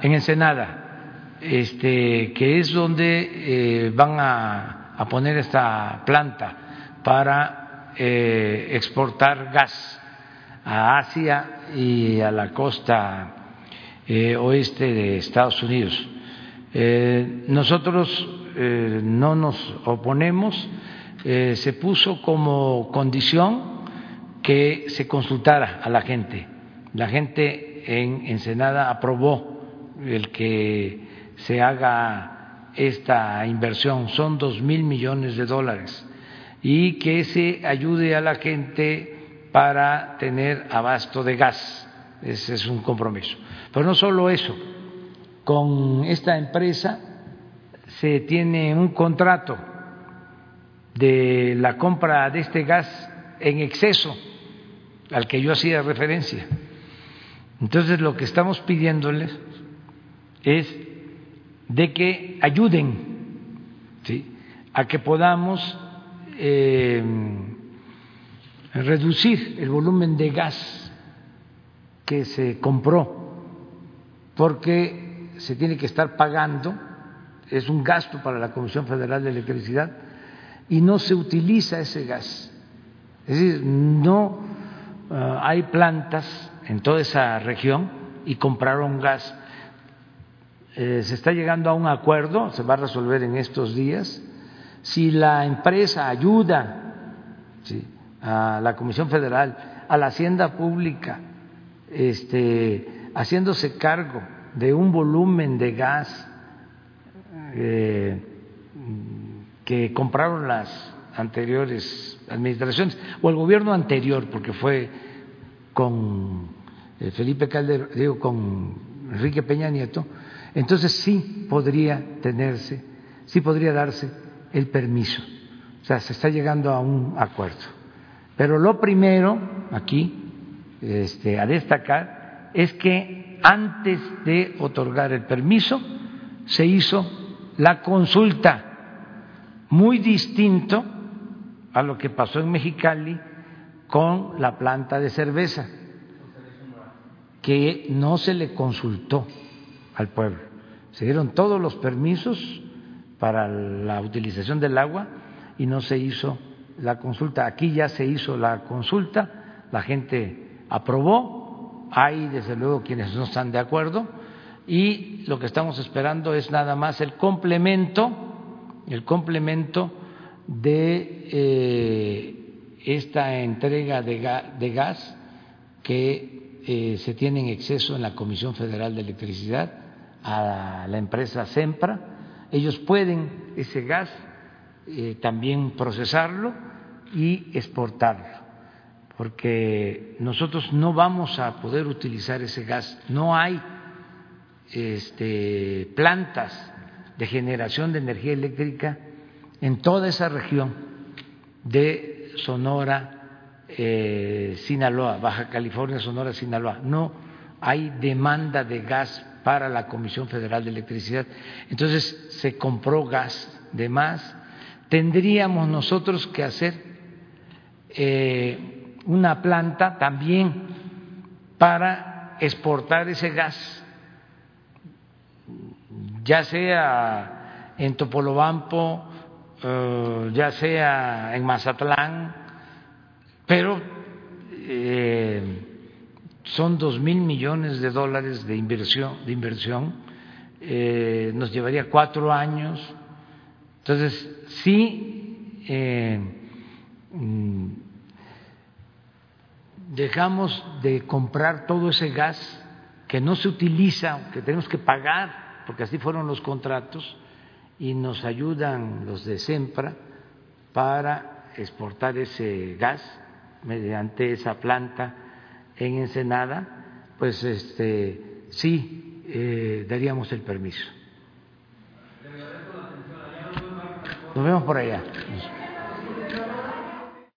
en Ensenada, este, que es donde eh, van a, poner esta planta para eh, exportar gas a Asia y a la costa eh, oeste de Estados Unidos. Eh, nosotros eh, no nos oponemos, eh, se puso como condición que se consultara a la gente. La gente en Ensenada aprobó el que se haga esta inversión, son dos mil millones de dólares, y que se ayude a la gente para tener abasto de gas. Ese es un compromiso. Pero no solo eso, con esta empresa se tiene un contrato de la compra de este gas en exceso al que yo hacía referencia. Entonces lo que estamos pidiéndoles es de que ayuden a que podamos eh, reducir el volumen de gas que se compró porque se tiene que estar pagando, es un gasto para la Comisión Federal de Electricidad, y no se utiliza ese gas. Es decir, no uh, hay plantas en toda esa región y compraron gas. Eh, se está llegando a un acuerdo, se va a resolver en estos días. Si la empresa ayuda a la Comisión Federal, a la Hacienda Pública, este, haciéndose cargo de un volumen de gas eh, que compraron las anteriores administraciones o el gobierno anterior, porque fue con eh, Felipe Calderón, digo, con Enrique Peña Nieto, entonces sí podría tenerse, sí podría darse el permiso. O sea, se está llegando a un acuerdo. Pero lo primero aquí este, a destacar es que antes de otorgar el permiso se hizo la consulta, muy distinto a lo que pasó en Mexicali con la planta de cerveza, que no se le consultó al pueblo. Se dieron todos los permisos para la utilización del agua y no se hizo la consulta. Aquí ya se hizo la consulta, la gente aprobó, hay desde luego quienes no están de acuerdo y lo que estamos esperando es nada más el complemento, el complemento de eh, esta entrega de, ga, de gas que eh, se tiene en exceso en la Comisión Federal de Electricidad a la empresa Sempra. Ellos pueden ese gas eh, también procesarlo y exportarlo, porque nosotros no vamos a poder utilizar ese gas, no hay este, plantas de generación de energía eléctrica en toda esa región de Sonora, eh, Sinaloa, Baja California, Sonora, Sinaloa. No hay demanda de gas para la Comisión Federal de Electricidad. Entonces se compró gas de más. Tendríamos nosotros que hacer eh, una planta también para exportar ese gas ya sea en Topolobampo, eh, ya sea en Mazatlán, pero eh, son dos mil millones de dólares de inversión, de inversión eh, nos llevaría cuatro años. Entonces, sí, mm, dejamos de comprar todo ese gas que no se utiliza, que tenemos que pagar, porque así fueron los contratos, y nos ayudan los de SEMPRA para exportar ese gas mediante esa planta en Ensenada, pues este sí eh, daríamos el permiso. Nos vemos por allá.